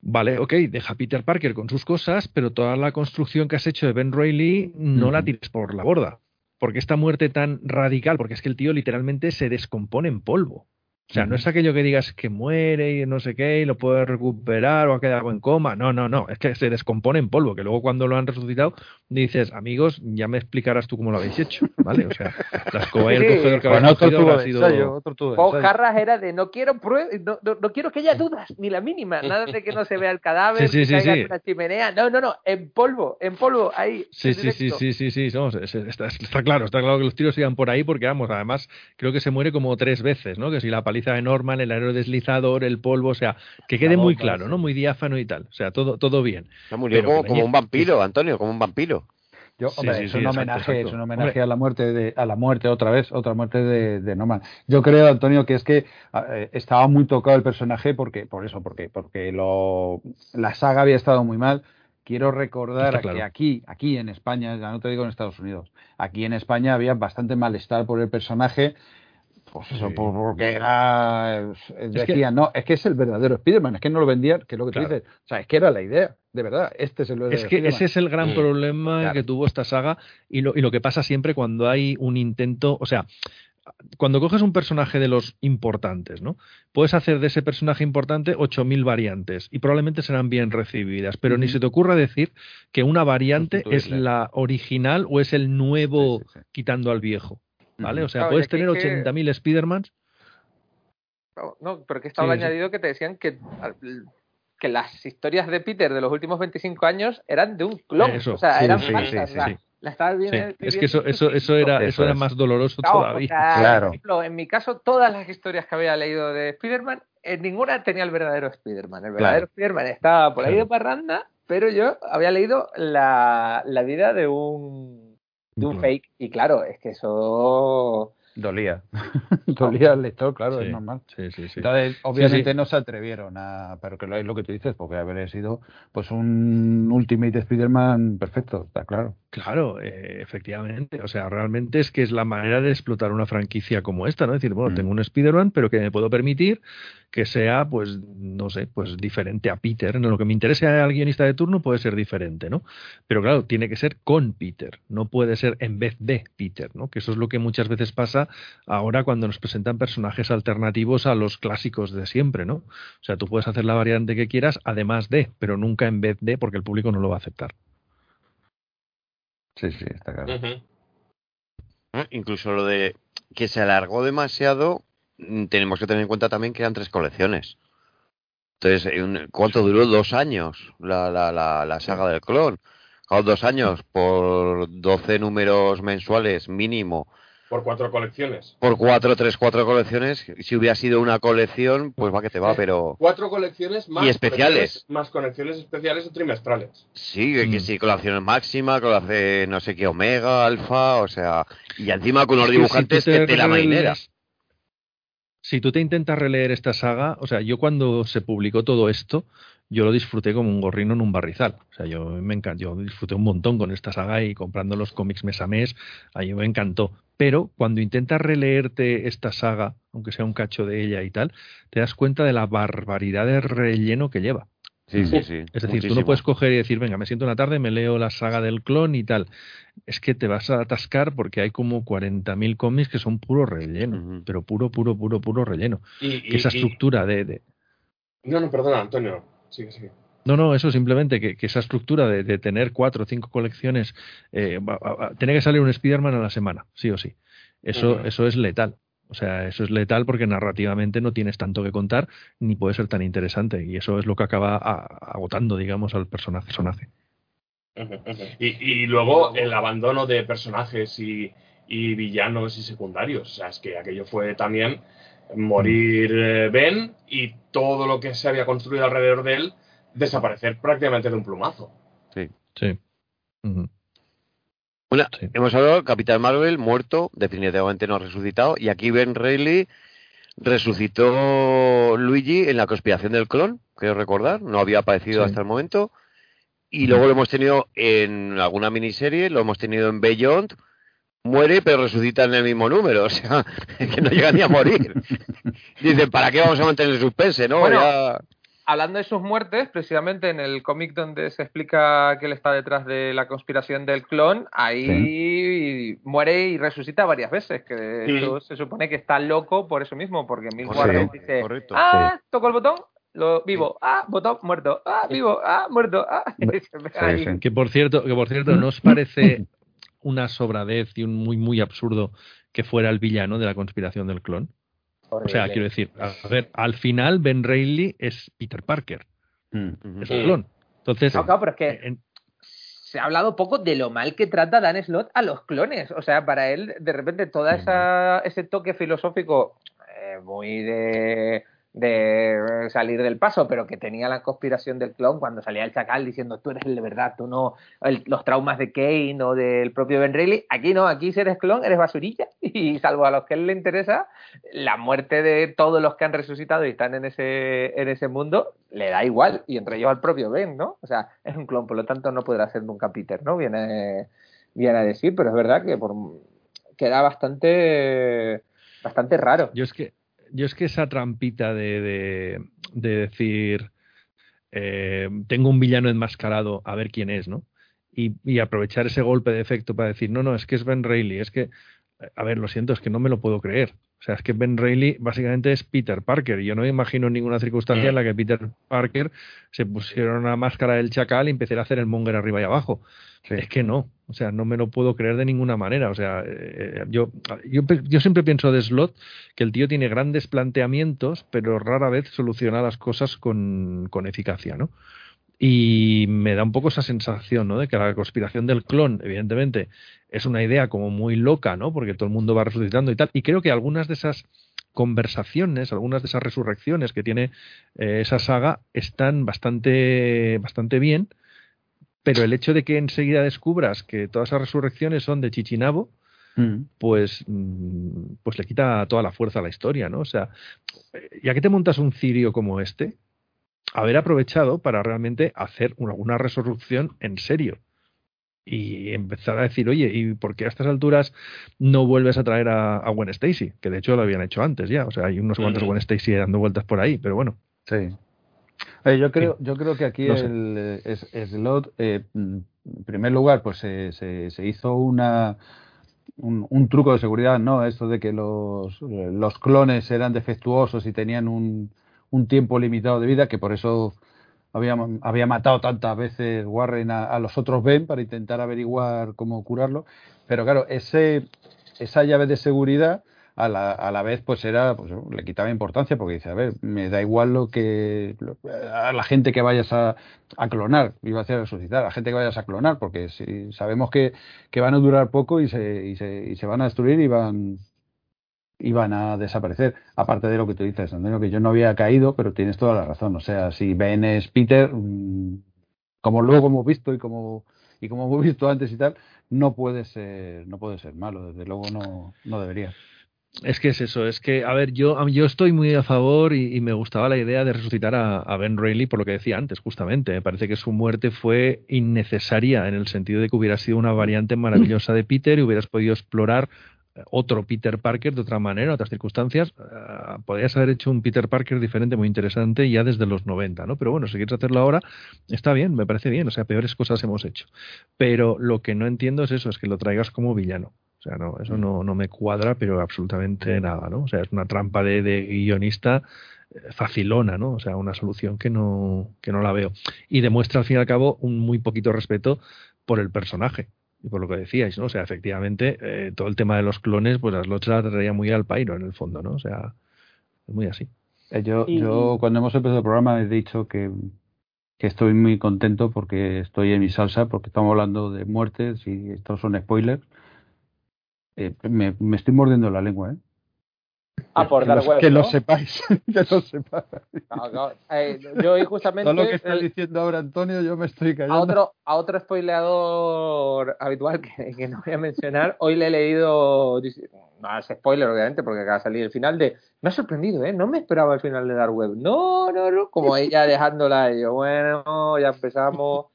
Speaker 6: vale, ok, deja a Peter Parker con sus cosas, pero toda la construcción que has hecho de Ben Reilly no la tires por la borda. Porque esta muerte tan radical, porque es que el tío literalmente se descompone en polvo. O sea, no es aquello que digas que muere y no sé qué y lo puedes recuperar o ha quedado en coma. No, no, no. Es que se descompone en polvo, que luego cuando lo han resucitado dices, amigos, ya me explicarás tú cómo lo habéis hecho, ¿vale? O sea, la escoba y el
Speaker 4: Sí.
Speaker 6: cogedor que habéis cogido
Speaker 5: tubo
Speaker 6: habrá
Speaker 5: de
Speaker 6: sido...
Speaker 5: ensayo, otro tubo ensayo.
Speaker 4: Era de no quiero prue- no, no, no quiero que haya dudas, ni la mínima, nada de que no se vea el cadáver,
Speaker 6: Sí, sí,
Speaker 4: que
Speaker 6: sí,
Speaker 4: caiga
Speaker 6: sí.
Speaker 4: en una chimenea, no, no, no, en polvo, en polvo, ahí.
Speaker 6: Sí, sí, sí, sí, sí, sí, está, está claro, está claro que los tiros sigan por ahí porque, vamos, además creo que se muere como tres veces, ¿no? Que si la paliza de Norman, el aerodeslizador, el polvo, o sea, que quede muy claro. ¿no? Muy diáfano y tal, o sea, todo, todo bien.
Speaker 2: Se murió
Speaker 6: Pero
Speaker 2: como, como un vampiro, Antonio, como un vampiro.
Speaker 5: Yo, hombre,
Speaker 6: sí,
Speaker 5: es
Speaker 6: sí,
Speaker 5: un
Speaker 6: exacto,
Speaker 5: homenaje,
Speaker 6: exacto.
Speaker 5: es un homenaje
Speaker 6: Hombre.
Speaker 5: a la muerte de, a la muerte otra vez, otra muerte de, de Norman. Yo creo, Antonio, que es que eh, estaba muy tocado el personaje porque, por eso, porque, porque lo, la saga había estado muy mal. Quiero recordar a que
Speaker 6: claro.
Speaker 5: aquí, aquí en España, ya no te digo en Estados Unidos, aquí en España había bastante malestar por el personaje. Pues eso,
Speaker 6: Sí.
Speaker 5: porque era. eh,
Speaker 6: que-
Speaker 5: no, es que es el verdadero Spider-Man, es que no lo vendían, que es lo que
Speaker 6: Claro.
Speaker 5: tú dices. O sea, es que era la idea, de verdad. Este es el verdadero
Speaker 6: Es que ese es el gran problema
Speaker 5: claro.
Speaker 6: que tuvo esta saga y lo, y lo que pasa siempre cuando hay un intento, o sea, cuando coges un personaje de los importantes, ¿no? Puedes hacer de ese personaje importante 8.000 variantes y probablemente serán bien recibidas, pero ni se te ocurra decir que una variante es la original o es el nuevo
Speaker 5: Sí, sí, sí.
Speaker 6: quitando al viejo, ¿vale? O sea,
Speaker 4: Claro,
Speaker 6: puedes tener
Speaker 4: que-
Speaker 6: 80.000 Spidermans
Speaker 4: No, No, pero que estaba
Speaker 6: Sí,
Speaker 4: el
Speaker 6: sí.
Speaker 4: añadido que te decían que, que las historias de Peter de los últimos 25 años eran de un clon.
Speaker 6: Eso,
Speaker 4: o sea,
Speaker 5: sí,
Speaker 4: eran
Speaker 5: sí,
Speaker 4: falsas.
Speaker 6: sí.
Speaker 4: La estaba bien
Speaker 6: Sí, es que eso, eso, eso era,
Speaker 5: Eso
Speaker 6: eso era
Speaker 5: es.
Speaker 6: más doloroso
Speaker 4: Claro, o
Speaker 6: todavía.
Speaker 4: sea,
Speaker 5: Claro.
Speaker 4: por ejemplo, en mi caso, todas las historias que había leído de Spider-Man, en ninguna tenía el verdadero Spider-Man. El verdadero Spider-Man estaba por ahí
Speaker 6: Claro.
Speaker 4: de parranda, pero yo había leído la, la vida de un, de un fake. Y claro, es que eso.
Speaker 5: Dolía. <laughs> Dolía al lector, claro,
Speaker 6: Sí,
Speaker 5: es normal.
Speaker 6: sí, sí, sí.
Speaker 5: Entonces, obviamente no se atrevieron a. Pero que lo es lo que tú dices, porque habría sido pues un Ultimate Spider-Man perfecto, está claro.
Speaker 6: Claro, eh, efectivamente. O sea, realmente es que es la manera de explotar una franquicia como esta, ¿no? Es decir, bueno,
Speaker 5: Mm.
Speaker 6: tengo un Spider-Man, pero que me puedo permitir que sea, pues, no sé, pues diferente a Peter. En lo que me interese al guionista de turno puede ser diferente, ¿no? Pero claro, tiene que ser con Peter, no puede ser en vez de Peter, ¿no? Que eso es lo que muchas veces pasa ahora cuando nos presentan personajes alternativos a los clásicos de siempre, ¿no? O sea, tú puedes hacer la variante que quieras, además de, pero nunca en vez de, porque el público no lo va a aceptar.
Speaker 5: Sí, sí, está claro.
Speaker 2: ¿eh? Incluso lo de que se alargó demasiado, mm, tenemos que tener en cuenta también que eran tres colecciones. Entonces, eh, ¿cuánto duró? Dos años la, la, la, la saga del clon. Dos años por 12 números mensuales mínimo,
Speaker 3: Por cuatro colecciones.
Speaker 2: por cuatro, tres, cuatro colecciones. Si hubiera sido una colección, pues va que te va, pero
Speaker 3: Cuatro colecciones más.
Speaker 2: Y especiales.
Speaker 3: colecciones- Más colecciones especiales o trimestrales.
Speaker 2: sí, que, que
Speaker 6: Mm.
Speaker 2: sí, colecciones máxima, colección no sé qué, omega, alfa, o sea, y encima con
Speaker 6: tú
Speaker 2: dibujantes
Speaker 6: te
Speaker 2: que te la mainera.
Speaker 6: Si tú te intentas releer esta saga, o sea, yo cuando se publicó todo esto, yo lo disfruté como un gorrino en un barrizal. O sea, yo me encantó, yo disfruté un montón con esta saga y comprando los cómics mes a mes, a mí me encantó. Pero cuando intentas releerte esta saga, aunque sea un cacho de ella y tal, te das cuenta de la barbaridad de relleno que lleva.
Speaker 2: Sí, sí, sí.
Speaker 6: Es decir, tú no puedes coger y decir, venga, me siento una tarde, me leo la saga del clon y tal. Es que te vas a atascar porque hay como 40.000 cómics que son puro relleno, pero puro, puro, puro, puro relleno.
Speaker 3: Y,
Speaker 6: Que esa
Speaker 3: y- y-
Speaker 6: estructura de, de-
Speaker 3: No, no, perdona, Antonio. Sigue, sigue.
Speaker 6: No, no, eso simplemente que, que esa estructura de, de tener cuatro o cinco colecciones, eh, va- va- va- tiene que salir un Spider-Man a la semana, sí o sí. Eso, eso es letal. O sea, eso es letal porque narrativamente no tienes tanto que contar ni puede ser tan interesante. Y eso es lo que acaba a- agotando, digamos, al personaje.
Speaker 3: Y, y luego el abandono de personajes y, y villanos y secundarios. O sea, es que aquello fue también morir eh, Ben y todo lo que se había construido alrededor de él desaparecer prácticamente de un plumazo.
Speaker 6: Sí. Ujú.
Speaker 2: Una-
Speaker 6: Sí.
Speaker 2: Hemos hablado Capitán Marvel muerto, definitivamente no ha resucitado, y aquí Ben Reilly resucitó Luigi en la conspiración del clon, creo recordar, no había aparecido
Speaker 6: Sí.
Speaker 2: hasta el momento, y luego lo hemos tenido en alguna miniserie, lo hemos tenido en Beyond, muere pero resucita en el mismo número, <laughs> o sea, que no llega ni a morir. <laughs> Dicen, ¿para qué vamos a mantener el suspense, no?
Speaker 4: Bueno,
Speaker 2: Ya-
Speaker 4: hablando de sus muertes, precisamente en el cómic donde se explica que él está detrás de la conspiración del clon, ahí muere y resucita varias veces, que de
Speaker 3: Sí.
Speaker 4: hecho se supone que está loco por eso mismo, porque Mil dice,
Speaker 2: correcto.
Speaker 4: ah, toco el botón, lo vivo, ah, botón, muerto, ah, vivo, ah, muerto, ah. <laughs>
Speaker 6: Que por cierto, que por cierto, ¿no os <laughs> parece una sobradez y un muy muy absurdo que fuera el villano de la conspiración del clon? O sea, quiero decir, a ver, al final Ben Reilly es Peter Parker,
Speaker 5: Mm.
Speaker 6: Es un clon. Entonces,
Speaker 4: No, claro, pero es que
Speaker 6: en-
Speaker 4: se ha hablado poco de lo mal que trata Dan Slott a los clones. O sea, para él, de repente, toda esa ese toque filosófico eh, muy de, de salir del paso, pero que tenía la conspiración del clon cuando salía el chacal diciendo tú eres el de verdad, tú no, los traumas de Kane o del propio Ben Reilly. Aquí no, aquí si eres clon, eres basurilla. <laughs> Y salvo a los que él le interesa, la muerte de todos los que han resucitado y están en ese, en ese mundo, le da igual, y entre ellos al propio Ben, ¿no? O sea, es un clon, por lo tanto no podrá ser nunca Peter, ¿no? Viene, viene a decir, pero es verdad que por, queda bastante, bastante raro.
Speaker 6: yo es que yo es que esa trampita de, de, de decir eh, tengo un villano enmascarado a ver quién es, ¿no? Y, y aprovechar ese golpe de efecto para decir, no, no, es que es Ben Reilly, es que, a ver, lo siento, es que no me lo puedo creer. O sea, es que Ben Reilly básicamente es Peter Parker. y Yo no me imagino ninguna circunstancia en la que Peter Parker se pusiera una máscara del chacal y empezara a hacer el monger arriba y abajo.
Speaker 5: Sí.
Speaker 6: Es que no, o sea, no me lo puedo creer de ninguna manera. O sea, eh, yo, yo, pe- yo siempre pienso de Slot que el tío tiene grandes planteamientos, pero rara vez soluciona las cosas con, con eficacia, ¿no? Y me da un poco esa sensación, ¿no? De que la conspiración del clon, evidentemente, es una idea como muy loca, ¿no? Porque todo el mundo va resucitando y tal. Y creo que algunas de esas conversaciones, algunas de esas resurrecciones que tiene eh, esa saga están bastante, bastante bien, pero el hecho de que enseguida descubras que todas esas resurrecciones son de Chichinabo,
Speaker 5: Mm.
Speaker 6: pues, mm, pues le quita toda la fuerza a la historia, ¿no? O sea, eh, ya que te montas un cirio como este, haber aprovechado para realmente hacer una, una resurrección en serio. Y empezar a decir, oye, ¿y por qué a estas alturas no vuelves a traer a, a Gwen Stacy? Que de hecho lo habían hecho antes ya. O sea, hay unos cuantos. Gwen Stacy dando vueltas por ahí, pero bueno.
Speaker 5: Sí. Yo creo, yo creo que aquí
Speaker 6: No
Speaker 5: el eh, es- Slot, eh, en primer lugar, pues se, se, se hizo una un, un truco de seguridad, ¿no? Esto de que los, eh, los clones eran defectuosos y tenían un, un tiempo limitado de vida, que por eso había, había matado tantas veces Warren a, los otros Ben para intentar averiguar cómo curarlo. Pero claro, ese, esa llave de seguridad a la, a la vez pues era pues le quitaba importancia porque dice a ver me da igual lo que a la gente que vayas a, a clonar iba a decir resucitar a la gente que vayas a clonar porque si sabemos que, que van a durar poco y se, y se, y se van a destruir y van y van a desaparecer. Aparte de lo que tú dices Andrés que yo no había caído pero tienes toda la razón. O sea si Ben es Peter mm, como luego hemos visto y como y como hemos visto antes y tal no puede ser no puede ser malo. Desde luego no no debería.
Speaker 6: Es que es eso, es que, a ver, yo, yo estoy muy a favor y, me gustaba la idea de resucitar a, Ben Reilly por lo que decía antes, justamente. Me parece que su muerte fue innecesaria en el sentido de que hubiera sido una variante maravillosa de Peter y hubieras podido explorar otro Peter Parker de otra manera, en otras circunstancias. Ah, podrías haber hecho un Peter Parker diferente, muy interesante, ya desde los 90, ¿no? Pero bueno, si quieres hacerlo ahora, está bien, me parece bien. O sea, peores cosas hemos hecho. Pero lo que no entiendo es eso, es que lo traigas como villano. O sea, no, eso no, no me cuadra, pero absolutamente nada, ¿no? O sea, es una trampa de, de guionista eh, facilona, ¿no? O sea, una solución que no, que no la veo. Y demuestra, al fin y al cabo, un muy poquito respeto por el personaje y por lo que decíais, ¿no? O sea, efectivamente, eh, todo el tema de los clones, pues las lochas la traía muy al pairo, en el fondo, ¿no? O sea, es muy así.
Speaker 5: Eh, Yo,
Speaker 4: Y-
Speaker 5: yo cuando hemos empezado el programa he dicho que, que estoy muy contento porque estoy en mi salsa, porque estamos hablando de muertes y estos son spoilers. Eh, me, me estoy mordiendo la lengua, ¿eh?
Speaker 4: Ah, por
Speaker 5: que
Speaker 4: dar
Speaker 5: lo,
Speaker 4: web,
Speaker 5: que lo sepáis, <laughs> que lo sepáis.
Speaker 4: No, no, eh, yo hoy justamente
Speaker 5: Todo lo que está
Speaker 4: el-
Speaker 5: diciendo ahora Antonio, yo me estoy
Speaker 4: a
Speaker 5: callando.
Speaker 4: otro, a otro spoileador habitual que, que no voy a mencionar, hoy le he leído, no es spoiler obviamente porque acaba de salir el final de, me ha sorprendido, ¿eh? no me esperaba el final de Dark Web, no, no, no, como ella dejándola, y yo, bueno, ya empezamos,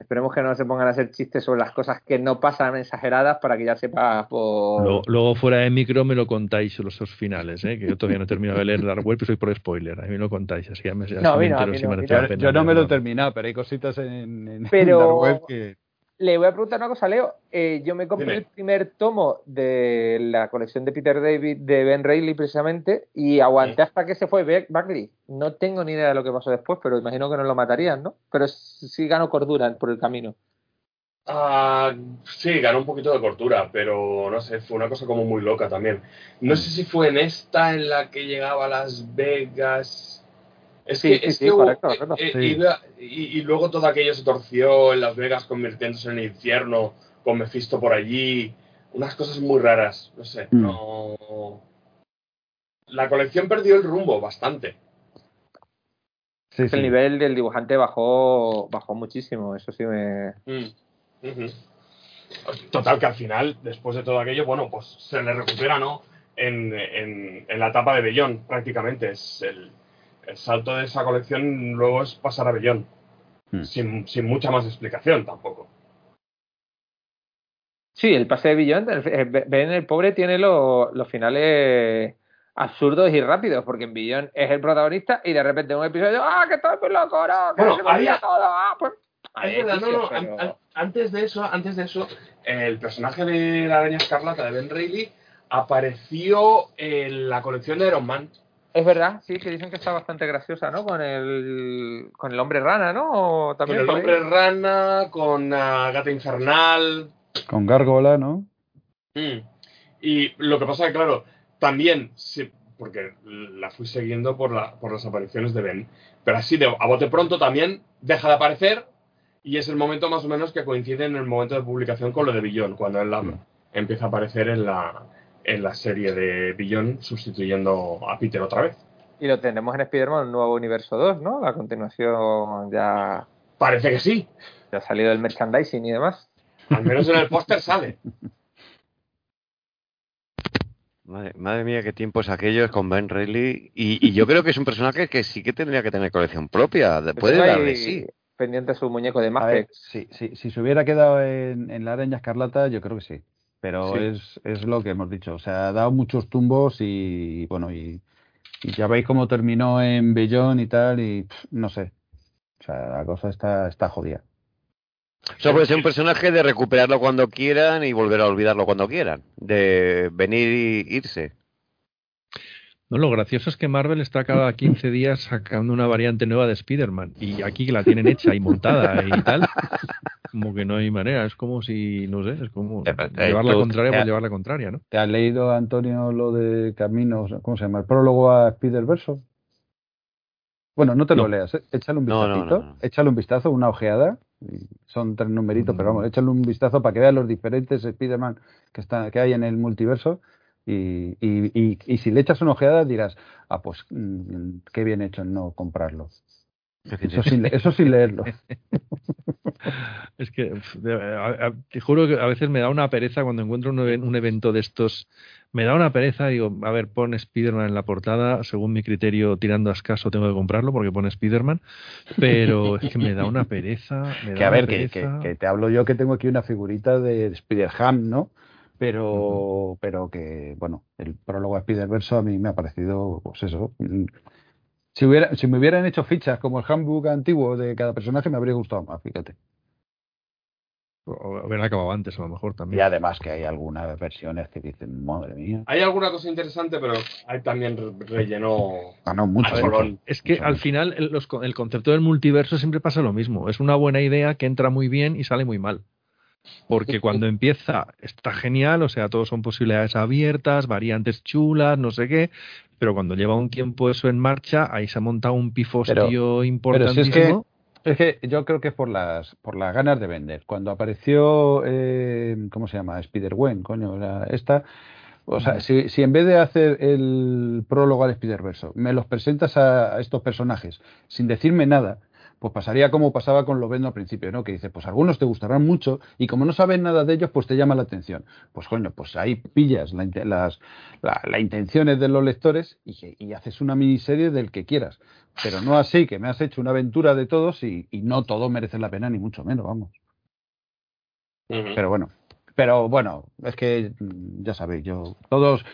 Speaker 4: Esperemos que no se pongan a hacer chistes sobre las cosas que no pasan exageradas para que ya sepas por...
Speaker 6: Luego, luego fuera de micro me lo contáis los esos finales, ¿eh? que yo todavía no he terminado de leer Dark Web y soy por spoiler. A mí me lo contáis, así ya me ya
Speaker 4: No, no,
Speaker 6: si la
Speaker 5: Yo, yo me lo he terminado, pero hay cositas en, en,
Speaker 4: Pero-
Speaker 5: en Dark Web que...
Speaker 4: Le voy a preguntar una cosa, Leo. Eh, yo me compré
Speaker 3: Dime.
Speaker 4: el primer tomo de la colección de Peter David de Ben Reilly precisamente y aguanté hasta que se fue Bagley. No tengo ni idea de lo que pasó después, pero imagino que no lo matarían, ¿no? Pero sí ganó cordura por el camino.
Speaker 3: Ah, sí, ganó un poquito de cortura, pero no sé, fue una cosa como muy loca también. No sé si fue en esta en la que llegaba a Las Vegas. Es que,
Speaker 4: sí,
Speaker 3: es
Speaker 4: sí,
Speaker 3: que hubo-
Speaker 4: correcto, correcto.
Speaker 3: eh,
Speaker 5: Sí.
Speaker 3: iba- y, y luego todo aquello se torció en Las Vegas convirtiéndose en el infierno, con Mephisto por allí. Unas cosas muy raras, no sé,
Speaker 5: Mm.
Speaker 3: no... La colección perdió el rumbo bastante.
Speaker 5: Sí,
Speaker 4: El nivel del dibujante bajó, bajó muchísimo, eso sí me...
Speaker 3: Mm. Total, que al final, después de todo aquello, bueno, pues se le recupera, ¿no? En, en, en la etapa de Bellón, prácticamente. Es el, el salto de esa colección luego es pasar a Bellón.
Speaker 5: Hmm.
Speaker 3: Sin, sin mucha más explicación tampoco.
Speaker 4: Sí, el pase de Billón, Ben el pobre tiene lo- los finales absurdos y rápidos, porque en Billón es el protagonista y de repente en un episodio, ¡ah, que estoy muy loco, no! ¡Que
Speaker 3: Bueno,
Speaker 4: se me olvida
Speaker 3: había-
Speaker 4: todo! ¡Ah, pues! Ahí
Speaker 3: Es verdad, no,
Speaker 4: vicios,
Speaker 3: no, an-
Speaker 4: pero-
Speaker 3: an- antes de eso, antes de eso, el personaje de la araña escarlata de Ben Reilly apareció en la colección de Iron Man.
Speaker 4: Es verdad, sí, que dicen que está bastante graciosa, ¿no? Con el, con el hombre rana, ¿no? O
Speaker 3: Con
Speaker 4: También
Speaker 3: el hombre rana, con Gata Infernal,
Speaker 5: Con Gárgola, ¿no?
Speaker 3: Mm. Y lo que pasa es que, claro, también, sí, porque la fui siguiendo por, la, por las apariciones de Ben, pero así de a bote pronto también deja de aparecer y es el momento más o menos que coincide en el momento de publicación con lo de Billón, cuando él la-
Speaker 5: Mm.
Speaker 3: empieza a aparecer en la, en la serie de Billón sustituyendo a Peter otra vez.
Speaker 4: Y lo tenemos en Spider-Man, un nuevo universo 2, ¿no? La continuación ya,
Speaker 3: Parece que sí,
Speaker 4: ya ha salido el merchandising y demás.
Speaker 3: al menos en el póster sale.
Speaker 2: Madre, madre mía, qué tiempos aquellos con Ben Reilly. Y, y yo creo que es un personaje que sí que tendría que tener colección propia. de- Puede darle, sí.
Speaker 4: pendiente su muñeco de Mafex.
Speaker 5: sí, sí, si se hubiera quedado en, en la araña escarlata, yo creo que sí. Pero
Speaker 3: Sí.
Speaker 5: es, es lo que hemos dicho. O sea, ha dado muchos tumbos y bueno, y, y ya veis cómo terminó en Bellón y tal, y pff, no sé. O sea, la cosa está, está jodida.
Speaker 2: O sea, puede ser un personaje de recuperarlo cuando quieran y volver a olvidarlo cuando quieran. De venir y irse.
Speaker 6: No, lo gracioso es que Marvel está cada 15 días sacando una variante nueva de Spider-Man. Y aquí que la tienen hecha y montada y tal, como que no hay manera. Es como si, no sé, es como
Speaker 2: Eh, eh,
Speaker 6: llevar la contraria por
Speaker 2: eh,
Speaker 6: llevar la contraria, ¿no?
Speaker 5: ¿Te has leído, Antonio, lo de Caminos, ¿cómo se llama? El prólogo a Spider-Verso. Bueno, no te lo
Speaker 6: No.
Speaker 5: leas, ¿eh? échale un
Speaker 2: No, no,
Speaker 5: vistacito,
Speaker 2: no, no.
Speaker 5: échale un vistazo, una ojeada. y Son tres numeritos, pero
Speaker 6: Mm.
Speaker 5: vamos, échale un vistazo para que veas los diferentes Spider-Man que, están- que hay en el multiverso. Y, y, y, y si le echas una ojeada dirás, ah, pues mm, qué bien hecho en no comprarlo. Eso sin, eso sin leerlo. <laughs>
Speaker 6: Es que, a- a- te juro que a veces me da una pereza cuando encuentro un, even- un evento de estos. Me da una pereza, digo, a ver, pon Spider-Man en la portada, según mi criterio, tirando a escaso, tengo que comprarlo porque pone Spider-Man, pero es que me da una pereza. Me da <laughs>
Speaker 5: Que a ver, que, que, que te hablo yo que tengo aquí una figurita de Spider-Ham, ¿no? Pero, pero que, bueno, el prólogo a Spider-Verso a mí me ha parecido, pues eso. mm, Si, hubiera, si me hubieran hecho fichas como el handbook antiguo de cada personaje, me habría gustado más, fíjate.
Speaker 6: O haber acabado antes, a lo mejor
Speaker 5: Y
Speaker 6: también.
Speaker 5: además que hay algunas versiones que dicen, madre mía,
Speaker 3: Hay alguna cosa interesante, pero hay también re- relleno
Speaker 5: ganó mucho. mucho.
Speaker 6: Es que
Speaker 5: Mucho,
Speaker 6: al final el, los co- el concepto del multiverso siempre pasa lo mismo. Es una buena idea que entra muy bien y sale muy mal. Porque cuando empieza está genial, o sea, todos son posibilidades abiertas, variantes chulas, no sé qué, pero cuando lleva un tiempo eso en marcha, ahí se ha montado un pifostio
Speaker 5: Pero- pero si es
Speaker 6: importantísimo.
Speaker 5: Es que yo creo que es por las por las ganas de vender. Cuando apareció, eh, ¿cómo se llama? Spider-Gwen, coño, la- esta. O sea, si, si en vez de hacer el prólogo al Spider-Verso, me los presentas a, a estos personajes sin decirme nada, pues pasaría como pasaba con Lovendo al principio, ¿no? Que dice, pues algunos te gustarán mucho y como no saben nada de ellos, pues te llama la atención. Pues coño, pues ahí pillas la, las la, la intenciones de los lectores y, y haces una miniserie del que quieras. Pero no así, que me has hecho una aventura de todos y, y no todo merece la pena, ni mucho menos, vamos. Pero bueno, pero bueno, es que mm, ya sabéis, yo todos,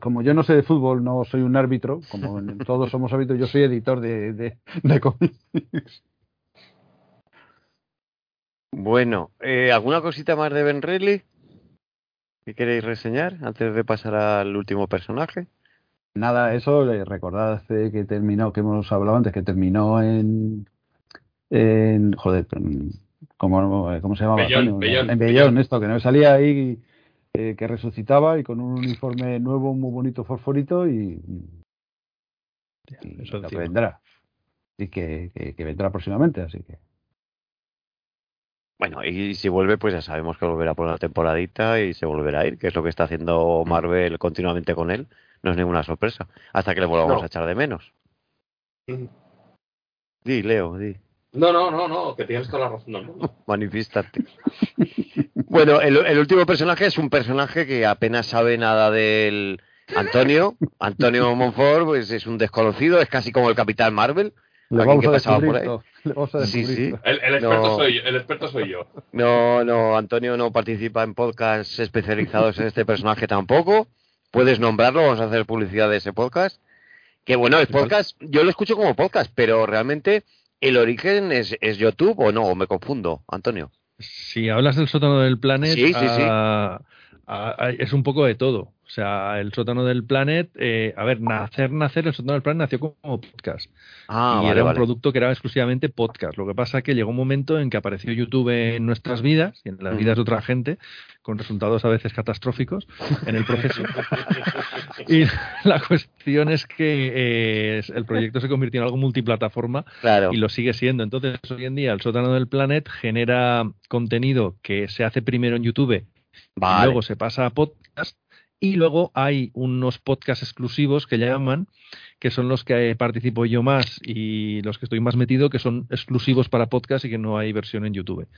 Speaker 5: como yo no sé de fútbol, no soy un árbitro, como todos somos árbitros, yo soy editor de, de, de cómics.
Speaker 2: Bueno, eh, ¿alguna cosita más de Ben Reilly que queréis reseñar antes de pasar al último personaje?
Speaker 5: Nada, eso, recordad eh, que terminó, que hemos hablado antes, que terminó en, en joder, ¿cómo, cómo se llamaba?
Speaker 3: Bellón? Bellón,
Speaker 5: en
Speaker 3: Bellón.
Speaker 5: Esto, que no salía ahí, eh, que resucitaba y con un uniforme nuevo, muy bonito, fosforito y, y
Speaker 6: eso
Speaker 5: lo que vendrá. Y que, que, que vendrá próximamente, así que.
Speaker 2: Bueno, y si vuelve, pues ya sabemos que volverá por una temporadita y se volverá a ir, que es lo que está haciendo Marvel continuamente con él. No es ninguna sorpresa, hasta que le volvamos
Speaker 3: No.
Speaker 2: a echar de menos. Di, Leo, di.
Speaker 3: No, no, no, no, que tienes toda la razón del mundo. <laughs>
Speaker 2: Manifiéstate. <laughs> bueno, el, el último personaje es un personaje que apenas sabe nada del Antonio. Antonio Monfort, pues es un desconocido, es casi como el Capitán Marvel.
Speaker 5: Le vamos
Speaker 2: que
Speaker 5: a descubrir
Speaker 2: por ahí.
Speaker 5: todo, le vamos a
Speaker 2: Sí,
Speaker 5: descubrir
Speaker 2: sí.
Speaker 3: El, el experto
Speaker 2: No.
Speaker 3: soy yo, el experto soy yo.
Speaker 2: No, no, Antonio no participa en podcasts especializados en este personaje tampoco. Puedes nombrarlo, vamos a hacer publicidad de ese podcast. Que bueno, el podcast, yo lo escucho como podcast, pero realmente el origen es, es YouTube o no, o me confundo, Antonio.
Speaker 6: Si hablas del sótano del Planet,
Speaker 2: Sí, sí, sí.
Speaker 6: ah, es un poco de todo. O sea, el sótano del Planet, eh, a ver, nacer, nacer, el sótano del Planet nació como podcast.
Speaker 2: Ah,
Speaker 6: y
Speaker 2: vale,
Speaker 6: era un
Speaker 2: vale.
Speaker 6: producto que era exclusivamente podcast. Lo que pasa es que llegó un momento en que apareció YouTube en nuestras vidas y en las vidas de otra gente, con resultados a veces catastróficos en el proceso. <laughs> y la cuestión es que eh, el proyecto se convirtió en algo multiplataforma
Speaker 2: Claro.
Speaker 6: y lo sigue siendo. Entonces, hoy en día, el sótano del Planet genera contenido que se hace primero en YouTube,
Speaker 2: Vale.
Speaker 6: luego se pasa a podcast y luego hay unos podcasts exclusivos que llaman que son los que participo yo más y los que estoy más metido, que son exclusivos para podcast y que no hay versión en YouTube.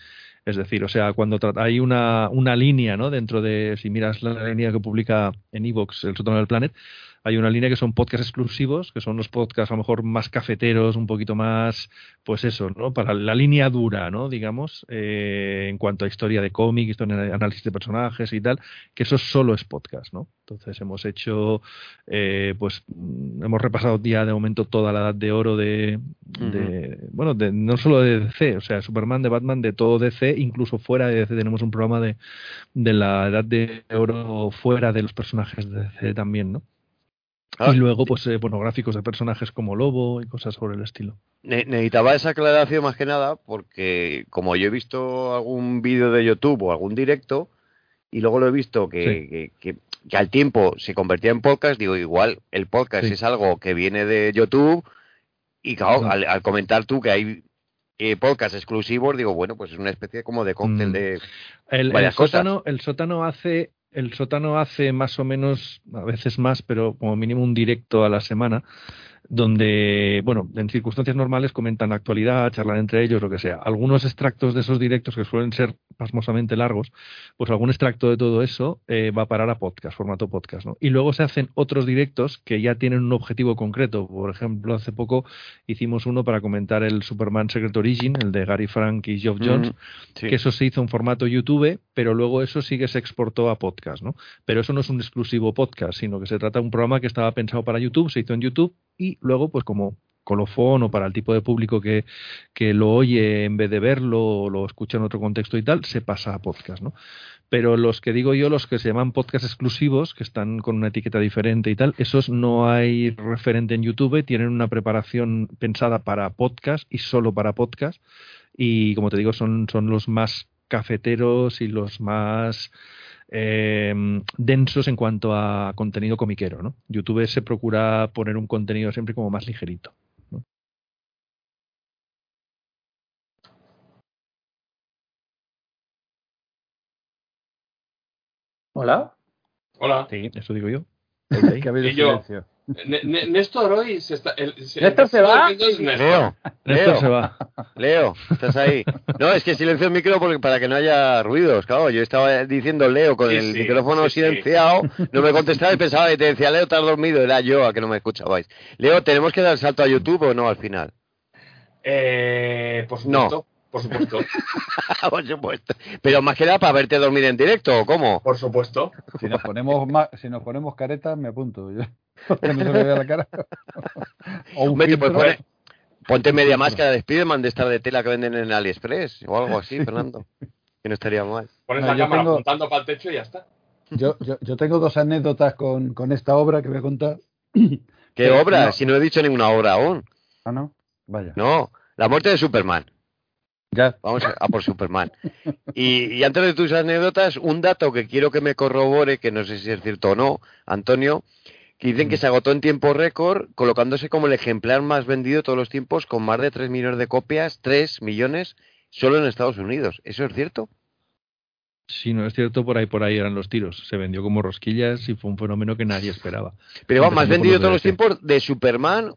Speaker 6: Es decir, o sea, cuando hay una, una línea, ¿no? Dentro de, si miras la línea que publica en Evox, El Sótano del Planet, hay una línea que son podcasts exclusivos, que son los podcasts a lo mejor más cafeteros, un poquito más, pues eso, ¿no? Para la línea dura, ¿no? Digamos, eh, en cuanto a historia de cómic, historia de análisis de personajes y tal, que eso solo es podcast, ¿no? Entonces hemos hecho, eh, pues, mm, hemos repasado ya de momento toda la edad de oro de, de- bueno, de, no solo de DC, o sea, Superman, de Batman, de todo DC, incluso fuera de DC tenemos un programa de, de la edad de oro fuera de los personajes de DC también, ¿no?
Speaker 2: Ah,
Speaker 6: Y luego, pues, eh, pornográficos de personajes como Lobo y cosas sobre el estilo.
Speaker 2: Ne- necesitaba esa aclaración más que nada porque como yo he visto algún vídeo de YouTube o algún directo y luego lo he visto que,
Speaker 6: Sí.
Speaker 2: que, que- que al tiempo se convertía en podcast, digo, igual el podcast
Speaker 6: Sí.
Speaker 2: es algo que viene de YouTube y claro, al, al comentar tú que hay eh, podcasts exclusivos, digo, bueno, pues es una especie como de cóctel
Speaker 6: Mm.
Speaker 2: de...
Speaker 6: El, el
Speaker 2: Varias cosas.
Speaker 6: sótano, el sótano hace, el sótano hace más o menos, a veces más, pero como mínimo un directo a la semana, donde, bueno, en circunstancias normales comentan actualidad, charlan entre ellos, lo que sea. Algunos extractos de esos directos que suelen ser pasmosamente largos, pues algún extracto de todo eso eh, va a parar a podcast, formato podcast, ¿no? Y luego se hacen otros directos que ya tienen un objetivo concreto. Por ejemplo, hace poco hicimos uno para comentar el Superman Secret Origin, el de Gary Frank y Geoff Jones,
Speaker 2: Mm, sí.
Speaker 6: que eso se hizo en formato YouTube, pero luego eso sí que se exportó a podcast, ¿no? Pero eso no es un exclusivo podcast, sino que se trata de un programa que estaba pensado para YouTube, se hizo en YouTube luego, pues como colofón o para el tipo de público que, que lo oye en vez de verlo o lo escucha en otro contexto y tal, se pasa a podcast, ¿no? Pero los que digo yo, los que se llaman podcast exclusivos, que están con una etiqueta diferente y tal, esos no hay referente en YouTube, tienen una preparación pensada para podcast y solo para podcast. Y como te digo, son, son los más cafeteros y los más eh, densos en cuanto a contenido comiquero, ¿no? YouTube se procura poner un contenido siempre como más ligerito. ¿no?
Speaker 4: ¿Hola?
Speaker 3: Hola.
Speaker 6: Sí, eso digo yo. <laughs>
Speaker 5: Que ha habido
Speaker 3: Y yo.
Speaker 5: silencio.
Speaker 3: Néstor hoy se está. el- se-
Speaker 4: ¿Néstor se va?
Speaker 2: Leo,
Speaker 6: Néstor
Speaker 2: Leo,
Speaker 6: se va.
Speaker 2: Leo, estás ahí. No, es que silencio el micro porque, para que no haya ruidos. Claro, yo estaba diciendo Leo con
Speaker 3: Sí,
Speaker 2: el
Speaker 3: sí,
Speaker 2: micrófono
Speaker 3: sí, sí.
Speaker 2: silenciado, no me contestaba y pensaba que te decía Leo, estás dormido. Era yo a que no me escuchabais. Leo, ¿tenemos que dar salto a YouTube o no al final?
Speaker 3: Eh, por supuesto. Por supuesto. <laughs>
Speaker 2: Por supuesto. Pero más que nada para verte dormir en directo, ¿o cómo?
Speaker 3: Por supuesto.
Speaker 5: Si nos ponemos ma- si nos ponemos caretas, me apunto. <laughs> Yo, que no se me vea la cara. <laughs> O un
Speaker 2: Hombre, te puedes
Speaker 5: filtro.
Speaker 2: poner- ponte media máscara de Spiderman de estar de tela que venden en AliExpress o algo así, Fernando. Que no estaría mal.
Speaker 3: Pones
Speaker 5: No,
Speaker 3: la cámara
Speaker 5: tengo-
Speaker 3: apuntando para el techo y ya está.
Speaker 5: Yo, yo, yo tengo dos anécdotas con, con esta obra que voy a contar.
Speaker 2: ¿Qué
Speaker 5: Eh,
Speaker 2: obra?
Speaker 5: no.
Speaker 2: Si no he dicho ninguna obra aún.
Speaker 5: Ah, no. Vaya.
Speaker 2: No, la muerte de Superman.
Speaker 5: Ya.
Speaker 2: Vamos a, a por Superman. Y, y antes de tus anécdotas, un dato que quiero que me corrobore, que no sé si es cierto o no, Antonio, que dicen que se agotó en tiempo récord, colocándose como el ejemplar más vendido de todos los tiempos, con más de 3 millones de copias, 3 millones, solo en Estados Unidos. ¿Eso es cierto?
Speaker 6: Si no es cierto, por ahí por ahí eran los tiros. Se vendió como rosquillas y fue un fenómeno que nadie esperaba.
Speaker 2: Pero vamos, más vendido todos los
Speaker 6: DC.
Speaker 2: tiempos de Superman,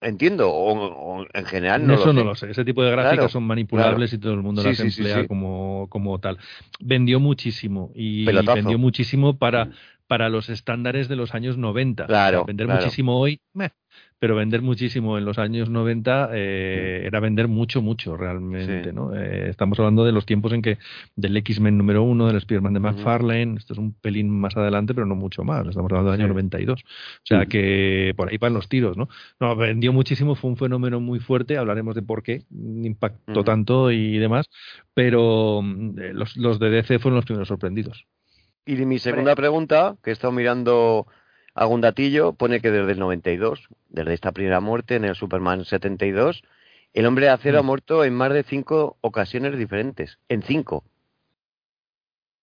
Speaker 2: entiendo, o, o en general no
Speaker 6: Eso
Speaker 2: lo
Speaker 6: no
Speaker 2: sé.
Speaker 6: lo sé. Ese tipo de gráficas
Speaker 2: Claro,
Speaker 6: son manipulables y todo el mundo
Speaker 2: Sí,
Speaker 6: las
Speaker 2: sí,
Speaker 6: emplea
Speaker 2: sí.
Speaker 6: Como, como tal. Vendió muchísimo y
Speaker 2: Pelotazo.
Speaker 6: vendió muchísimo para, para los estándares de los años 90.
Speaker 2: Claro,
Speaker 6: O sea, vender muchísimo hoy, meh, pero vender muchísimo en los años 90 eh, era vender mucho, mucho realmente.
Speaker 2: Sí.
Speaker 6: ¿no? Eh, estamos hablando de los tiempos en que del X-Men número uno, del Spider-Man de. McFarlane, esto es un pelín más adelante, pero no mucho más. Estamos hablando del año
Speaker 2: Sí.
Speaker 6: 92. O sea que por ahí van los tiros, ¿no? No, vendió muchísimo, fue un fenómeno muy fuerte, hablaremos de por qué impactó tanto y demás, pero mm, eh, los, los de DC fueron los primeros sorprendidos.
Speaker 2: Y mi segunda pregunta, que he estado mirando algún datillo, pone que desde el 92, desde esta primera muerte en el Superman 72, el hombre de acero
Speaker 6: Mm.
Speaker 2: ha muerto en más de cinco ocasiones diferentes. En cinco.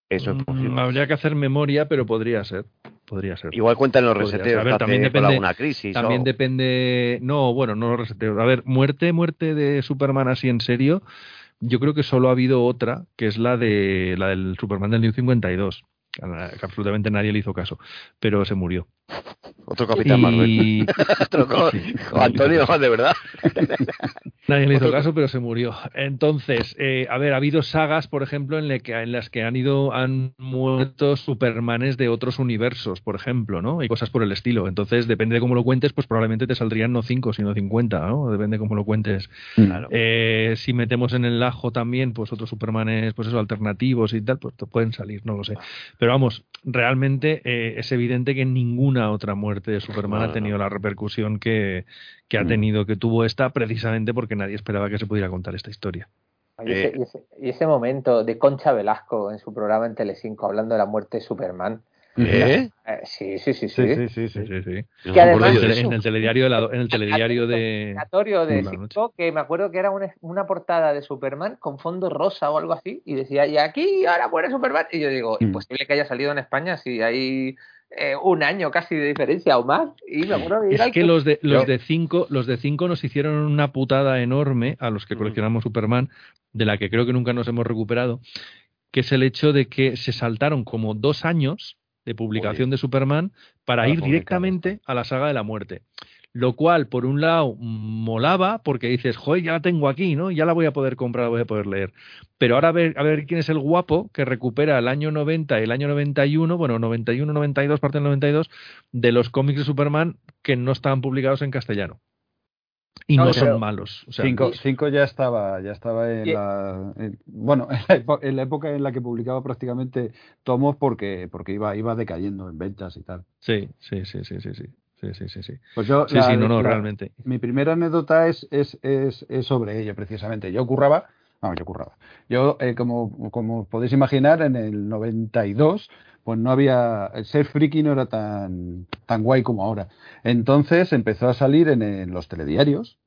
Speaker 2: Eso es
Speaker 6: Mm,
Speaker 2: posible.
Speaker 6: Habría que hacer memoria, pero podría ser. Podría ser.
Speaker 2: Igual cuentan los
Speaker 6: Podría
Speaker 2: reseteos
Speaker 6: A ver, también depende-
Speaker 2: alguna crisis.
Speaker 6: También
Speaker 2: o-
Speaker 6: depende. No, bueno, no los reseteos. A ver, muerte, muerte de Superman así en serio. Yo creo que solo ha habido otra, que es la de la del Superman del New 52. a la que absolutamente nadie le hizo caso, pero se murió.
Speaker 2: Otro Capitán Marvel. <laughs>
Speaker 6: Y
Speaker 2: Otro co-
Speaker 6: Sí.
Speaker 2: Antonio, de verdad. <laughs>
Speaker 6: nadie le hizo caso, pero se murió. Entonces, eh, a ver, ha habido sagas, por ejemplo, en, la que, en las que han ido, han muerto Supermanes de otros universos, por ejemplo, ¿no? Y cosas por el estilo. Entonces, depende de cómo lo cuentes, pues probablemente te saldrían no 5, sino 50, ¿no? Depende de cómo lo cuentes.
Speaker 2: Claro.
Speaker 6: Eh, si metemos en el ajo también, pues otros Supermanes, pues eso, alternativos y tal, pues te pueden salir, no lo sé. Pero vamos, realmente eh, es evidente que ninguna otra muerte de Superman
Speaker 2: No,
Speaker 6: ha tenido
Speaker 2: no.
Speaker 6: la repercusión que, que ha
Speaker 5: Mm.
Speaker 6: tenido, que tuvo esta, precisamente porque nadie esperaba que se pudiera contar esta historia.
Speaker 4: Y ese, y ese- y ese momento de Concha Velasco en su programa en Telecinco hablando de la muerte de Superman.
Speaker 2: ¿Eh?
Speaker 4: Eh, sí, sí, sí, sí.
Speaker 5: Sí, sí, sí,
Speaker 6: Sí,
Speaker 5: sí.
Speaker 4: Que además-
Speaker 6: En,
Speaker 2: eso.
Speaker 6: en el telediario de la- en el telediario de
Speaker 4: Cinco, que me acuerdo que era una, una portada de Superman con fondo rosa o algo así, y decía, y aquí ahora muere Superman. Y yo digo,
Speaker 5: Mm.
Speaker 4: imposible que haya salido en España si hay eh, un año casi de diferencia o más. Y me acuerdo
Speaker 6: Es
Speaker 4: "Ay,
Speaker 6: que los de los de cinco, los de cinco nos hicieron una putada enorme a los que
Speaker 2: Mm.
Speaker 6: coleccionamos Superman, de la que creo que nunca nos hemos recuperado, que es el hecho de que se saltaron como dos años de publicación de Superman para
Speaker 5: Para
Speaker 6: ir directamente a la saga de la muerte. Lo cual, por un lado, molaba porque dices, joder, ya la tengo aquí, ¿no? Ya la voy a poder comprar, la voy a poder leer. Pero ahora a ver, a ver quién es el guapo que recupera el año 90 y el año 91, bueno, 91, 92, parte del 92, de los cómics de Superman que no estaban publicados en castellano. Y
Speaker 4: No,
Speaker 6: son malos. O sea,
Speaker 5: Cinco, cinco ya estaba, ya estaba en
Speaker 4: Y-
Speaker 5: la, en- bueno, <laughs> en la, epo- en la época en la que publicaba prácticamente tomos porque, porque iba, iba decayendo en ventas y tal.
Speaker 6: Sí, sí, sí, sí, sí, sí. Sí, sí, sí, sí.
Speaker 5: Pues yo,
Speaker 6: Sí,
Speaker 5: la-
Speaker 6: sí, no, no,
Speaker 5: la-
Speaker 6: realmente.
Speaker 5: Mi primera anécdota es, es, es, es sobre ello, precisamente. Yo curraba, no, yo curraba. Yo, eh, como, como podéis imaginar, en el 92, pues no había, el ser friki no era tan, tan guay como ahora. Entonces empezó a salir en, en los telediarios.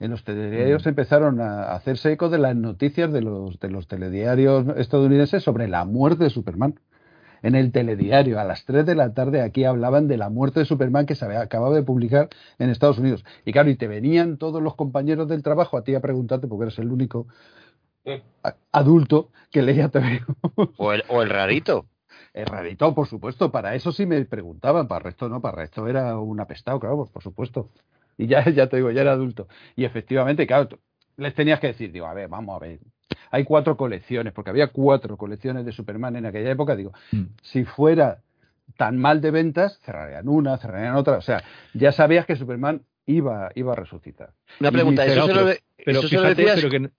Speaker 5: En los telediarios empezaron a hacerse eco de las noticias de los, de los telediarios estadounidenses sobre la muerte de Superman. En el telediario, a las 3 de la tarde, aquí hablaban de la muerte de Superman que se había, acababa de publicar en Estados Unidos. Y claro, y te venían todos los compañeros del trabajo a ti a preguntarte, porque eres el único adulto que leía TV.
Speaker 2: O el, o el rarito.
Speaker 5: eh, reeditó, por supuesto. Para eso sí me preguntaban, para el resto no, para el resto era un apestado, claro, pues, por supuesto. Y ya, <laughs> ya te digo, ya era adulto. Y efectivamente, claro, les tenías que decir, digo, a ver, vamos a ver. Hay cuatro colecciones, porque había cuatro colecciones de Superman en aquella época. Digo,
Speaker 6: Mm.
Speaker 5: si fuera tan mal de ventas, cerrarían una, cerrarían otra. O sea, ya sabías que Superman iba, iba a resucitar.
Speaker 2: Una
Speaker 5: Y
Speaker 2: pregunta,
Speaker 5: dice,
Speaker 2: ¿eso se
Speaker 5: "No,
Speaker 2: lo, de-
Speaker 6: Pero
Speaker 2: eso se lo
Speaker 6: fíjate,
Speaker 2: decías,
Speaker 6: pero que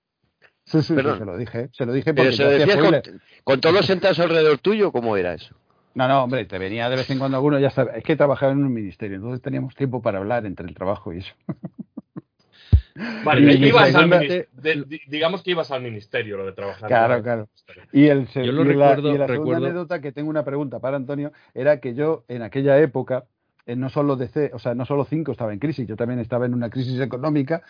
Speaker 5: Sí, sí, sí,
Speaker 2: Perdón.
Speaker 5: se lo dije, se lo dije
Speaker 2: pero
Speaker 5: porque
Speaker 2: se
Speaker 5: yo
Speaker 2: lo decías con, con todos los sentados alrededor tuyo? ¿Cómo era eso?
Speaker 5: No, no, hombre, te venía de vez en cuando alguno, ya sabes, es que trabajaba en un ministerio, entonces teníamos tiempo para hablar entre el trabajo y eso. <laughs>
Speaker 3: Vale,
Speaker 5: Y- y
Speaker 3: ibas al de- di- digamos que ibas al ministerio lo de trabajar.
Speaker 5: Claro, claro. Y, el,
Speaker 6: Yo lo
Speaker 5: y la,
Speaker 6: recuerdo-
Speaker 5: y la segunda
Speaker 6: recuerdo-
Speaker 5: anécdota que tengo una pregunta para Antonio era que yo en aquella época eh, no solo DC, o sea, no solo Cinco estaba en crisis, yo también estaba en una crisis económica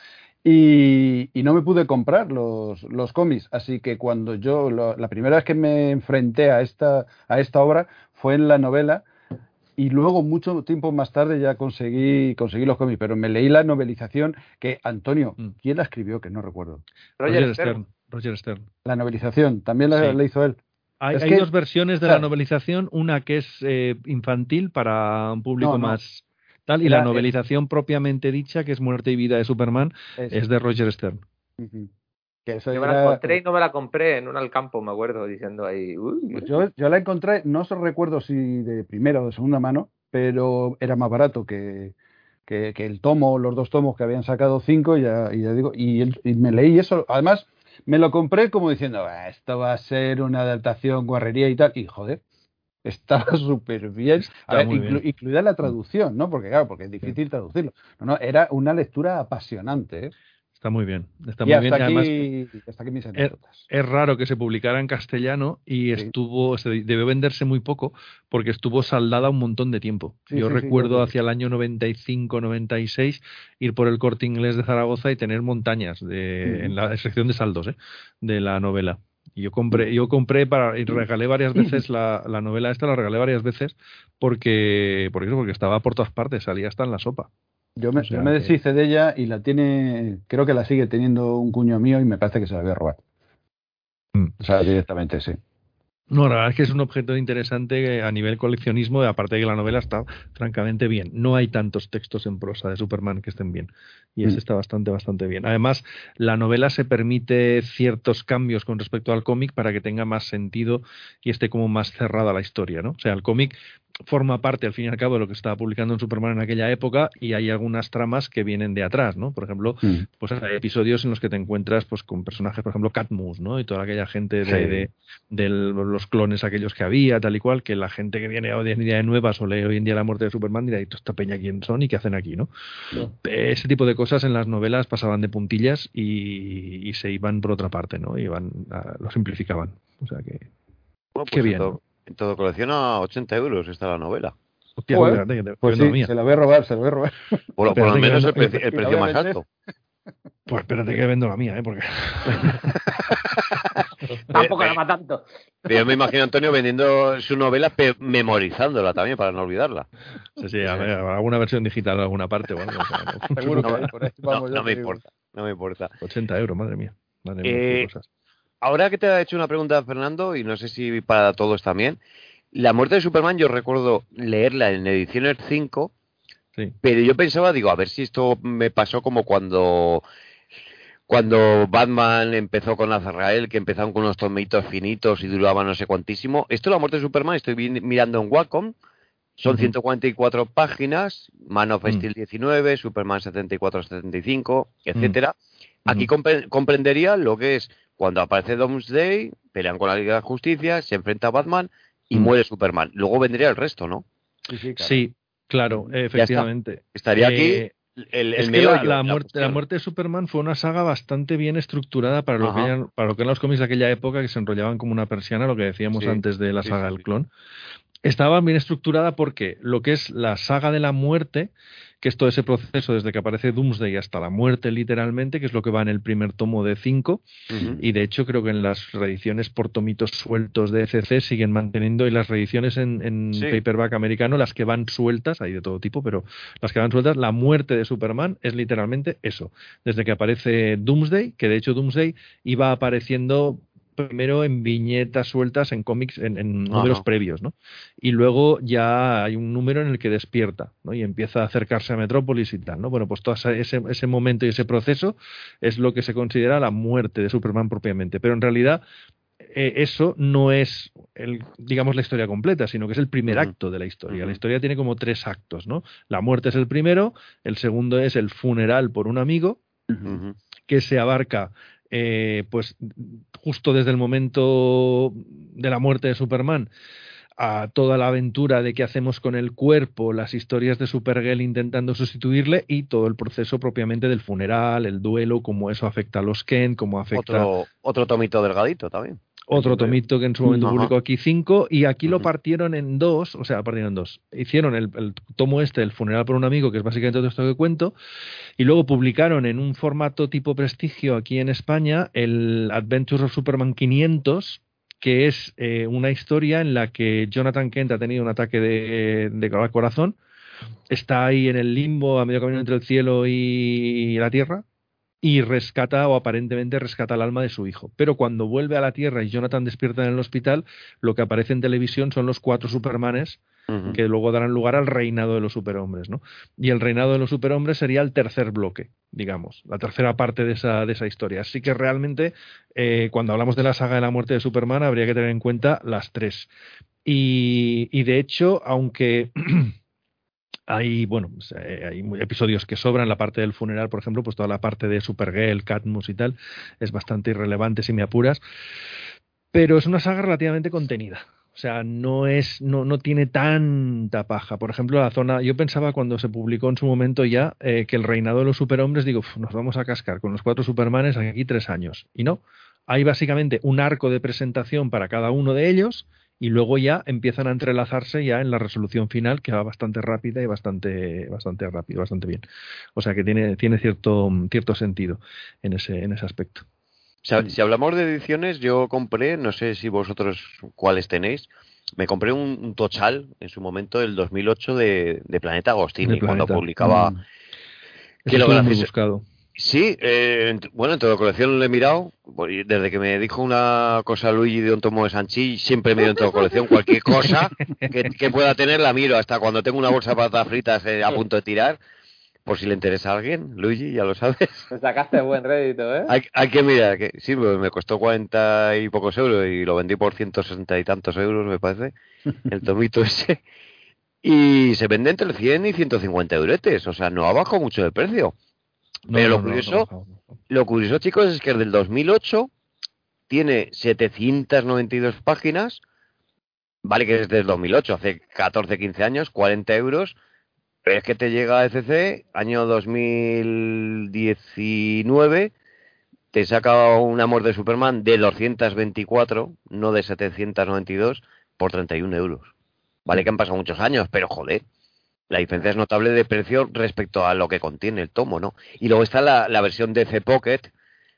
Speaker 5: y, y no me pude comprar los, los cómics, así que cuando yo lo- la primera vez que me enfrenté a esta a esta obra fue en la novela y luego mucho tiempo más tarde ya conseguí conseguí los cómics, pero me leí la novelización que Antonio,
Speaker 6: Mm.
Speaker 5: ¿quién la escribió? Que no recuerdo.
Speaker 4: Roger,
Speaker 6: Roger
Speaker 4: Stern.
Speaker 6: Stern. Roger Stern.
Speaker 5: La novelización también la,
Speaker 6: Sí.
Speaker 5: la hizo él.
Speaker 6: Hay,
Speaker 5: Es
Speaker 6: hay
Speaker 5: que-
Speaker 6: dos versiones de la novelización, una que es eh, infantil para un público
Speaker 5: No, no.
Speaker 6: más tal, y la novelización propiamente dicha, que es Muerte y Vida de Superman,
Speaker 5: Es-
Speaker 6: es de Roger Stern.
Speaker 5: Eso
Speaker 4: Yo me la encontré y no me la compré en un Alcampo, me acuerdo, diciendo ahí. "Uy,
Speaker 5: Pues yo, yo la encontré, no se recuerdo si de primera o de segunda mano, pero era más barato que, que, que el tomo, los dos tomos que habían sacado cinco, y ya, y ya digo, y, el- y me leí eso. Además, me lo compré como diciendo, "Ah, esto va a ser una adaptación, guarrería y tal, y joder. <laughs> Estaba súper bien, ver, inclu- incluida la traducción, ¿no? Porque claro, porque es difícil traducirlo. No, no, era una lectura apasionante, ¿eh?
Speaker 6: Está muy bien. Está
Speaker 5: y
Speaker 6: muy
Speaker 5: hasta
Speaker 6: bien.
Speaker 5: aquí,
Speaker 6: además,
Speaker 5: hasta aquí mis anécdotas.
Speaker 6: es raro que se publicara en castellano y
Speaker 5: Sí.
Speaker 6: estuvo, se debió venderse muy poco porque estuvo saldada un montón de tiempo.
Speaker 5: Sí,
Speaker 6: Yo
Speaker 5: sí,
Speaker 6: recuerdo hacia el año 95-96 ir por el corte inglés de Zaragoza y tener montañas de, en la sección de saldos ¿eh? de la novela. Y yo compré, yo compré para, y regalé varias <laughs> veces la, la novela esta, la regalé varias veces porque, porque, porque estaba por todas partes, salía hasta en la sopa.
Speaker 5: Yo me,
Speaker 6: O sea
Speaker 5: yo me
Speaker 6: que-
Speaker 5: deshice de ella y la tiene, creo que la sigue teniendo un cuño mío y me parece que se la voy a robar.
Speaker 6: Mm.
Speaker 5: O sea, directamente, sí.
Speaker 6: No, la verdad es que es un objeto interesante a nivel coleccionismo, aparte de que la novela está francamente bien. No hay tantos textos en prosa de Superman que estén bien. Y ese
Speaker 5: Mm.
Speaker 6: está bastante, bastante bien. Además, la novela se permite ciertos cambios con respecto al cómic para que tenga más sentido y esté como más cerrada la historia, ¿no? O sea, el cómic forma parte, al fin y al cabo, de lo que se estaba publicando en Superman en aquella época y hay algunas tramas que vienen de atrás, ¿no? Por ejemplo,
Speaker 5: Mm.
Speaker 6: pues hay episodios en los que te encuentras pues con personajes, por ejemplo, Catmus, ¿no? Y toda aquella gente de,
Speaker 5: Sí.
Speaker 6: de- de los clones aquellos que había, tal y cual, que la gente que viene hoy en día de nuevas o lee hoy en día la muerte de Superman dirá, ¿y esta peña quién son y qué hacen aquí, no? Ese tipo de cosas en las novelas pasaban de puntillas y, y se iban por otra parte, ¿no? Iban a- lo simplificaban. O sea que...
Speaker 2: Bueno,
Speaker 6: Qué
Speaker 2: pues
Speaker 6: bien.
Speaker 2: En todo colección a 80 euros está la novela.
Speaker 6: Hostia,
Speaker 5: Joder,
Speaker 6: espérate, que te-
Speaker 5: Pues sí,
Speaker 6: mía.
Speaker 5: se la voy a robar, se la voy a robar.
Speaker 2: Por, lo- por lo menos el, preci- el precio más alto.
Speaker 6: Pues espérate que vendo la mía, ¿eh? Porque... <laughs>
Speaker 4: Tampoco
Speaker 2: Eh,
Speaker 4: la va tanto.
Speaker 2: Yo me imagino a Antonio vendiendo su novela, memorizándola también para no olvidarla.
Speaker 6: Sí, sí, a ver, alguna versión digital en alguna parte o algo. o sea, no.
Speaker 5: Seguro que
Speaker 2: No,
Speaker 5: por ahí, vamos,
Speaker 2: me
Speaker 5: digo.
Speaker 2: importa, no me importa.
Speaker 6: 80 euros, madre mía. Madre mía,
Speaker 2: Eh,
Speaker 6: qué cosas.
Speaker 2: Ahora que te ha hecho una pregunta Fernando, y no sé si para todos también, la muerte de Superman yo recuerdo leerla en ediciones 5,
Speaker 6: Sí.
Speaker 2: pero yo pensaba, digo, a ver si esto me pasó como cuando cuando Batman empezó con Azrael, que empezaron con unos tomitos finitos y duraban no sé cuantísimo. Esto, la muerte de Superman, estoy mirando en Wacom, son
Speaker 6: Ujú.
Speaker 2: 144 páginas, Man of
Speaker 6: Mm.
Speaker 2: Steel 19, Superman 74-75, etcétera. Aquí comprendería lo que es cuando aparece Doomsday, pelean con la Liga de la Justicia, se enfrenta a Batman y
Speaker 6: Mm.
Speaker 2: muere Superman. Luego vendría el resto, ¿no?
Speaker 5: Sí, sí, claro.
Speaker 6: Sí, claro, efectivamente.
Speaker 2: Estaría
Speaker 6: Eh,
Speaker 2: aquí el, el
Speaker 6: es que
Speaker 2: meollo,
Speaker 6: la, la
Speaker 2: la
Speaker 6: muerte, la
Speaker 2: cuestión.
Speaker 6: muerte de Superman fue una saga bastante bien estructurada para lo, que eran, para lo que eran los cómics de aquella época, que se enrollaban como una persiana, lo que decíamos
Speaker 2: Sí,
Speaker 6: antes de la saga
Speaker 2: sí,
Speaker 6: del
Speaker 2: sí.
Speaker 6: clon. Estaba bien estructurada porque lo que es la saga de la muerte, que es todo ese proceso desde que aparece Doomsday hasta la muerte literalmente, que es lo que va en el primer tomo de 5,
Speaker 2: Ujú.
Speaker 6: y de hecho creo que en las reediciones por tomitos sueltos de ECC siguen manteniendo y las reediciones en, en
Speaker 2: Sí.
Speaker 6: paperback americano, las que van sueltas, hay de todo tipo, pero las que van sueltas, la muerte de Superman es literalmente eso. Desde que aparece Doomsday, que de hecho Doomsday iba apareciendo primero en viñetas sueltas en cómics, en, en números previos, ¿no? Y luego ya hay un número en el que despierta, ¿no? Y empieza a acercarse a Metrópolis y tal, ¿no? Bueno, pues todo ese, ese- momento y ese proceso es lo que se considera la muerte de Superman propiamente. Pero en realidad eh, eso no es, el, digamos, la historia completa, sino que es el primer acto de la historia. La historia tiene como tres actos, ¿no? La muerte es el primero, el segundo es el funeral por un amigo, que se abarca eh, pues justo desde el momento de la muerte de Superman a toda la aventura de qué hacemos con el cuerpo, las historias de Supergirl intentando sustituirle y todo el proceso propiamente del funeral, el duelo, cómo eso afecta a los Kent, cómo afecta
Speaker 2: Otro, otro tomito delgadito también.
Speaker 6: Otro tomito que en su momento
Speaker 2: Ajá.
Speaker 6: publicó aquí cinco y aquí lo partieron en dos, o sea, partieron en dos. Hicieron el, el tomo este, el funeral por un amigo, que es básicamente todo esto que cuento, y luego publicaron en un formato tipo prestigio aquí en España el Adventures of Superman 500, que es eh, una historia en la que Jonathan Kent ha tenido un ataque de, de corazón, está ahí en el limbo a medio camino entre el cielo y la tierra, y rescata o aparentemente rescata el alma de su hijo. Pero cuando vuelve a la Tierra y Jonathan despierta en el hospital, lo que aparece en televisión son los cuatro Supermanes que luego darán lugar al reinado de los superhombres, ¿no? Y el reinado de los superhombres sería el tercer bloque, digamos, la tercera parte de esa, de esa historia. Así que realmente, eh, cuando hablamos de la saga de la muerte de Superman, habría que tener en cuenta las tres. Y, y de hecho, aunque <clears throat> hay, bueno, pues, eh, hay episodios que sobran, la parte del funeral, por ejemplo, pues toda la parte de Supergirl, Catmus y tal, es bastante irrelevante si me apuras, pero es una saga relativamente contenida. O sea, no es, no, no tiene tanta paja. Por ejemplo, la zona, yo pensaba cuando se publicó en su momento ya eh, que el reinado de los superhombres, digo, "Uf, nos vamos a cascar con los cuatro supermanes aquí tres años. Y no, hay básicamente un arco de presentación para cada uno de ellos y luego ya empiezan a entrelazarse ya en la resolución final que va bastante rápida y bastante bastante rápido, bastante bien. O sea que tiene tiene cierto cierto sentido en ese en ese aspecto.
Speaker 2: Si, ha- si hablamos de ediciones, yo compré, no sé si vosotros cuáles tenéis, me compré un, un tochal en su momento del 2008 de, de Planeta Agostini,
Speaker 6: De
Speaker 2: cuando publicaba...
Speaker 6: Mm.
Speaker 2: que lo gracioso-. Sí, eh, en- bueno, en toda colección lo he mirado. pues, Desde que me dijo una cosa Luigi de un tomo de Sanchi, siempre miro en toda colección cualquier cosa que, que pueda tener, la miro. Hasta cuando tengo una bolsa de patatas fritas eh, a punto de tirar, por si le interesa a alguien. Luigi, ya lo sabes.
Speaker 4: Me <laughs> sacaste buen rédito, ¿eh?
Speaker 2: Hay, hay que mirar, que sí, pues me costó 40 y pocos euros y lo vendí por 160 y tantos euros, me parece, el tomito ese. Y se vende entre 100 y 150 euretes, o sea, no ha bajado mucho de precio.
Speaker 6: No,
Speaker 2: Pero lo curioso-. Lo curioso, chicos, es que es del 2008, tiene 792 páginas, vale que es del 2008, hace 14, 15 años, 40 euros, pero es que te llega a ECC, año 2019, te saca un amor de Superman de 224, no de 792, por 31 euros. Vale que han pasado muchos años, pero joder, la diferencia es notable de precio respecto a lo que contiene el tomo, ¿no? Y luego está la, la versión DC Pocket,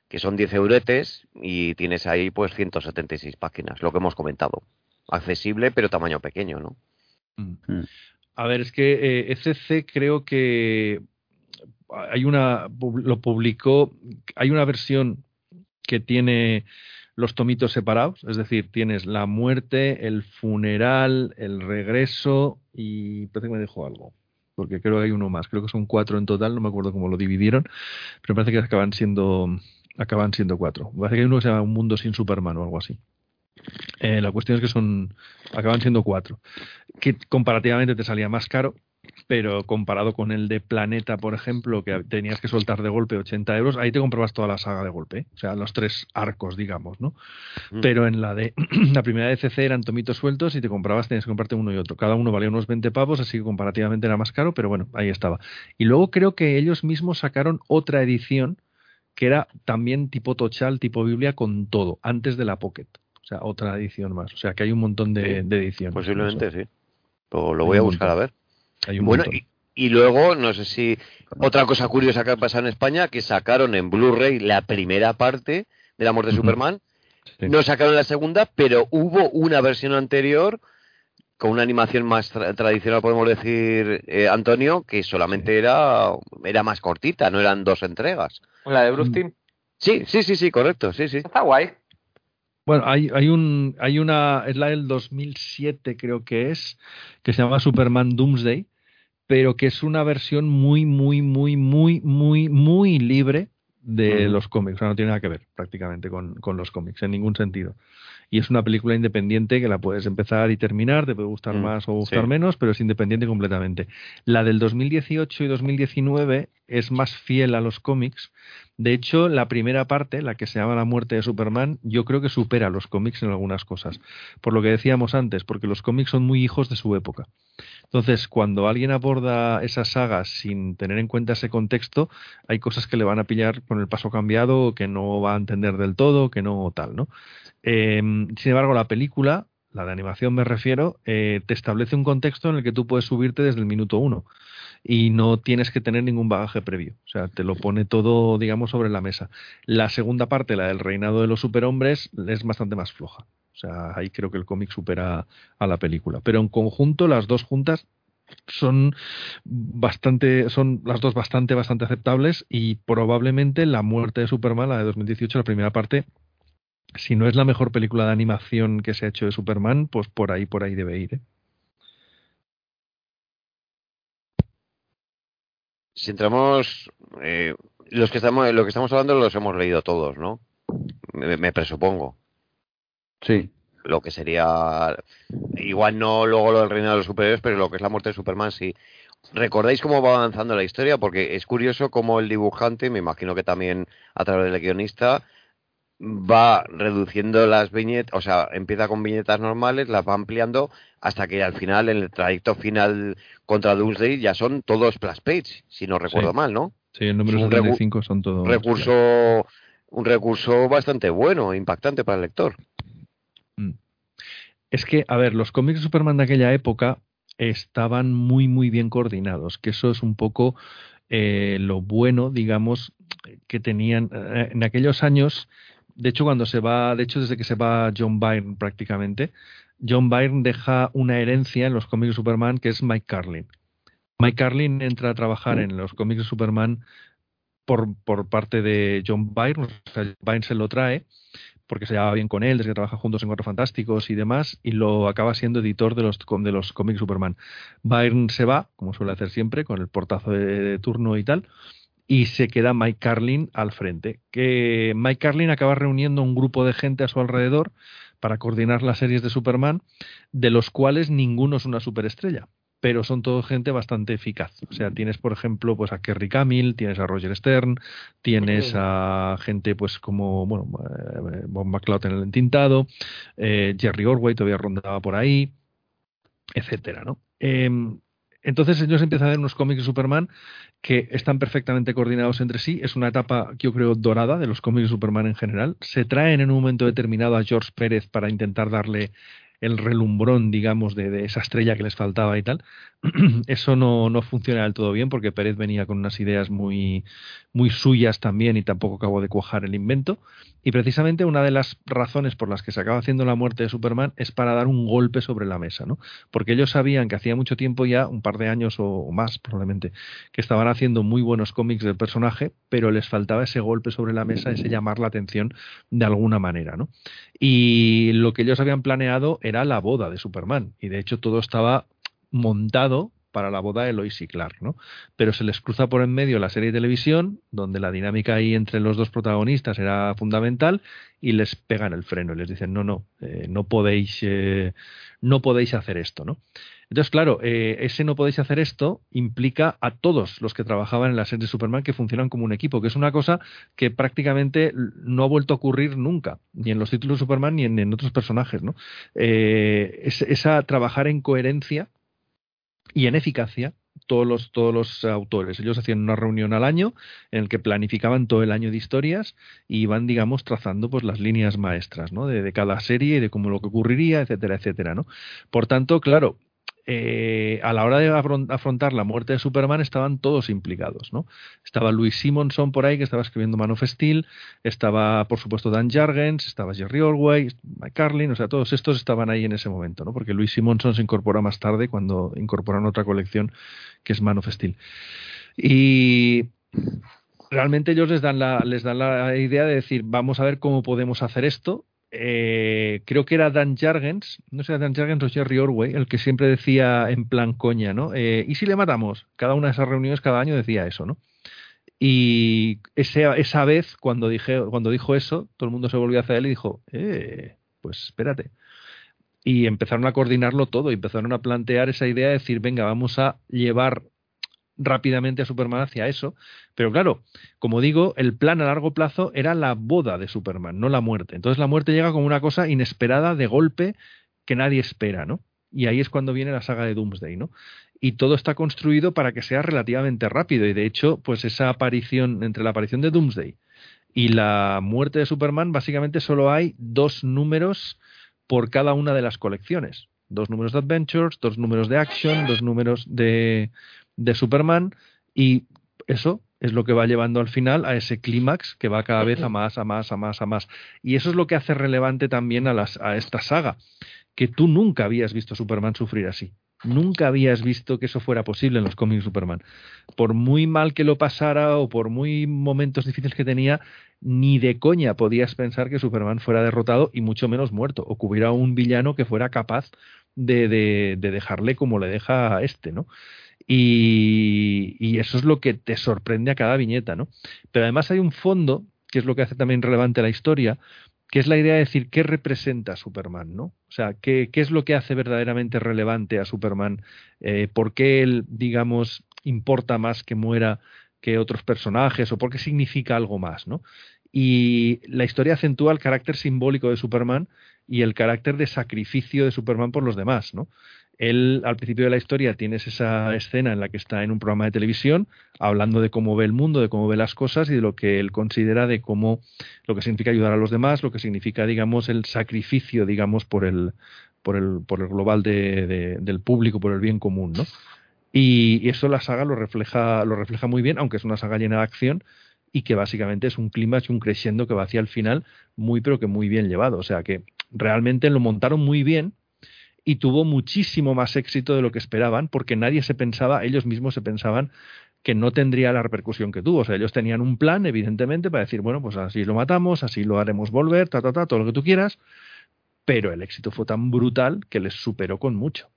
Speaker 2: que son 10 euretes, y tienes ahí pues 176 páginas, lo que hemos comentado. Accesible, pero tamaño pequeño, ¿no?
Speaker 5: Mm.
Speaker 6: A ver, es que eh, ECC creo que hay una lo publicó, hay una versión que tiene los tomitos separados, es decir, tienes la muerte, el funeral, el regreso y parece que me dejó algo, porque creo que hay uno más, creo que son cuatro en total, no me acuerdo cómo lo dividieron, pero parece que acaban siendo acaban siendo cuatro. Parece que hay uno que se llama Un mundo sin Superman o algo así. Eh, la cuestión es que son acaban siendo cuatro que comparativamente te salía más caro, pero comparado con el de Planeta, por ejemplo, que tenías que soltar de golpe 80 euros, ahí te comprabas toda la saga de golpe, ¿eh? o sea, los tres arcos, digamos, ¿no?
Speaker 2: Mm.
Speaker 6: Pero en la de <clears throat> la primera de CC eran tomitos sueltos y te comprabas, tenías que comprarte uno y otro. Cada uno valía unos 20 pavos, así que comparativamente era más caro, pero bueno, ahí estaba. Y luego creo que ellos mismos sacaron otra edición que era también tipo Tochal, tipo Biblia, con todo, antes de la Pocket. O sea, otra edición más. O sea, que hay un montón de,
Speaker 2: Sí,
Speaker 6: de ediciones.
Speaker 2: Posiblemente sí. Lo, voy a buscar a ver.
Speaker 6: Hay un
Speaker 2: Bueno, y, y luego, no sé si. Otra cosa curiosa que ha pasado en España, que sacaron en Blu-ray la primera parte del amor de
Speaker 6: Ujú.
Speaker 2: Superman.
Speaker 6: Sí.
Speaker 2: No sacaron la segunda, pero hubo una versión anterior con una animación más tra- tradicional, podemos decir, eh, Antonio, que solamente era, era más cortita, no eran dos entregas.
Speaker 4: La de Bruce Timm.
Speaker 2: Sí, sí, sí, sí, correcto, sí, sí.
Speaker 4: Está guay.
Speaker 6: Bueno, hay, hay un, hay una, es la del 2007 creo que es, que se llama Superman Doomsday, pero que es una versión muy, muy, muy, muy, muy, muy libre de los cómics. O sea, no tiene nada que ver prácticamente con, con los cómics, en ningún sentido. Y es una película independiente que la puedes empezar y terminar, te puede gustar
Speaker 2: Mm,
Speaker 6: más o gustar
Speaker 2: sí.
Speaker 6: menos, pero es independiente completamente. La del 2018 y 2019 es más fiel a los cómics. De hecho, la primera parte, la que se llama La muerte de Superman, yo creo que supera a los cómics en algunas cosas. Por lo que decíamos antes, porque los cómics son muy hijos de su época. Entonces, cuando alguien aborda esas sagas sin tener en cuenta ese contexto, hay cosas que le van a pillar con el paso cambiado, que no va a entender del todo, que no tal, ¿no? Eh, sin embargo, la película, la de animación me refiero, eh, te establece un contexto en el que tú puedes subirte desde el minuto uno y no tienes que tener ningún bagaje previo. O sea, te lo pone todo, digamos, sobre la mesa. La segunda parte, la del reinado de los superhombres, es bastante más floja. O sea, ahí creo que el cómic supera a la película. Pero en conjunto, las dos juntas son bastante, son las dos bastante, bastante aceptables y probablemente la muerte de Superman, la de 2018, la primera parte, si no es la mejor película de animación que se ha hecho de Superman, pues por ahí, por ahí debe ir. ¿eh?
Speaker 2: Si entramos, eh, los que estamos, lo que estamos hablando los hemos leído todos, ¿no? Me, me presupongo.
Speaker 5: Sí.
Speaker 2: Lo que sería, igual no luego lo del reino de los superhéroes, pero lo que es la muerte de Superman, sí. ¿Recordáis cómo va avanzando la historia? Porque es curioso cómo el dibujante, me imagino que también a través del guionista, va reduciendo las viñetas, o sea, empieza con viñetas normales, las va ampliando hasta que al final, en el trayecto final contra Doomsday, ya son todos splash page, si no recuerdo
Speaker 6: Sí.
Speaker 2: mal, ¿no?
Speaker 6: Sí, el número
Speaker 2: Es un recu-
Speaker 6: 75 son todos.
Speaker 2: recurso un recurso bastante bueno, impactante para el lector.
Speaker 6: Es que, a ver, los cómics de Superman de aquella época estaban muy, muy bien coordinados, que eso es un poco eh, lo bueno, digamos, que tenían eh, en aquellos años. De hecho, cuando se va, de hecho, desde que se va John Byrne prácticamente, John Byrne deja una herencia en los cómics de Superman que es Mike Carlin. Mike Carlin entra a trabajar en los cómics de Superman por, por parte de John Byrne, o sea, Byrne se lo trae porque se llevaba bien con él, desde que trabajan juntos en Cuatro Fantásticos y demás, y lo acaba siendo editor de los, de los cómics Superman. Byrne se va, como suele hacer siempre, con el portazo de, de turno y tal, y se queda Mike Carlin al frente. Que Mike Carlin acaba reuniendo un grupo de gente a su alrededor para coordinar las series de Superman, de los cuales ninguno es una superestrella pero son todo gente bastante eficaz. O sea, tienes, por ejemplo, pues a Kerry Cavill, tienes a Roger Stern, tienes a gente pues como, bueno, eh, Bob McCloud en el entintado, eh, Jerry Orway todavía rondaba por ahí, etcétera, ¿no? Eh, entonces ellos empiezan a ver unos cómics de Superman que están perfectamente coordinados entre sí. Es una etapa, yo creo, dorada de los cómics de Superman en general. Se traen en un momento determinado a George Pérez para intentar darle el relumbrón, digamos, de, esa estrella que les faltaba y tal. <clears throat> Eso no, no, funciona del todo bien porque Pérez venía con unas ideas muy, muy suyas también y tampoco acabó de cuajar el invento. Y precisamente una de las razones por las que se acaba haciendo la muerte de Superman es para dar un golpe sobre la mesa, ¿no? Porque ellos sabían que hacía mucho tiempo ya, un par de años o, o más probablemente, que estaban haciendo muy buenos cómics del personaje, pero les faltaba ese golpe sobre la mesa, ese llamar la atención de alguna manera, ¿no? Y lo que ellos habían planeado era la boda de Superman. Y de hecho todo estaba montado para la boda de Lois y Clark, ¿no? Pero se les cruza por en medio la serie de televisión, donde la dinámica ahí entre los dos protagonistas era fundamental, y les pegan el freno y les dicen no, no, eh, no podéis, eh, no podéis hacer esto, ¿no? Entonces, claro, eh, ese no podéis hacer esto implica a todos los que trabajaban en la serie de Superman que funcionan como un equipo, que es una cosa que prácticamente no ha vuelto a ocurrir nunca, ni en los títulos de Superman ni en, en otros personajes, ¿no? Eh, es, esa trabajar en coherencia y en eficacia todos los, todos los autores. Ellos hacían una reunión al año en el que planificaban todo el año de historias y iban, digamos, trazando pues las líneas maestras, ¿no? De, de cada serie y de cómo lo que ocurriría, etcétera, etcétera, ¿no? Por tanto, claro, eh, a la hora de afrontar la muerte de Superman estaban todos implicados, ¿no? Estaba Louis Simonson por ahí que estaba escribiendo Man of Steel, estaba por supuesto Dan Jargens, estaba Jerry Orway, Mike Carlin, o sea, todos estos estaban ahí en ese momento, ¿no? Porque Louis Simonson se incorpora más tarde cuando incorporan otra colección que es Man of Steel. Y realmente ellos les dan la, les dan la idea de decir, vamos a ver cómo podemos hacer esto eh, creo que era Dan Jargens, no sé, Dan Jargens o Jerry Orway, el que siempre decía en plan coña, ¿no? Eh, ¿Y si le matamos? Cada una de esas reuniones cada año decía eso, ¿no? Y esa vez, cuando, dije, cuando dijo eso, todo el mundo se volvió hacia él y dijo, eh, pues espérate. Y empezaron a coordinarlo todo, y empezaron a plantear esa idea de decir, venga, vamos a llevar rápidamente a Superman hacia eso. Pero claro, como digo, el plan a largo plazo era la boda de Superman, no la muerte. Entonces la muerte llega como una cosa inesperada, de golpe, que nadie espera, ¿no? Y ahí es cuando viene la saga de Doomsday, ¿no? Y todo está construido para que sea relativamente rápido. Y de hecho, pues esa aparición, entre la aparición de Doomsday y la muerte de Superman, básicamente solo hay dos números por cada una de las colecciones. Dos números de Adventures, dos números de Action, dos números de, de Superman y eso es lo que va llevando al final a ese clímax que va cada vez a más, a más, a más, a más. Y eso es lo que hace relevante también a, las, a esta saga, que tú nunca habías visto a Superman sufrir así. Nunca habías visto que eso fuera posible en los cómics Superman. Por muy mal que lo pasara o por muy momentos difíciles que tenía, ni de coña podías pensar que Superman fuera derrotado y mucho menos muerto, o que hubiera un villano que fuera capaz de, de, de dejarle como le deja a este, ¿no? Y, eso es lo que te sorprende a cada viñeta, ¿no? Pero además hay un fondo, que es lo que hace también relevante la historia, que es la idea de decir qué representa Superman, ¿no? O sea, qué, qué es lo que hace verdaderamente relevante a Superman, eh, por qué él, digamos, importa más que muera que otros personajes, o por qué significa algo más, ¿no? Y la historia acentúa el carácter simbólico de Superman y el carácter de sacrificio de Superman por los demás, ¿no? Él, al principio de la historia, tienes esa escena en la que está en un programa de televisión hablando de cómo ve el mundo, de cómo ve las cosas y de lo que él considera de cómo, lo que significa ayudar a los demás, lo que significa, digamos, el sacrificio, digamos, por el, por el, por el global de, de, del público, por el bien común, ¿no? Y, y eso la saga lo refleja, lo refleja muy bien, aunque es una saga llena de acción y que básicamente es un clímax y un crescendo que va hacia el final muy, pero que muy bien llevado. O sea que realmente lo montaron muy bien y tuvo muchísimo más éxito de lo que esperaban, porque nadie se pensaba, ellos mismos se pensaban que no tendría la repercusión que tuvo. O sea, ellos tenían un plan, evidentemente, para decir, bueno, pues así lo matamos, así lo haremos volver, ta, ta, ta, todo lo que tú quieras, pero el éxito fue tan brutal que les superó con mucho.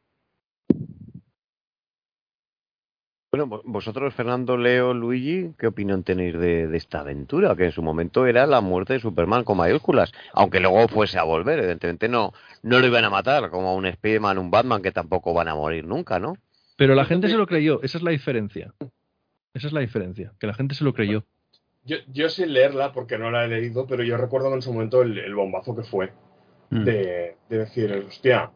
Speaker 2: Bueno, vo- vosotros, Fernando, Leo, Luigi, ¿qué opinión tenéis de, de esta aventura? Que en su momento era la muerte de Superman con mayúsculas, aunque luego fuese a volver, evidentemente no, no lo iban a matar, como a un Spiderman, un Batman, que tampoco van a morir nunca, ¿no?
Speaker 6: Pero la gente se lo creyó, esa es la diferencia. Esa es la diferencia, que la gente se lo creyó.
Speaker 3: Yo, yo sin leerla, porque no la he leído, pero yo recuerdo en su momento el, el bombazo que fue
Speaker 5: Mm.
Speaker 3: de, de decir, hostia,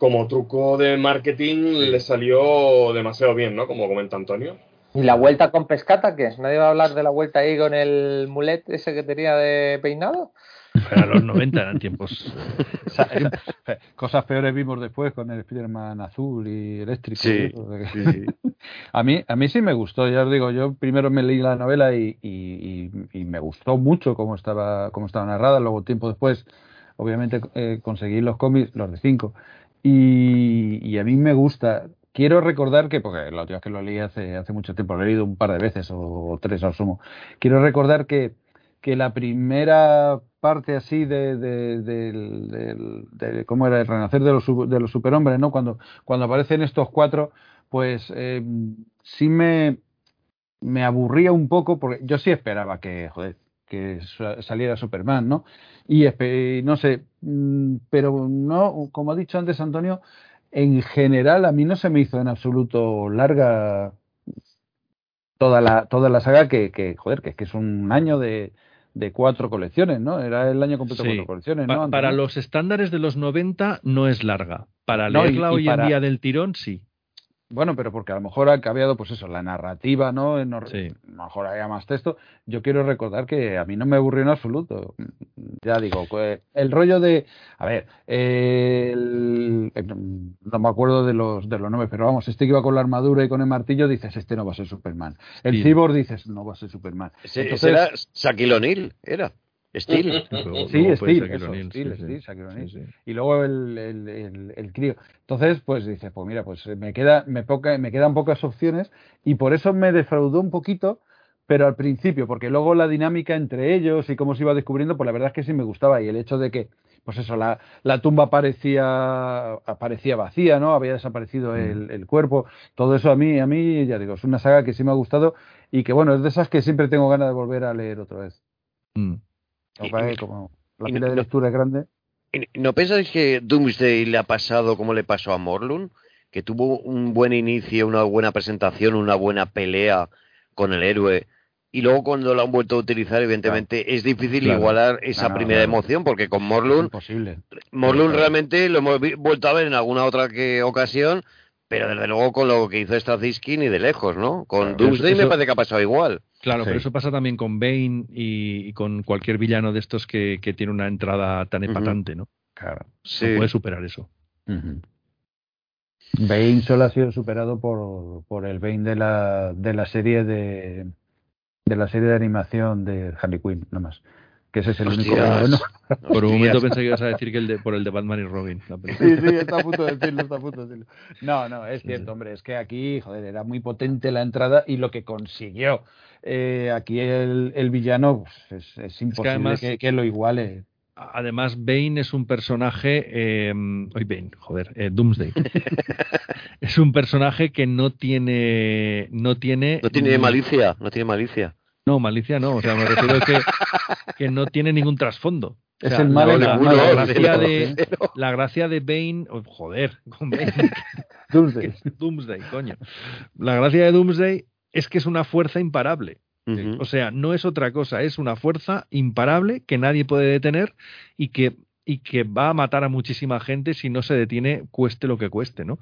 Speaker 3: como truco de marketing le salió demasiado bien, ¿no? Como comenta Antonio.
Speaker 4: ¿Y la vuelta con pescata qué? ¿Nadie va a hablar de la vuelta ahí con el mulet ese que tenía de peinado?
Speaker 6: Pero a los 90 eran tiempos.
Speaker 5: Sea, <laughs> <laughs> eh, Cosas peores vimos después con el Spider-Man azul y eléctrico.
Speaker 2: Sí, sí, sí. <laughs>
Speaker 5: A mí, a mí sí me gustó, ya os digo, yo primero me leí la novela y, y- y- y me gustó mucho cómo estaba, cómo estaba narrada, luego tiempo después, obviamente eh, conseguí los cómics, los de cinco, y, a mí me gusta. Quiero recordar que, porque la última vez que lo leí hace, hace mucho tiempo, lo he leído un par de veces o, tres al sumo, quiero recordar que, que la primera parte así de, de, de cómo era el renacer de los, de los superhombres, ¿no? Cuando, cuando aparecen estos cuatro, pues eh, sí me, me aburría un poco, porque yo sí esperaba que, joder, que sa- saliera Superman, ¿no? Y no sé, mm, pero no, como ha dicho antes Antonio, en general a mí no se me hizo en absoluto larga toda la, toda la saga que, que joder, que, que es un año de, de cuatro colecciones, ¿no? Era el año completo de
Speaker 6: Sí.
Speaker 5: cuatro colecciones, ¿no?
Speaker 6: Para
Speaker 5: ¿no?
Speaker 6: los estándares de los 90 no es larga. Para
Speaker 5: No, y-
Speaker 6: leerla
Speaker 5: y
Speaker 6: hoy
Speaker 5: para-
Speaker 6: en día del tirón, sí.
Speaker 5: Bueno, pero porque a lo mejor ha cambiado, pues eso, la narrativa, ¿no?
Speaker 6: Sí.
Speaker 5: A lo mejor haya más texto. Yo quiero recordar que a mí no me aburrió en absoluto. Ya digo, el rollo de. A ver, el- el- no me acuerdo de los, de los nombres, pero vamos, este que iba con la armadura y con el martillo, dices, este no va a ser Superman. El
Speaker 6: Sí.
Speaker 5: cyborg dices, no va a ser Superman.
Speaker 2: Ese, era Shaquille O'Neal, era. <laughs> Steel.
Speaker 5: Sí, Steel,
Speaker 6: Shaquille
Speaker 5: eso,
Speaker 6: O'Neal,
Speaker 5: Steel,
Speaker 6: sí,
Speaker 5: Steel.
Speaker 6: Sí, sí.
Speaker 5: y luego el, el, el, el crío. Entonces, pues dices, pues mira, pues me queda, me, poca, me quedan pocas opciones y por eso me defraudó un poquito, pero al principio, porque luego la dinámica entre ellos y cómo se iba descubriendo, pues la verdad es que sí me gustaba y el hecho de que, pues eso, la, la tumba parecía, parecía vacía, ¿no? Había desaparecido el, el cuerpo, todo eso a mí, a mí, ya digo, es una saga que sí me ha gustado y que bueno, es de esas que siempre tengo ganas de volver a leer otra vez.
Speaker 6: Mm.
Speaker 2: Y-
Speaker 5: que como la pila de
Speaker 2: no-
Speaker 5: lectura es grande.
Speaker 2: ¿Y ¿No pensáis que Doomsday le ha pasado como le pasó a Morlun? Que tuvo un buen inicio, una buena presentación, una buena pelea con el héroe. Y luego cuando lo han vuelto a utilizar, evidentemente, es difícil
Speaker 5: Claro.
Speaker 2: igualar esa
Speaker 5: Claro,
Speaker 2: primera emoción, porque con Morlun,
Speaker 5: imposible.
Speaker 2: Morlun realmente lo hemos vuelto a ver en alguna otra que ocasión, pero desde luego con lo que hizo Straczynski ni de lejos, ¿no? Con
Speaker 5: Claro,
Speaker 2: Doomsday
Speaker 6: eso-
Speaker 2: me parece que ha pasado igual.
Speaker 6: Claro, pero eso pasa también con Bane y, y con cualquier villano de estos que, que tiene una entrada tan
Speaker 2: Ujú.
Speaker 6: epatante, ¿no?
Speaker 5: Claro.
Speaker 2: Sí.
Speaker 6: No puede superar eso.
Speaker 5: Ujú. Bane solo ha sido superado por, por el Bane de la, de la serie de de la serie de animación de Harley Quinn, nada más. Que ese es el único
Speaker 2: Hostias.
Speaker 5: bueno.
Speaker 6: Por un momento pensé que ibas a decir que el de, por el de Batman y Robin. la.
Speaker 5: Sí, sí, está a punto de decirlo, está a punto de decirlo. No, no, es cierto, hombre, es que aquí, joder, era muy potente la entrada y lo que consiguió eh, aquí el, el villano pues, es, es imposible
Speaker 6: además-
Speaker 5: que, que lo iguale.
Speaker 6: Además, Bane es un personaje. Eh, hoy Bane, joder, eh, Doomsday. <laughs> es un personaje que no tiene. No tiene.
Speaker 2: No tiene malicia, no tiene malicia.
Speaker 6: No, malicia no. O sea, me refiero a que, <laughs> que no tiene ningún trasfondo. O
Speaker 5: Es el mal
Speaker 6: la,
Speaker 5: en
Speaker 6: la- la gracia de, la gracia de Bane. oh, joder, con Bane. <laughs>
Speaker 5: Doomsday. <laughs>
Speaker 6: Doomsday, coño. La gracia de Doomsday es que es una fuerza imparable.
Speaker 2: Ujú.
Speaker 6: O sea, no es otra cosa, es una fuerza imparable que nadie puede detener y que, y que va a matar a muchísima gente si no se detiene, cueste lo que cueste, ¿no?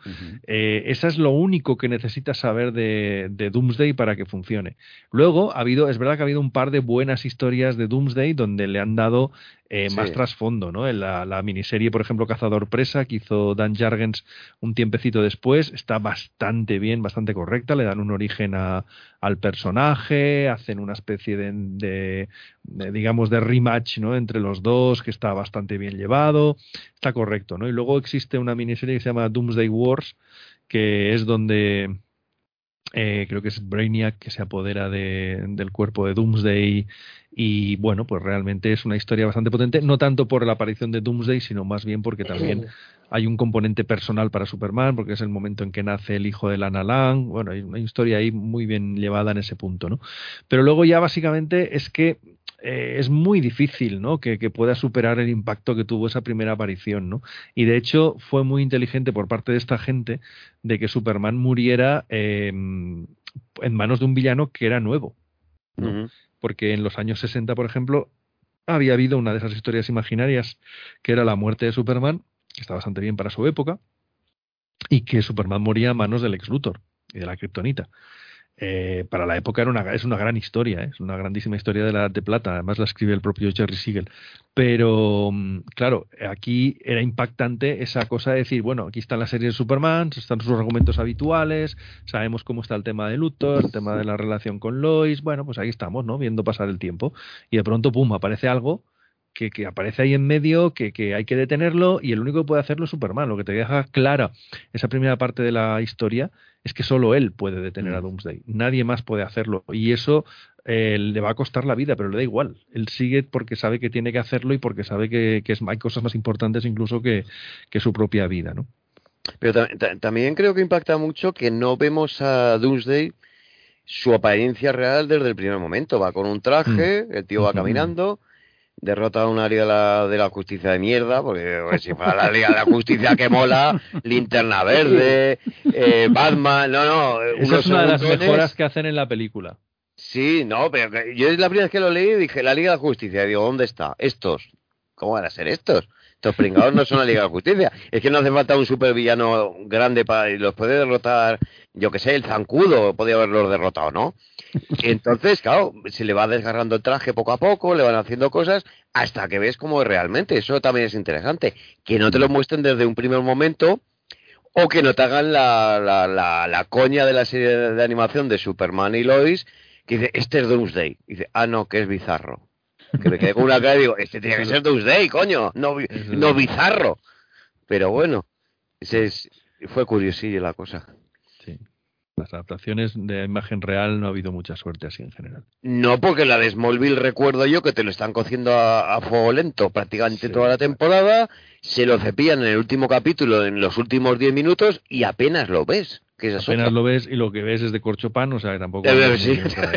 Speaker 6: Eh, esa es lo único que necesitas saber de, de Doomsday para que funcione. Luego, ha habido, es verdad que ha habido un par de buenas historias de Doomsday donde le han dado eh,
Speaker 2: Sí.
Speaker 6: más trasfondo, ¿no? La, la miniserie, por ejemplo, Cazador Presa, que hizo Dan Jargens un tiempecito después, está bastante bien, bastante correcta, le dan un origen a- al personaje, hacen una especie de, de- de, digamos, de rematch, ¿no? Entre los dos, que está bastante bien llevado, está correcto, ¿no? Y luego existe una miniserie que se llama Doomsday Wars, que es donde eh, creo que es Brainiac que se apodera de- del cuerpo de Doomsday. Y bueno, pues realmente es una historia bastante potente, no tanto por la aparición de Doomsday, sino más bien porque también hay un componente personal para Superman, porque es el momento en que nace el hijo de Lana Lang, bueno, hay una historia ahí muy bien llevada en ese punto, ¿no? Pero luego ya básicamente es que eh, es muy difícil, ¿no? Que, que pueda superar el impacto que tuvo esa primera aparición, ¿no? Y de hecho fue muy inteligente por parte de esta gente de que Superman muriera eh, en manos de un villano que era nuevo, ¿no? Porque en los años 60, por ejemplo, había habido una de esas historias imaginarias que era la muerte de Superman, que está bastante bien para su época, y que Superman moría a manos del ex Luthor y de la Kryptonita. Eh, para la época era una, es una gran historia, ¿eh? es una grandísima historia de la de Plata, además la escribe el propio Jerry Siegel. Pero, mm, claro, aquí era impactante esa cosa de decir, bueno, aquí está la serie de Superman, están sus argumentos habituales, sabemos cómo está el tema de Luthor, el tema de la relación con Lois, bueno, pues ahí estamos, ¿no? Viendo pasar el tiempo. Y de pronto, pum, aparece algo que, que aparece ahí en medio, que, que hay que detenerlo, y el único que puede hacerlo es Superman. Lo que te deja clara esa primera parte de la historia es que solo él puede detener a Doomsday. Nadie más puede hacerlo. Y eso eh, le va a costar la vida, pero le da igual. Él sigue porque sabe que tiene que hacerlo y porque sabe que, que es, hay cosas más importantes incluso que, que su propia vida, ¿no?
Speaker 2: Pero ta- ta- también creo que impacta mucho que no vemos a Doomsday su apariencia real desde el primer momento. Va con un traje, el tío va caminando, derrota a una Liga de la, de la Justicia de mierda, porque pues, si fuera la Liga de la Justicia que mola, Linterna Verde, eh, Batman, no, no.
Speaker 6: Esa es una de las mejoras que hacen en la película.
Speaker 2: Sí, no, pero yo es la primera vez que lo leí dije, la Liga de la Justicia, y digo, ¿dónde está? Estos. ¿Cómo van a ser estos? Estos pringados no son la Liga de la Justicia. Es que no hace falta un supervillano grande para... y los puede derrotar, yo que sé, el zancudo, podía haberlos derrotado, ¿no? Entonces, claro, se le va desgarrando el traje poco a poco, le van haciendo cosas, hasta que ves cómo es realmente. Eso también es interesante. Que no te lo muestren desde un primer momento, o que no te hagan la, la, la, la coña de la serie de, animación de Superman y Lois, que dice, este es Doomsday. Dice, ah, no, que es bizarro. <laughs> Que me quedé con una cara y digo, este tiene que ser Doomsday, coño, no, no bizarro. Pero bueno, ese es, fue curiosillo la cosa.
Speaker 6: Sí. Las adaptaciones de imagen real no ha habido mucha suerte así en general.
Speaker 2: No, porque la de Smallville recuerdo yo que te lo están cociendo a, a fuego lento prácticamente
Speaker 6: Sí.
Speaker 2: toda la temporada, se lo cepillan en el último capítulo, en los últimos 10 minutos y apenas lo ves. Que
Speaker 6: Apenas
Speaker 2: otra.
Speaker 6: lo ves y lo que ves es de corcho pan, o sea, que tampoco,
Speaker 2: sí.
Speaker 6: o sea,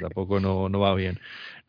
Speaker 6: tampoco no, no va bien.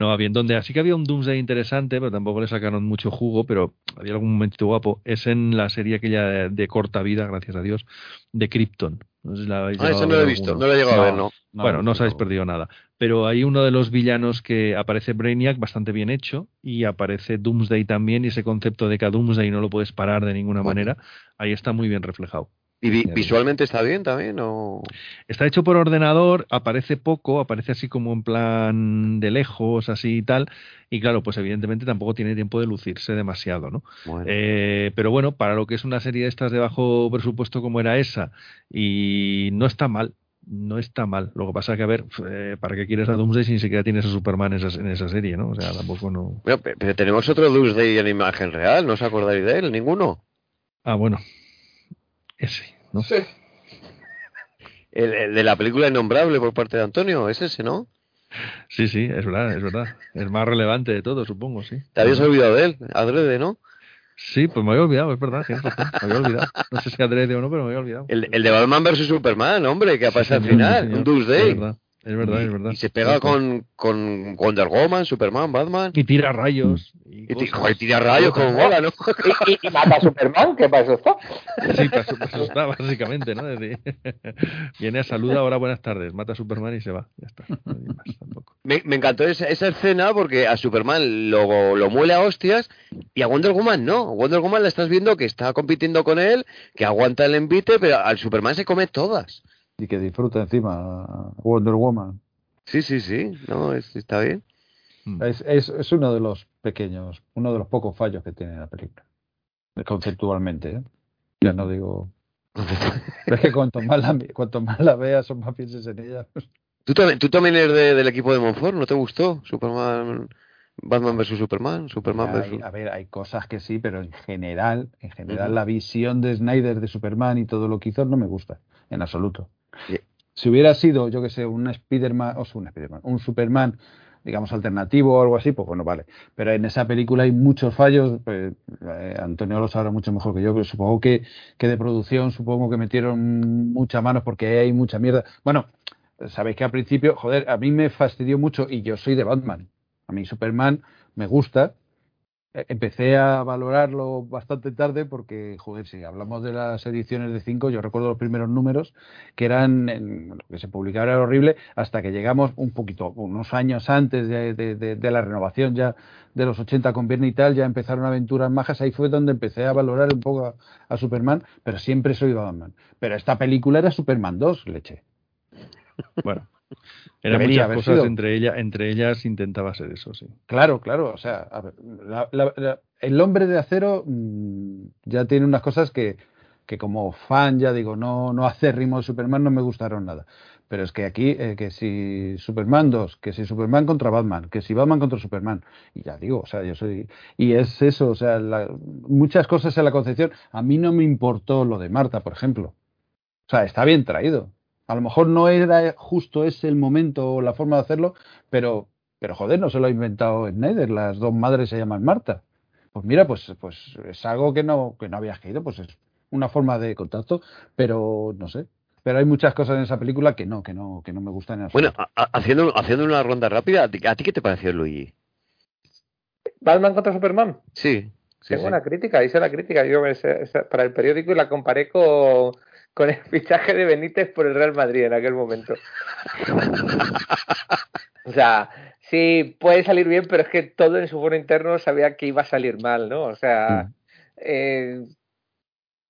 Speaker 6: No va bien. Donde así que había un Doomsday interesante, pero tampoco le sacaron mucho jugo, pero había algún momentito guapo. Es en la serie aquella de, de corta vida, gracias a Dios, de Krypton. No sé si la habéis
Speaker 2: Ah,
Speaker 6: llegado
Speaker 2: eso
Speaker 6: a
Speaker 2: no lo he visto,
Speaker 6: alguno.
Speaker 2: no lo he llegado a ver, no.
Speaker 6: bueno, no os habéis perdido nada. Pero hay uno de los villanos que aparece Brainiac bastante bien hecho y aparece Doomsday también y ese concepto de que a Doomsday no lo puedes parar de ninguna
Speaker 2: Bueno.
Speaker 6: manera, ahí está muy bien reflejado.
Speaker 2: ¿Y visualmente está bien también? O...
Speaker 6: Está hecho por ordenador, aparece poco, aparece así como en plan de lejos, así y tal. Y claro, pues evidentemente tampoco tiene tiempo de lucirse demasiado, ¿no?
Speaker 2: Bueno.
Speaker 6: Eh, pero bueno, para lo que es una serie de estas de bajo presupuesto como era esa, y no está mal, no está mal. Lo que pasa que, a ver, eh, ¿para qué quieres a Doomsday si ni siquiera tienes a Superman en esa, en esa serie, ¿no? O sea, tampoco no...
Speaker 2: Bueno, pe- pero tenemos otro Doomsday en imagen real, ¿no os acordáis de él? ¿Ninguno?
Speaker 6: Ah, bueno, ese, ¿no?
Speaker 3: Sí.
Speaker 2: El, el de la película Innombrable por parte de Antonio, es ese, ¿no?
Speaker 6: Sí, sí, es verdad, es verdad. Es más relevante de todo, supongo, sí.
Speaker 2: Te habías olvidado de él, adrede, ¿no?
Speaker 6: Sí, pues me había olvidado, es verdad, razón, me había olvidado. No sé si adrede o no, pero me había olvidado.
Speaker 2: El, el de Batman vs Superman, hombre, que
Speaker 6: Sí,
Speaker 2: aparece al
Speaker 6: señor, sí,
Speaker 2: final,
Speaker 6: señor.
Speaker 2: un Doomsday.
Speaker 6: Es verdad, es verdad,
Speaker 2: y,
Speaker 6: es verdad.
Speaker 2: y se pega con, con Wonder Woman, Superman, Batman.
Speaker 6: Y tira rayos. Y,
Speaker 2: joder, tira rayos como mola, ¿no?
Speaker 4: Y, y- y mata a Superman, ¿qué para eso está?
Speaker 6: Sí, para eso, para eso está, básicamente, ¿no? Decir, <laughs> viene a saludar, ahora buenas tardes, mata a Superman y se va. Ya está, no hay más tampoco.
Speaker 2: Me, me encantó esa, esa escena porque a Superman lo, lo muele a hostias y a Wonder Woman no. Wonder Woman la estás viendo que está compitiendo con él, que aguanta el envite, pero al Superman se come todas.
Speaker 5: Y que disfruta encima Wonder Woman.
Speaker 2: Sí, sí, sí, no, es- está bien.
Speaker 6: Mm.
Speaker 5: Es, es, es uno de los pequeños, uno de los pocos fallos que tiene la película. Conceptualmente, ¿eh? Ya no digo. <laughs> Es que cuanto más la, cuanto más la veas o más pienses en ella.
Speaker 2: ¿Tú también, tú también eres de- del equipo de Monfort, ¿no te gustó? Superman, Batman vs Superman, Superman
Speaker 5: hay-
Speaker 2: vs.
Speaker 5: a ver, hay cosas que sí, pero en general, en general la visión de Snyder de Superman y todo lo que hizo no me gusta, en absoluto.
Speaker 2: Sí.
Speaker 5: Si hubiera sido, yo que sé, un Spiderman, o un Spiderman, un Superman, digamos, alternativo o algo así, pues bueno, vale. Pero en esa película hay muchos fallos, pues, eh, Antonio lo sabrá mucho mejor que yo, pero supongo que, que de producción, supongo que metieron muchas manos porque hay mucha mierda. Bueno, sabéis que al principio, joder, a mí me fastidió mucho y yo soy de Batman. A mí Superman me gusta. Eh, Empecé a valorarlo bastante tarde porque, joder, si hablamos de las ediciones de 5, yo recuerdo los primeros números que eran, en, lo que se publicaba era horrible, hasta que llegamos un poquito, unos años antes de, de- de- la renovación ya de los 80 con Verne y tal, ya empezaron aventuras majas, ahí fue donde empecé a valorar un poco a, a Superman, pero siempre soy Batman. Pero esta película era Superman 2, leche.
Speaker 6: Bueno, eran
Speaker 5: Debería
Speaker 6: muchas cosas,
Speaker 5: sido.
Speaker 6: entre, ella, entre ellas intentaba ser eso, sí.
Speaker 5: Claro, claro, o sea, a ver, la- la- la- el hombre de acero mm, ya tiene unas cosas que, que como fan ya digo, no, no acérrimo de Superman no me gustaron nada. Pero es que aquí, eh, que si Superman 2, que si Superman contra Batman, que si Batman contra Superman, y ya digo, o sea, yo soy... Y es eso, o sea, la- muchas cosas en la concepción. A mí no me importó lo de Marta, por ejemplo. O sea, está bien traído. A lo mejor no era justo ese el momento o la forma de hacerlo, pero, pero joder, no se lo ha inventado Snyder. Las dos madres se llaman Marta. Pues mira, pues, pues es algo que no, que no habías caído, pues es una forma de contacto, pero no sé. Pero hay muchas cosas en esa película que no, que no, que no me gustan en
Speaker 2: Bueno,
Speaker 5: absoluto.
Speaker 2: a- a- haciendo, haciendo una ronda rápida, ¿a ti, a ti qué te pareció, Luigi?
Speaker 4: Batman contra Superman.
Speaker 2: Sí, sí,
Speaker 4: Tengo
Speaker 2: sí.
Speaker 4: una crítica, hice la crítica yo ese- ese- para el periódico y la comparé con, con el fichaje de Benítez por el Real Madrid en aquel momento. <laughs> O sea, sí, puede salir bien, pero es que todo en su foro interno sabía que iba a salir mal, ¿no? O sea, eh,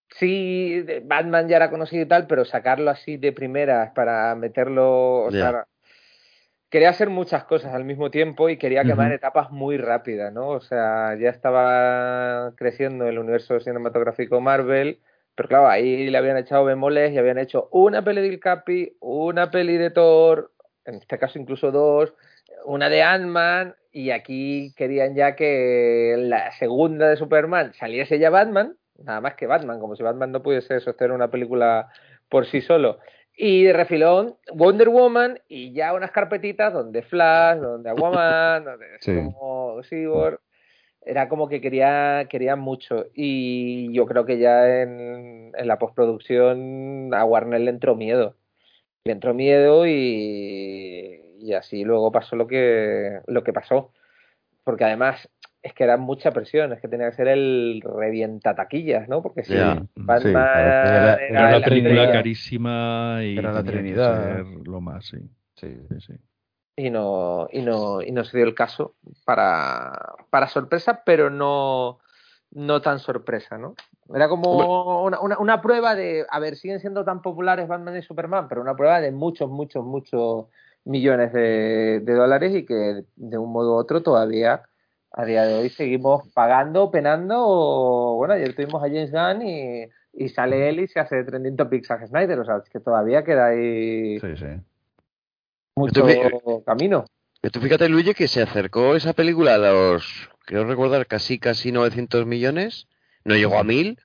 Speaker 4: sí, Batman ya era conocido y tal, pero sacarlo así de primeras para meterlo, o sea, quería hacer muchas cosas al mismo tiempo y quería quemar etapas muy rápidas, ¿no? O sea, ya estaba creciendo el universo cinematográfico Marvel, pero claro, ahí le habían echado bemoles y habían hecho una peli del Capi, una peli de Thor, en este caso incluso dos, una de Ant-Man, y aquí querían ya que la segunda de Superman saliese ya Batman, nada más que Batman, como si Batman no pudiese sostener una película por sí solo. Y de refilón, Wonder Woman y ya unas carpetitas donde Flash, donde Aquaman, <laughs> donde
Speaker 5: Sí.
Speaker 4: como Cyborg. Era como que quería, querían mucho. Y yo creo que ya en, en la postproducción a Warner le entró miedo. Le entró miedo y, y así luego pasó lo que, lo que pasó. Porque además es que era mucha presión, es que tenía que ser el revienta taquillas, ¿no? Porque si Batman
Speaker 5: sí, era-
Speaker 4: era
Speaker 6: Era una
Speaker 4: la
Speaker 6: película carísima y
Speaker 5: Era la Trinidad.
Speaker 6: lo más, sí.
Speaker 5: Sí.
Speaker 6: sí, sí.
Speaker 4: Y no, y no, y no se dio el caso para, para sorpresa, pero no, no tan sorpresa, ¿no? Era como una, una, una prueba de, a ver, siguen siendo tan populares Batman y Superman, pero una prueba de muchos, muchos, muchos millones de, de dólares y que de un modo u otro todavía a día de hoy seguimos pagando, penando, o bueno, ayer tuvimos a James Gunn y, y sale él y se hace trending topics a Snyder, o sea, es que todavía queda ahí
Speaker 5: Sí, sí.
Speaker 4: Mucho camino.
Speaker 2: Tú fíjate, Luigi, que se acercó esa película a los, creo recordar, casi casi 900 millones. No llegó a 1000.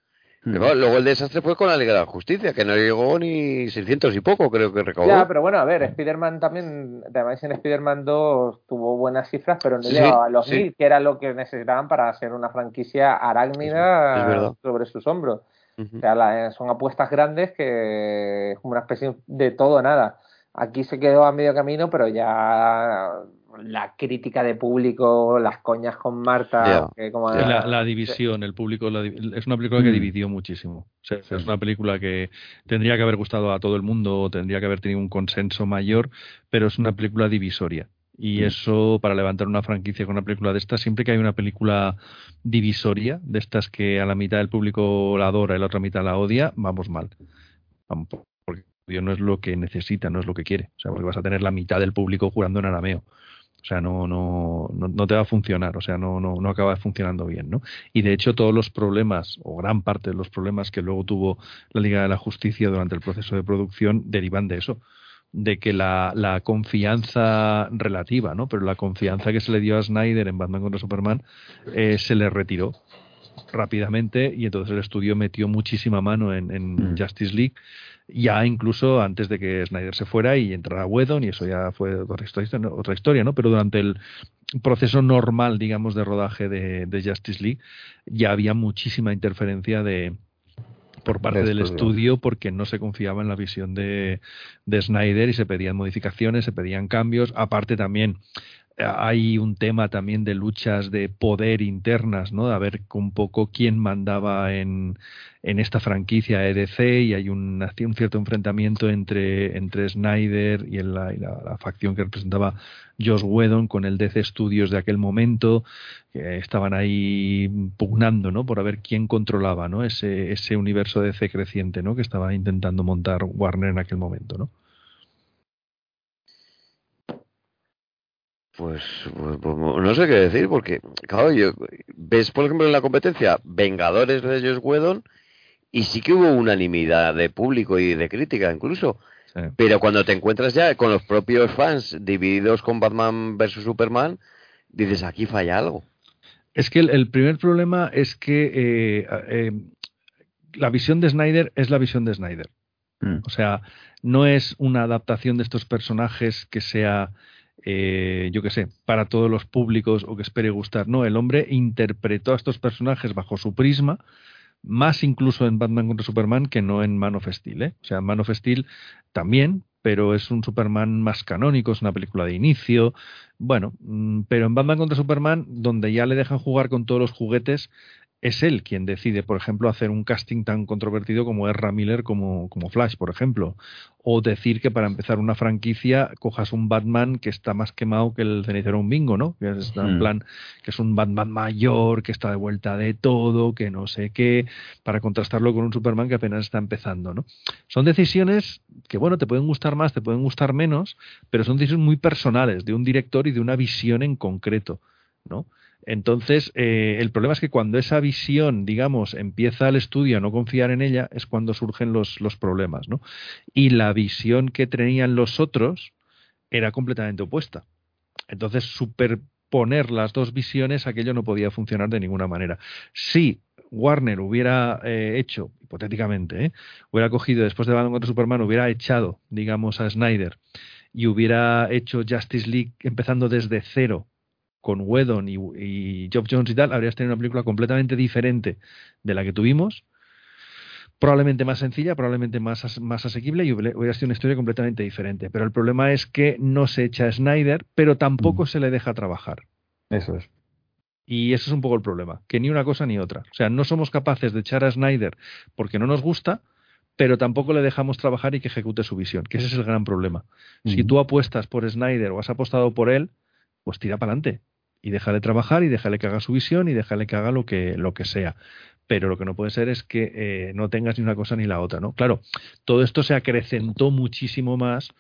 Speaker 5: Mm.
Speaker 2: Pero luego el desastre fue con la Liga de la Justicia, que no llegó ni 600 y poco, creo que recaudó.
Speaker 4: Ya, pero bueno, a ver, Spider-Man también, además en Spider-Man 2 tuvo buenas cifras, pero no
Speaker 2: Sí,
Speaker 4: llegaba a los
Speaker 2: sí.
Speaker 4: mil, que era lo que necesitaban para hacer una franquicia arácnida sobre sus hombros.
Speaker 2: Ujú.
Speaker 4: O sea, la- son apuestas grandes que es como una especie de todo o nada. Aquí se quedó a medio camino, pero ya la crítica de público, las coñas con Marta, que como
Speaker 6: la, la división, el público, la es una película que
Speaker 5: Mm.
Speaker 6: dividió muchísimo. O sea, es una película que tendría que haber gustado a todo el mundo, tendría que haber tenido un consenso mayor, pero es una película divisoria. Y
Speaker 5: Mm.
Speaker 6: eso, para levantar una franquicia con una película de estas, siempre que hay una película divisoria, de estas que a la mitad del público la adora y la otra mitad la odia, vamos mal. No es lo que necesita, no es lo que quiere. O sea, porque vas a tener la mitad del público jurando en arameo. O sea, no, no, no, no te va a funcionar, o sea, no, no, no acaba funcionando bien, ¿no? Y de hecho, todos los problemas, o gran parte de los problemas que luego tuvo la Liga de la Justicia durante el proceso de producción, derivan de eso, de que la, la confianza relativa, ¿no? Pero la confianza que se le dio a Snyder en Batman contra Superman eh, se le retiró rápidamente y entonces el estudio metió muchísima mano en, en
Speaker 5: Mm.
Speaker 6: Justice League ya incluso antes de que Snyder se fuera y entrara Whedon y eso ya fue otra historia, ¿no? otra historia, ¿no? Pero durante el proceso normal, digamos, de rodaje de, de Justice League ya había muchísima interferencia de por parte
Speaker 5: Del
Speaker 6: del
Speaker 5: estudio.
Speaker 6: estudio porque no se confiaba en la visión de, de Snyder y se pedían modificaciones, se pedían cambios. Aparte también hay un tema también de luchas de poder internas, ¿no? A ver un poco quién mandaba en, en esta franquicia EDC y hay un, cierto enfrentamiento entre, Snyder y, la, y la- facción que representaba Josh Whedon con el DC Studios de aquel momento, que estaban ahí pugnando, ¿no? Por a ver quién controlaba, ¿no? Ese, ese universo DC creciente, ¿no? Que estaba intentando montar Warner en aquel momento, ¿no?
Speaker 2: Pues, pues, pues, no sé qué decir, porque, claro, yo, ves, por ejemplo, en la competencia Vengadores de Josh Whedon, y sí que hubo unanimidad de público y de crítica incluso.
Speaker 6: Sí.
Speaker 2: Pero cuando te encuentras ya con los propios fans divididos con Batman versus Superman, dices, aquí falla algo.
Speaker 6: Es que el, el primer problema es que eh, eh, la visión de Snyder es la visión de Snyder.
Speaker 5: Mm.
Speaker 6: O sea, no es una adaptación de estos personajes que sea, eh, yo qué sé, para todos los públicos o que espere gustar. No, el hombre interpretó a estos personajes bajo su prisma, más incluso en Batman contra Superman que no en Man of Steel. ¿eh? O sea, Man of Steel también, pero es un Superman más canónico, es una película de inicio. Bueno, mm, pero en Batman contra Superman, donde ya le dejan jugar con todos los juguetes, es él quien decide, por ejemplo, hacer un casting tan controvertido como Ezra Miller como, como Flash, por ejemplo. O decir que para empezar una franquicia cojas un Batman que está más quemado que el cenicero un bingo, ¿no? Que es en
Speaker 5: Mm.
Speaker 6: plan, que es un Batman mayor, que está de vuelta de todo, que no sé qué, para contrastarlo con un Superman que apenas está empezando, ¿no? Son decisiones que, bueno, te pueden gustar más, te pueden gustar menos, pero son decisiones muy personales de un director y de una visión en concreto, ¿no? Entonces, eh, el problema es que cuando esa visión, digamos, empieza el estudio a no confiar en ella, es cuando surgen los, los problemas, ¿no? Y la visión que tenían los otros era completamente opuesta. Entonces, superponer las dos visiones, aquello no podía funcionar de ninguna manera. Sí, Warner hubiera eh, hecho, hipotéticamente, ¿eh? hubiera cogido después de Batman contra Superman, hubiera echado, digamos, a Snyder y hubiera hecho Justice League empezando desde cero con Whedon y, y Geoff Jones y tal, habrías tenido una película completamente diferente de la que tuvimos probablemente más sencilla, probablemente más, as- más asequible y hubiera sido una historia completamente diferente. Pero el problema es que no se echa a Snyder, pero tampoco
Speaker 5: Mm.
Speaker 6: se le deja trabajar.
Speaker 5: Eso es.
Speaker 6: Y ese es un poco el problema, que ni una cosa ni otra. O sea, no somos capaces de echar a Snyder porque no nos gusta, pero tampoco le dejamos trabajar y que ejecute su visión, que ese es el gran problema. Si
Speaker 5: Ujú.
Speaker 6: tú apuestas por Snyder o has apostado por él, pues tira para adelante y déjale trabajar y déjale que haga su visión y déjale que haga lo que, lo que sea. Pero lo que no puede ser es que eh, no tengas ni una cosa ni la otra, ¿no? Claro, todo esto se acrecentó muchísimo más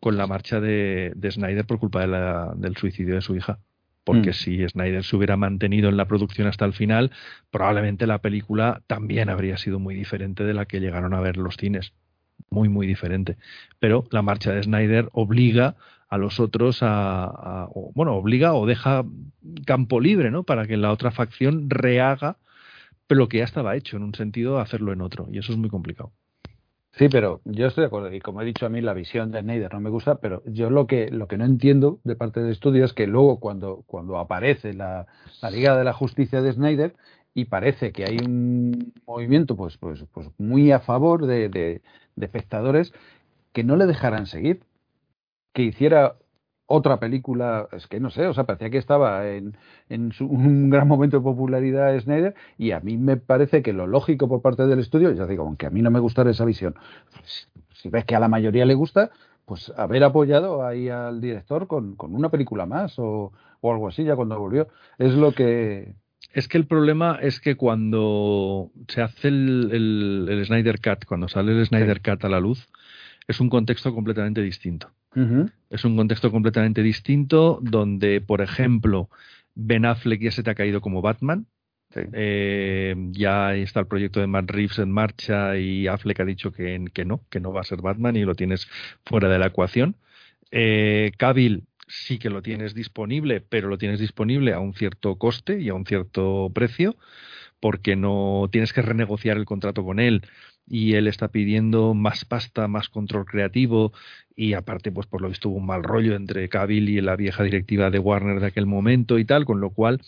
Speaker 6: con la marcha de, de Snyder por culpa de la- del suicidio de su hija. Porque
Speaker 5: Mm.
Speaker 6: si Snyder se hubiera mantenido en la producción hasta el final, probablemente la película también habría sido muy diferente de la que llegaron a ver los cines. Muy, muy diferente. Pero la marcha de Snyder obliga a los otros a, bueno, obliga o deja campo libre, ¿no? Para que la otra facción rehaga lo que ya estaba hecho, en un sentido, hacerlo en otro. Y eso es muy complicado.
Speaker 5: Sí, pero yo estoy de acuerdo. Y como he dicho a mí, la visión de Snyder no me gusta, pero yo lo que, lo que no entiendo de parte del estudio es que luego cuando, cuando aparece la, la Liga de la Justicia de Snyder y parece que hay un movimiento pues, pues, pues muy a favor de, de, de espectadores que no le dejaran seguir, que hiciera otra película, es que no sé, o sea, parecía que estaba en, en su- <laughs> un gran momento de popularidad Snyder y a mí me parece que lo lógico por parte del estudio, ya digo, aunque a mí no me gustara esa visión, pues, si ves que a la mayoría le gusta, pues haber apoyado ahí al director con, con una película más o, o algo así ya cuando volvió. Es lo que...
Speaker 6: Es que el problema es que cuando se hace el, el- el Snyder Cut, cuando sale el Snyder Cut a la luz, es un contexto completamente distinto. Es un contexto completamente distinto donde, por ejemplo, Ben Affleck ya se te ha caído como Batman.
Speaker 5: sí.
Speaker 6: Eh, ya está el proyecto de Matt Reeves en marcha y Affleck ha dicho que, que no, que no va a ser Batman y lo tienes fuera de la ecuación. Eh, Cavill sí que lo tienes disponible, pero lo tienes disponible a un cierto coste y a un cierto precio, porque no tienes que renegociar el contrato con él y él está pidiendo más pasta, más control creativo y aparte, pues por lo visto hubo un mal rollo entre Cavill y la vieja directiva de Warner de aquel momento y tal, con lo cual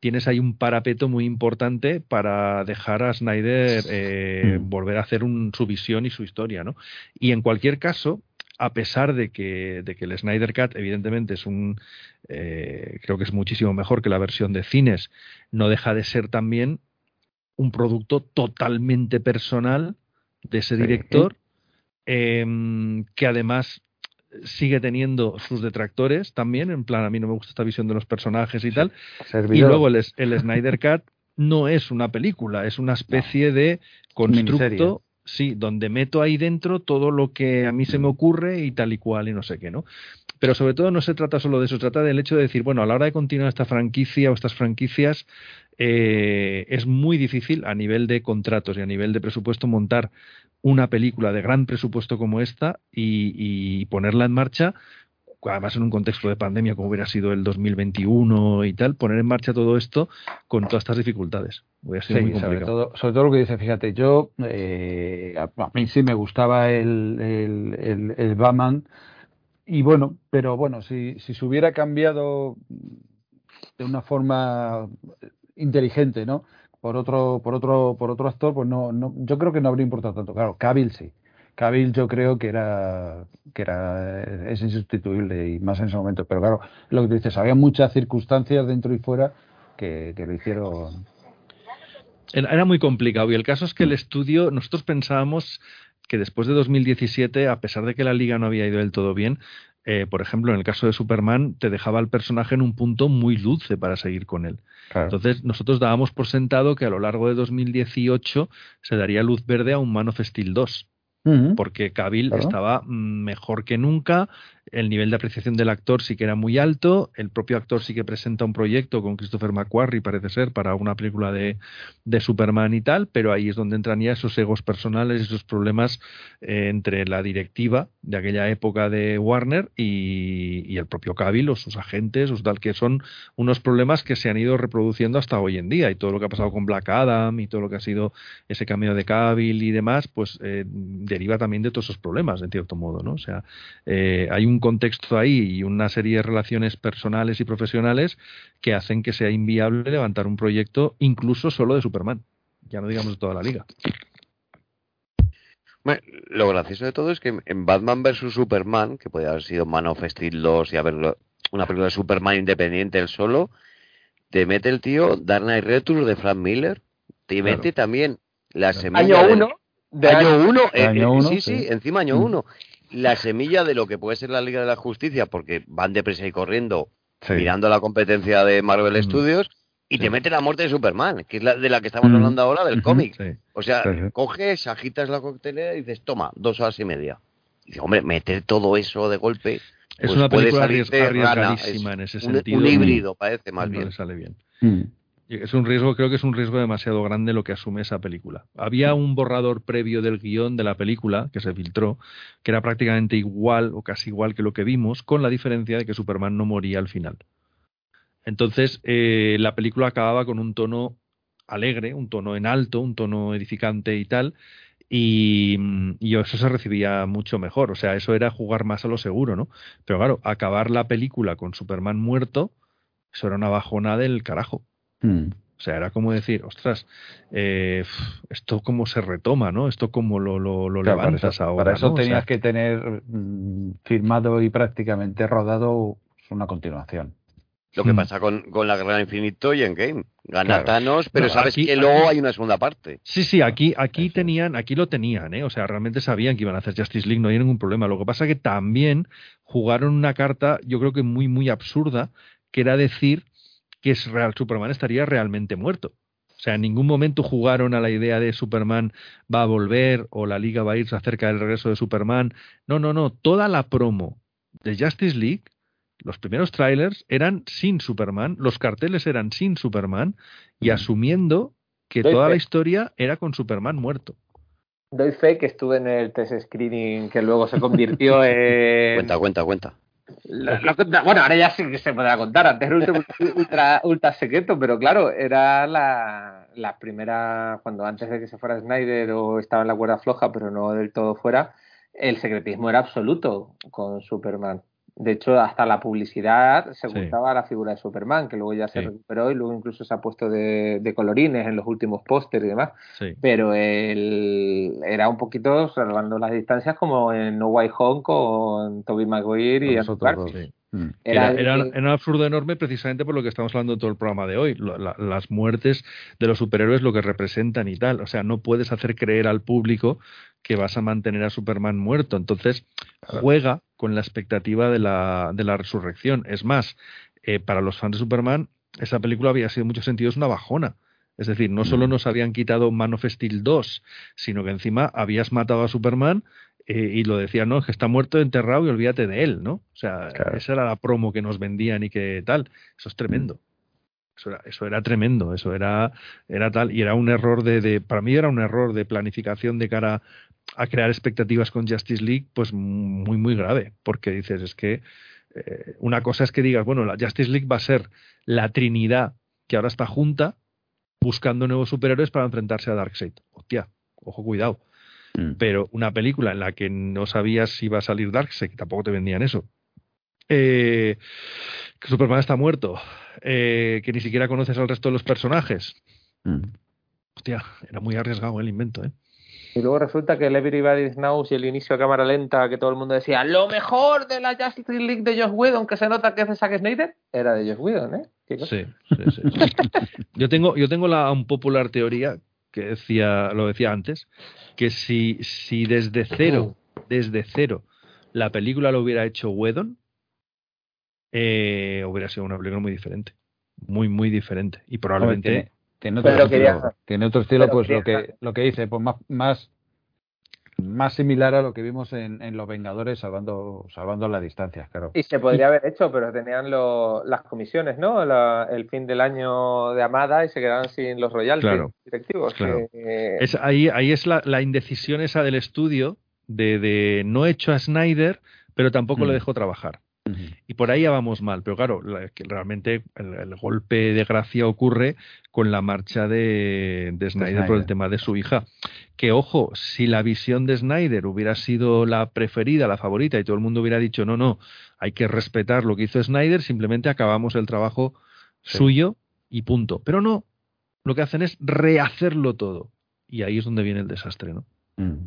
Speaker 6: tienes ahí un parapeto muy importante para dejar a Snyder eh,
Speaker 5: Mm.
Speaker 6: volver a hacer un, su visión y su historia, ¿no? Y en cualquier caso, a pesar de que, de que el Snyder Cut evidentemente es un, eh, creo que es muchísimo mejor que la versión de cines, no deja de ser también un producto totalmente personal de ese director, em, que además sigue teniendo sus detractores también, en plan, a mí no me gusta esta visión de los personajes y tal, y luego el, el Snyder Cut no es una película, es una especie de constructo. Sí, donde meto ahí dentro todo lo que a mí se me ocurre y tal y cual y no sé qué, ¿no? Pero sobre todo no se trata solo de eso, se trata del hecho de decir, bueno, a la hora de continuar esta franquicia o estas franquicias, eh, es muy difícil a nivel de contratos y a nivel de presupuesto montar una película de gran presupuesto como esta y, y ponerla en marcha además en un contexto de pandemia como hubiera sido el 2021 y tal, poner en marcha todo esto con todas estas dificultades. Hubiera sido
Speaker 5: Sí,
Speaker 6: muy
Speaker 5: sobre
Speaker 6: complicado.
Speaker 5: todo, sobre todo lo que dice, fíjate, yo, eh, a, a mí sí me gustaba el, el, el, el Batman, y bueno, pero bueno, si, si se hubiera cambiado de una forma inteligente, ¿no? Por otro, por otro, por otro actor, pues no, no, yo creo que no habría importado tanto. Claro, Cavill sí. Cavill yo creo que era que era es insustituible y más en ese momento, pero claro, lo que tú dices, había muchas circunstancias dentro y fuera que, que lo hicieron
Speaker 6: Era muy complicado y el caso es que el estudio, nosotros pensábamos que después de 2017, a pesar de que la liga no había ido del todo bien, eh, por ejemplo, en el caso de Superman, te dejaba al personaje en un punto muy dulce para seguir con él.
Speaker 5: Claro.
Speaker 6: Entonces, nosotros dábamos por sentado que a lo largo de 2018 se daría luz verde a un Man of Steel 2. Porque Cavill
Speaker 5: Claro.
Speaker 6: estaba mejor que nunca, el nivel de apreciación del actor sí que era muy alto, el propio actor sí que presenta un proyecto con Christopher McQuarrie, parece ser, para una película de, de Superman y tal, pero ahí es donde entran ya esos egos personales, esos problemas eh, entre la directiva de aquella época de Warner y, y el propio Cavill o sus agentes, o tal, que son unos problemas que se han ido reproduciendo hasta hoy en día y todo lo que ha pasado con Black Adam y todo lo que ha sido ese cambio de Cavill y demás, pues eh, deriva también de todos esos problemas, en cierto modo, ¿no? O sea, eh, hay un un contexto ahí y una serie de relaciones personales y profesionales que hacen que sea inviable levantar un proyecto incluso solo de Superman, ya no digamos de toda la liga.
Speaker 2: Lo gracioso de todo es que en Batman vs. Superman, que podría haber sido Man of Steel 2 y haberlo, una película de Superman independiente él solo, te mete el tío Dark Knight Returns de Frank Miller, te mete también la semilla...
Speaker 4: Año 1. De,
Speaker 2: año 1, eh, eh, sí, sí,
Speaker 5: sí,
Speaker 2: encima año
Speaker 5: mm.
Speaker 2: 1. La semilla de lo que puede ser la Liga de la Justicia, porque van deprisa y corriendo,
Speaker 5: Sí.
Speaker 2: mirando la competencia de Marvel
Speaker 6: Mm.
Speaker 2: Studios, y
Speaker 6: Sí.
Speaker 2: te mete la muerte de Superman, que es la de la que estamos
Speaker 5: Mm.
Speaker 2: hablando ahora del cómic.
Speaker 6: Sí.
Speaker 2: O sea,
Speaker 5: Sí, sí.
Speaker 2: coges, agitas la coctelera y dices, toma, dos horas y media. Y dices, hombre, meter todo eso de golpe.
Speaker 6: Es
Speaker 2: pues
Speaker 6: una
Speaker 2: puede
Speaker 6: película arriesgadísima
Speaker 2: Es
Speaker 6: en ese
Speaker 2: un,
Speaker 6: sentido.
Speaker 2: un híbrido, parece más
Speaker 6: no
Speaker 2: bien.
Speaker 6: le sale bien.
Speaker 5: Mm.
Speaker 6: Es un riesgo, creo que es un riesgo demasiado grande lo que asume esa película. Había un borrador previo del guion de la película que se filtró, que era prácticamente igual o casi igual que lo que vimos, con la diferencia de que Superman no moría al final. Entonces, eh, la película acababa con un tono alegre, un tono en alto, un tono edificante y tal, y, y eso se recibía mucho mejor. O sea, eso era jugar más a lo seguro, ¿no? Pero claro, acabar la película con Superman muerto, eso era una bajona del carajo.
Speaker 5: Mm.
Speaker 6: O sea, era como decir, ostras, eh, esto cómo se retoma, ¿no? Esto cómo lo, lo, lo
Speaker 5: Claro, para
Speaker 6: levantas
Speaker 5: eso,
Speaker 6: ahora.
Speaker 5: para eso
Speaker 6: ¿no? O sea,
Speaker 5: tenías que tener mm, firmado y prácticamente rodado una continuación.
Speaker 2: Lo que
Speaker 6: Mm.
Speaker 2: pasa con, con la Guerra del Infinito y en Game. Gana
Speaker 5: Claro.
Speaker 2: Thanos, pero
Speaker 6: No,
Speaker 2: sabes
Speaker 6: aquí-
Speaker 2: que luego
Speaker 6: aquí-
Speaker 2: hay una segunda parte.
Speaker 6: Sí, sí, aquí, aquí
Speaker 5: Eso.
Speaker 6: tenían, aquí lo tenían, ¿eh? O sea, realmente sabían que iban a hacer Justice League, no hay ningún problema. Lo que pasa que también jugaron una carta, yo creo que muy, muy absurda, que era decir que es real, Superman estaría realmente muerto. O sea, en ningún momento jugaron a la idea de Superman va a volver o la liga va a irse acerca del regreso de Superman. No, no, no. Toda la promo de Justice League, los primeros trailers eran sin Superman, los carteles eran sin Superman y
Speaker 5: Mm.
Speaker 6: asumiendo que
Speaker 4: Doy
Speaker 6: toda la historia era con Superman muerto.
Speaker 4: Doy fe que estuve en el test screening que luego se convirtió <laughs> en.
Speaker 2: Cuenta, cuenta, cuenta.
Speaker 4: Lo- bueno, ahora ya sí que se podrá contar. Antes era ultra, <laughs> ultra, ultra secreto, pero claro, era la, la primera, cuando antes de que se fuera Snyder o estaba en la cuerda floja, pero no del todo fuera, el secretismo era absoluto con Superman. De hecho, hasta la publicidad se
Speaker 6: Sí.
Speaker 4: ocultaba a la figura de Superman, que luego ya se
Speaker 6: Sí.
Speaker 4: recuperó y luego incluso se ha puesto de, de colorines en los últimos pósteres y demás
Speaker 6: Sí.
Speaker 4: pero él era un poquito salvando las distancias como en No Way Home con Tobey Maguire y Andrew Garfield.
Speaker 5: Mm.
Speaker 6: Era,
Speaker 4: Era,
Speaker 6: era- era un absurdo enorme precisamente por lo que estamos hablando en todo el programa de hoy, lo- la- las muertes de los superhéroes, lo que representan y tal. O sea, no puedes hacer creer al público que vas a mantener a Superman muerto. Entonces, juega con la expectativa de la, de la resurrección. Es más, eh, para los fans de Superman, esa película había sido en muchos sentidos una bajona. Es decir, no solo
Speaker 5: Mm.
Speaker 6: nos habían quitado Man of Steel 2, sino que encima habías matado a Superman eh, y lo decían, no, es que está muerto, enterrado y olvídate de él, ¿no? O sea,
Speaker 5: Claro.
Speaker 6: esa era la promo que nos vendían y que tal. Eso es tremendo. Eso era, eso era tremendo, eso era, era tal, y era un error de, de, para mí era un error de planificación de cara a crear expectativas con Justice League, pues muy, muy grave, porque dices, es que eh, una cosa es que digas, bueno, la Justice League va a ser la Trinidad que ahora está junta buscando nuevos superhéroes para enfrentarse a Darkseid. Hostia, ojo, cuidado.
Speaker 5: Mm.
Speaker 6: Pero una película en la que no sabías si iba a salir Darkseid, que tampoco te vendían eso. Eh, que Superman está muerto, eh, que ni siquiera conoces al resto de los personajes.
Speaker 5: Mm.
Speaker 6: Hostia, era muy arriesgado el invento, ¿eh?
Speaker 4: Y luego resulta que el Everybody Knows y el inicio a cámara lenta, que todo el mundo decía, lo mejor de la Justice League de Josh Whedon, que se nota que es de Zack Snyder, era de Josh Whedon, ¿eh?
Speaker 6: Sí, sí, sí, sí. <laughs> Yo tengo, yo tengo la un popular teoría que decía, lo decía antes, que si, si desde cero, desde cero, la película lo hubiera hecho Whedon, eh, hubiera sido una película muy diferente. Muy, muy diferente. Y probablemente.
Speaker 5: tiene, tiene otro
Speaker 4: Pero
Speaker 5: estilo,
Speaker 4: quería-
Speaker 5: tiene otro estilo
Speaker 4: pero
Speaker 5: pues lo que lo que dice, pues más, más más similar a lo que vimos en, en Los Vengadores salvando, salvando las distancias, claro.
Speaker 4: Y se podría haber hecho, pero tenían lo- las comisiones, ¿no? La- el fin del año de Amada y se quedaron sin los royalties
Speaker 6: Claro,
Speaker 4: directivos.
Speaker 6: claro.
Speaker 4: que-
Speaker 6: Es, ahí, ahí es la, la indecisión esa del estudio de, de no he hecho a Snyder, pero tampoco le
Speaker 5: Mm.
Speaker 6: dejo trabajar. Y por ahí ya vamos mal. Pero claro, la- que realmente el, el golpe de gracia ocurre con la marcha de, de Snyder, por el tema de su hija. Que ojo, si la visión de Snyder hubiera sido la preferida, la favorita, y todo el mundo hubiera dicho, no, no, hay que respetar lo que hizo Snyder, simplemente acabamos el trabajo
Speaker 5: Sí.
Speaker 6: suyo y punto. Pero no, lo que hacen es rehacerlo todo. Y ahí es donde viene el desastre, ¿no?
Speaker 5: Mm.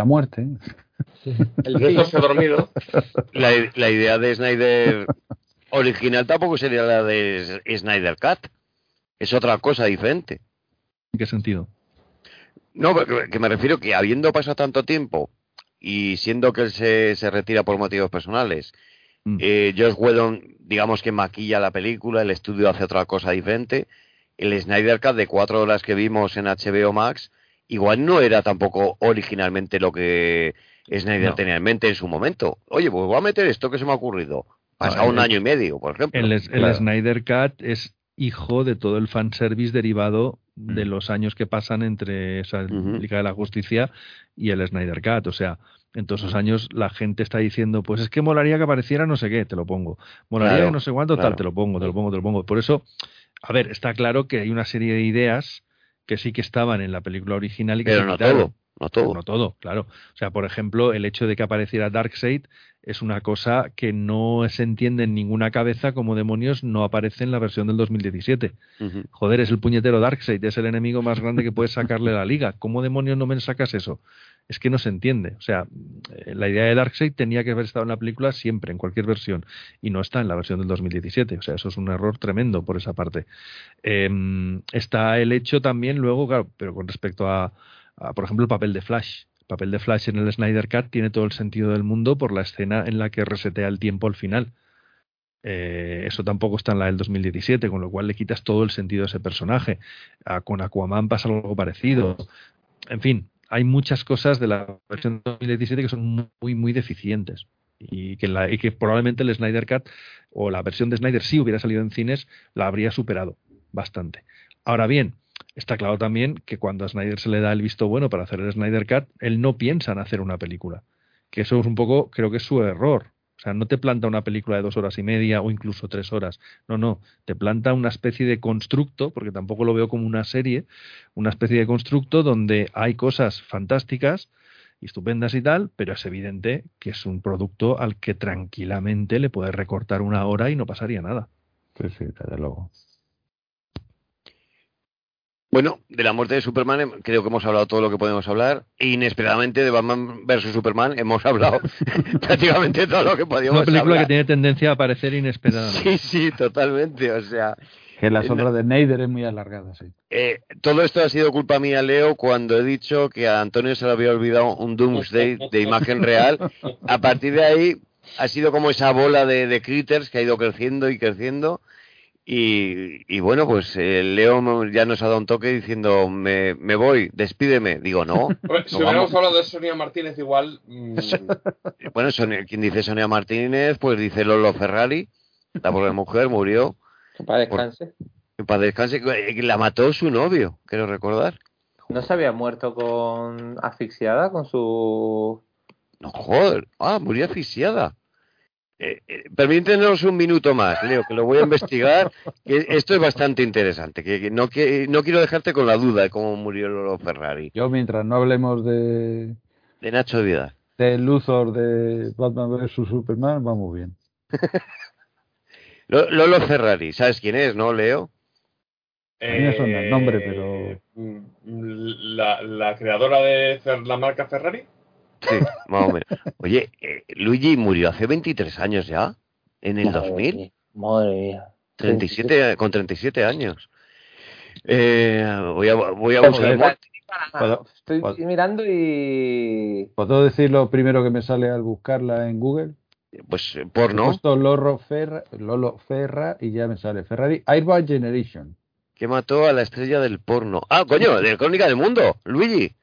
Speaker 5: La muerte.
Speaker 4: el
Speaker 3: De
Speaker 4: fin.
Speaker 3: esto se ha dormido.
Speaker 2: La, la idea de Snyder original tampoco sería la de Snyder Cut. Es otra cosa diferente.
Speaker 6: ¿En qué sentido?
Speaker 2: No, que que me refiero que habiendo pasado tanto tiempo y siendo que él se, se retira por motivos personales,
Speaker 6: Mm.
Speaker 2: eh, Josh Whedon, digamos que maquilla la película, el estudio hace otra cosa diferente. El Snyder Cut de cuatro horas que vimos en HBO Max, igual no era tampoco originalmente lo que Snyder
Speaker 6: No.
Speaker 2: tenía en mente en su momento. Oye, pues voy a meter esto que se me ha ocurrido. Pasado
Speaker 6: Ah,
Speaker 2: un año y medio, por ejemplo.
Speaker 6: El, el
Speaker 5: claro.
Speaker 6: Snyder Cut es hijo de todo el fanservice derivado de
Speaker 5: Mm.
Speaker 6: los años que pasan entre esa. Liga de la Justicia y el Snyder Cut. O sea, en todos esos años la gente está diciendo, pues es que molaría que apareciera no sé qué, te lo pongo. Molaría
Speaker 2: Claro,
Speaker 6: que no sé cuánto,
Speaker 2: claro.
Speaker 6: tal, te lo pongo, te lo pongo, te lo pongo. Por eso, a ver, está claro que hay una serie de ideas que sí que estaban en la película original y que
Speaker 2: Pero
Speaker 6: se
Speaker 2: no
Speaker 6: quitaron.
Speaker 2: todo, no todo.
Speaker 6: No todo, claro. O sea, por ejemplo, el hecho de que apareciera Darkseid es una cosa que no se entiende en ninguna cabeza como demonios no aparece en la versión del 2017.
Speaker 2: Ujú.
Speaker 6: Joder, es el puñetero Darkseid, es el enemigo más grande que puedes sacarle a la liga. ¿Cómo demonios no me sacas eso? Es que no se entiende. O sea, eh, la idea de Darkseid tenía que haber estado en la película siempre, en cualquier versión, y no está en la versión del 2017. O sea, eso es un error tremendo por esa parte. Em, está el hecho también luego, claro, pero con respecto a, por ejemplo, el papel de Flash. El papel de Flash en el Snyder Cut tiene todo el sentido del mundo por la escena en la que resetea el tiempo al final. Eh, eso tampoco está en la del 2017, con lo cual le quitas todo el sentido a ese personaje. Con Aquaman pasa algo parecido. En fin, hay muchas cosas de la versión 2017 que son muy, muy deficientes. Y que, probablemente el Snyder Cut o la versión de Snyder, si hubiera salido en cines, la habría superado bastante. Ahora bien, está claro también que cuando a Snyder se le da el visto bueno para hacer el Snyder Cut, él no piensa en hacer una película. Que eso es un poco, creo que es su error. O sea, no te planta una película de dos horas y media o incluso tres horas. No, no. Te planta una especie de constructo, porque tampoco lo veo como una serie, una especie de constructo donde hay cosas fantásticas y estupendas y tal, pero es evidente que es un producto al que tranquilamente le puedes recortar una hora y no pasaría nada.
Speaker 5: Sí, sí, desde luego.
Speaker 2: Bueno, de la muerte de Superman em, creo que hemos hablado todo lo que podemos hablar. Inesperadamente de Batman vs Superman hemos hablado <laughs> prácticamente todo lo que podíamos
Speaker 6: Una película
Speaker 2: hablar.
Speaker 6: que tiene tendencia a aparecer inesperadamente.
Speaker 2: Sí, sí, totalmente. O sea,
Speaker 5: Que la sombra de Snyder es muy alargada, sí.
Speaker 2: eh, todo esto ha sido culpa mía, Leo, cuando he dicho que a Antonio se le había olvidado un Doomsday de imagen real. A partir de ahí ha sido como esa bola de, de critters que ha ido creciendo y creciendo. Y, y bueno, pues eh, Leo ya nos ha dado un toque diciendo, me, me voy, despídeme. Digo, no. <laughs>
Speaker 3: Hombre, si
Speaker 2: No
Speaker 3: hubiéramos
Speaker 2: vamos.
Speaker 3: hablado de Sonia Martínez igual... mm, <laughs>
Speaker 2: Bueno, Sonia- quien dice Sonia Martínez, pues dice Lolo Ferrari, la pobre mujer murió.
Speaker 4: Que para descanse.
Speaker 2: Que para descanse, que la mató su novio, quiero recordar.
Speaker 4: ¿No se había muerto con asfixiada con su...
Speaker 2: No, joder, ah, murió asfixiada. Eh, eh, permítenos un minuto más, Leo, que lo voy a investigar. que esto es bastante interesante. Que, que no, que no quiero dejarte con la duda de cómo murió Lolo Ferrari.
Speaker 5: Yo, mientras no hablemos de,
Speaker 2: De Nacho Vidal.
Speaker 5: de Luthor de Batman vs Superman, vamos bien. <laughs>
Speaker 2: Lo- Lolo Ferrari, ¿sabes quién es, no, Leo?
Speaker 5: A mí me suena el nombre, pero-
Speaker 3: Eh, mm, La, la creadora de la marca Ferrari.
Speaker 2: Sí, más o menos. Oye, eh, Luigi murió hace 23 años ya, en el
Speaker 4: Madre
Speaker 2: 2000.
Speaker 4: mía, Madre mía.
Speaker 2: 37, con 37 años. Eh, voy a, voy a
Speaker 5: Joder.
Speaker 2: buscar.
Speaker 4: Para-
Speaker 5: ¿Puedo,
Speaker 4: Estoy
Speaker 5: ¿Puedo?
Speaker 4: mirando y...
Speaker 5: puedo decir lo primero que me sale al buscarla en Google?
Speaker 2: Pues eh,
Speaker 5: He
Speaker 2: porno.
Speaker 5: puesto Lolo Ferra, Lolo Ferra y ya me sale Ferrari Airbag Generation.
Speaker 2: que mató a la estrella del porno. Ah, coño, de Crónica del Mundo, Luigi.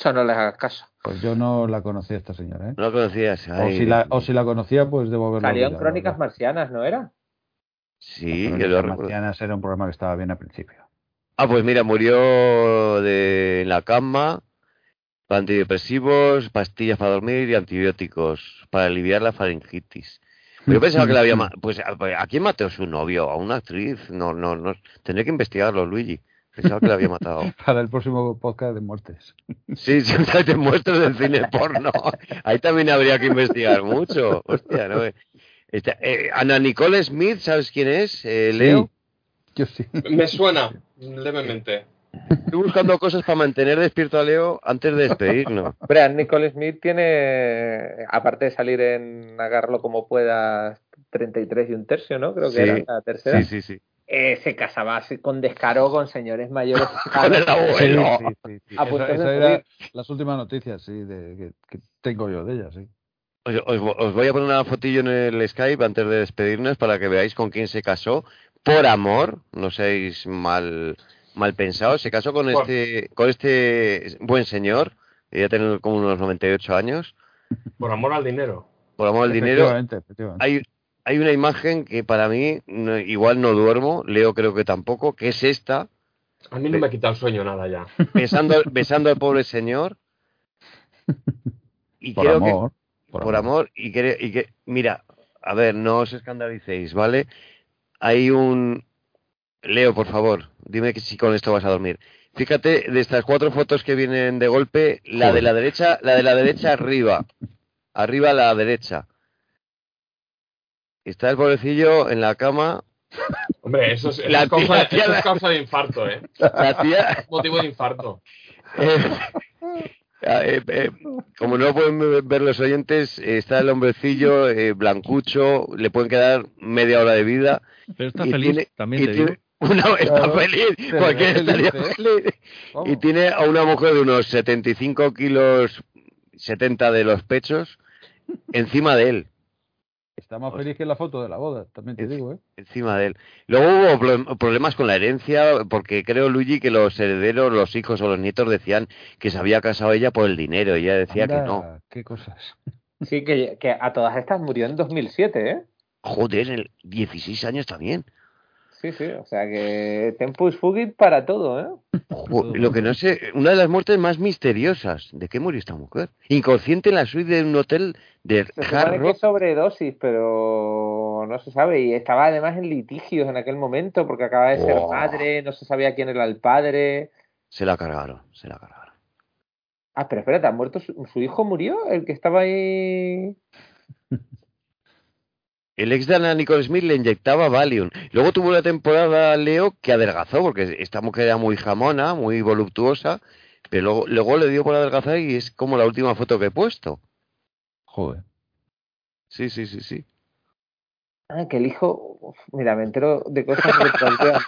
Speaker 4: Eso no les hagas caso.
Speaker 5: Pues yo no la conocía esta señora, ¿eh?
Speaker 2: No lo conocías.
Speaker 5: O
Speaker 2: Ay,
Speaker 5: si, la, o si la conocía, pues debo
Speaker 4: en
Speaker 5: olvidado,
Speaker 4: Crónicas
Speaker 5: ¿verdad?
Speaker 4: Marcianas, ¿no era?
Speaker 2: Sí,
Speaker 5: Crónicas
Speaker 2: que lo recuerdo.
Speaker 5: Marcianas era un programa que estaba bien al principio.
Speaker 2: Ah, pues mira, murió de en la cama, antidepresivos, pastillas para dormir y antibióticos para aliviar la faringitis. Pero Yo pensaba que la había pues a, a quién mató su novio, a una actriz, no, no, no, tendré que investigarlo, Luigi. Pensaba que la había matado. <laughs>
Speaker 5: Para el próximo podcast de muertes.
Speaker 2: Sí, sí, te muestras del cine porno. Ahí también habría que investigar mucho. Hostia, ¿no? Esta- eh, Ana Nicole Smith, ¿sabes quién es? Eh, Leo.
Speaker 5: Yo sí.
Speaker 3: Me suena levemente.
Speaker 2: Estoy buscando cosas para mantener despierto a Leo antes de despedirnos.
Speaker 4: Hombre, Ann Nicole Smith tiene, aparte de salir en Agarrarlo como puedas, 33 y un tercio, ¿no? Creo que
Speaker 2: Sí,
Speaker 4: era la tercera.
Speaker 2: Sí, sí, sí.
Speaker 4: Eh, se casaba con descaro con señores mayores.
Speaker 2: Con el abuelo.
Speaker 5: Sí, sí, sí.
Speaker 4: Ah, pues
Speaker 5: Esa- era las últimas noticias, sí, de, que, que tengo yo de ella, sí.
Speaker 2: Os, os- os voy a poner una fotillo en el Skype antes de despedirnos para que veáis con quién se casó. Por amor, no seáis mal, mal pensados. Se casó con este, con este buen señor, que ya tiene como unos 98 años.
Speaker 3: Por amor al dinero.
Speaker 2: Por amor al dinero,
Speaker 5: Efectivamente, efectivamente.
Speaker 2: hay, hay una imagen que para mí no- igual no duermo, Leo creo que tampoco, que es esta,
Speaker 3: A mí no me ha quitado el sueño nada ya. <laughs>
Speaker 2: besando, besando al pobre señor. Y
Speaker 5: por
Speaker 2: creo que-
Speaker 5: amor.
Speaker 2: por, amor y que, y que mira a ver no os escandalicéis vale hay un Leo por favor dime que si con esto vas a dormir fíjate de estas cuatro fotos que vienen de golpe la de la derecha la de la derecha arriba arriba a la derecha está el pobrecillo en la cama
Speaker 3: Hombre, eso es, eso
Speaker 2: La
Speaker 3: es causa,
Speaker 2: tía- tía-
Speaker 3: eso es causa de infarto, ¿eh?
Speaker 2: la tía
Speaker 3: Motivo de infarto.
Speaker 2: Eh, eh, eh, como no pueden ver los oyentes, eh, está el hombrecillo eh, blancucho, le pueden quedar media hora de vida.
Speaker 6: Pero está
Speaker 2: y
Speaker 6: feliz,
Speaker 2: tiene-
Speaker 6: también
Speaker 2: y
Speaker 6: te
Speaker 2: tiene
Speaker 6: digo.
Speaker 2: una- está
Speaker 5: Claro,
Speaker 2: feliz, cualquiera
Speaker 5: feliz,
Speaker 2: estaría feliz.
Speaker 5: Vamos.
Speaker 2: Y tiene a una mujer de unos 75 kilos, 70 de los pechos, encima de él.
Speaker 5: Está más feliz que en la foto de la boda, también te
Speaker 2: Es-
Speaker 5: digo, ¿eh?
Speaker 2: Encima de él. Luego hubo pro- problemas con la herencia, porque creo, Luigi, que los herederos, los hijos o los nietos decían que se había casado ella por el dinero. Y ella decía que no.
Speaker 5: Qué cosas. <laughs>
Speaker 4: Sí, que, que a todas estas murió en 2007, ¿eh?
Speaker 2: Joder, el 16 años también.
Speaker 4: Sí, sí, o sea que Tempus Fugit para todo, ¿eh?
Speaker 2: Lo que no sé, una de las muertes más misteriosas. ¿De qué murió esta mujer? Inconsciente en la suite de un hotel de
Speaker 4: Se
Speaker 2: Hard
Speaker 4: que
Speaker 2: Rock.
Speaker 4: sobredosis, pero no se sabe. Y estaba además en litigios en aquel momento porque acaba de ser
Speaker 2: Oh.
Speaker 4: madre, no se sabía quién era el padre.
Speaker 2: Se la cargaron, se la cargaron.
Speaker 4: Ah, pero espérate, ¿ha muerto su, su hijo? ¿Murió? ¿El que estaba ahí?
Speaker 2: El ex de Ana Nicole Smith le inyectaba Valium. Luego tuvo una temporada, Leo, que adelgazó, porque esta mujer era muy jamona, muy voluptuosa, pero luego, luego le dio por adelgazar y es como la última foto que he puesto.
Speaker 5: Joder.
Speaker 2: Sí, sí, sí, sí.
Speaker 4: Ah, que el hijo... Uf, mira, me entero de cosas retroactivas.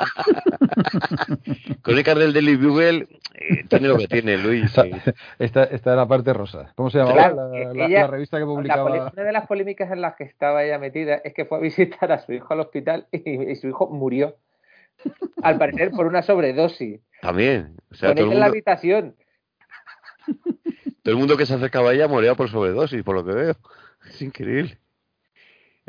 Speaker 2: Crónicas del Daily Bugle eh, tiene lo que tiene, Luis. <laughs>
Speaker 5: Esta,
Speaker 2: sí.
Speaker 5: esta, esta era parte rosa. ¿Cómo se llamaba
Speaker 4: Claro,
Speaker 5: la,
Speaker 4: que
Speaker 5: la-
Speaker 4: ella-
Speaker 5: la revista que
Speaker 4: La
Speaker 5: publicaba?
Speaker 4: una de las polémicas en las que estaba ella metida es que fue a visitar a su hijo al hospital y, y su hijo murió. Al parecer por una sobredosis.
Speaker 2: También. O sea,
Speaker 4: Con
Speaker 2: todo
Speaker 4: en la habitación.
Speaker 2: todo el mundo que se acercaba a ella moría por sobredosis, por lo que veo. <laughs> Es increíble.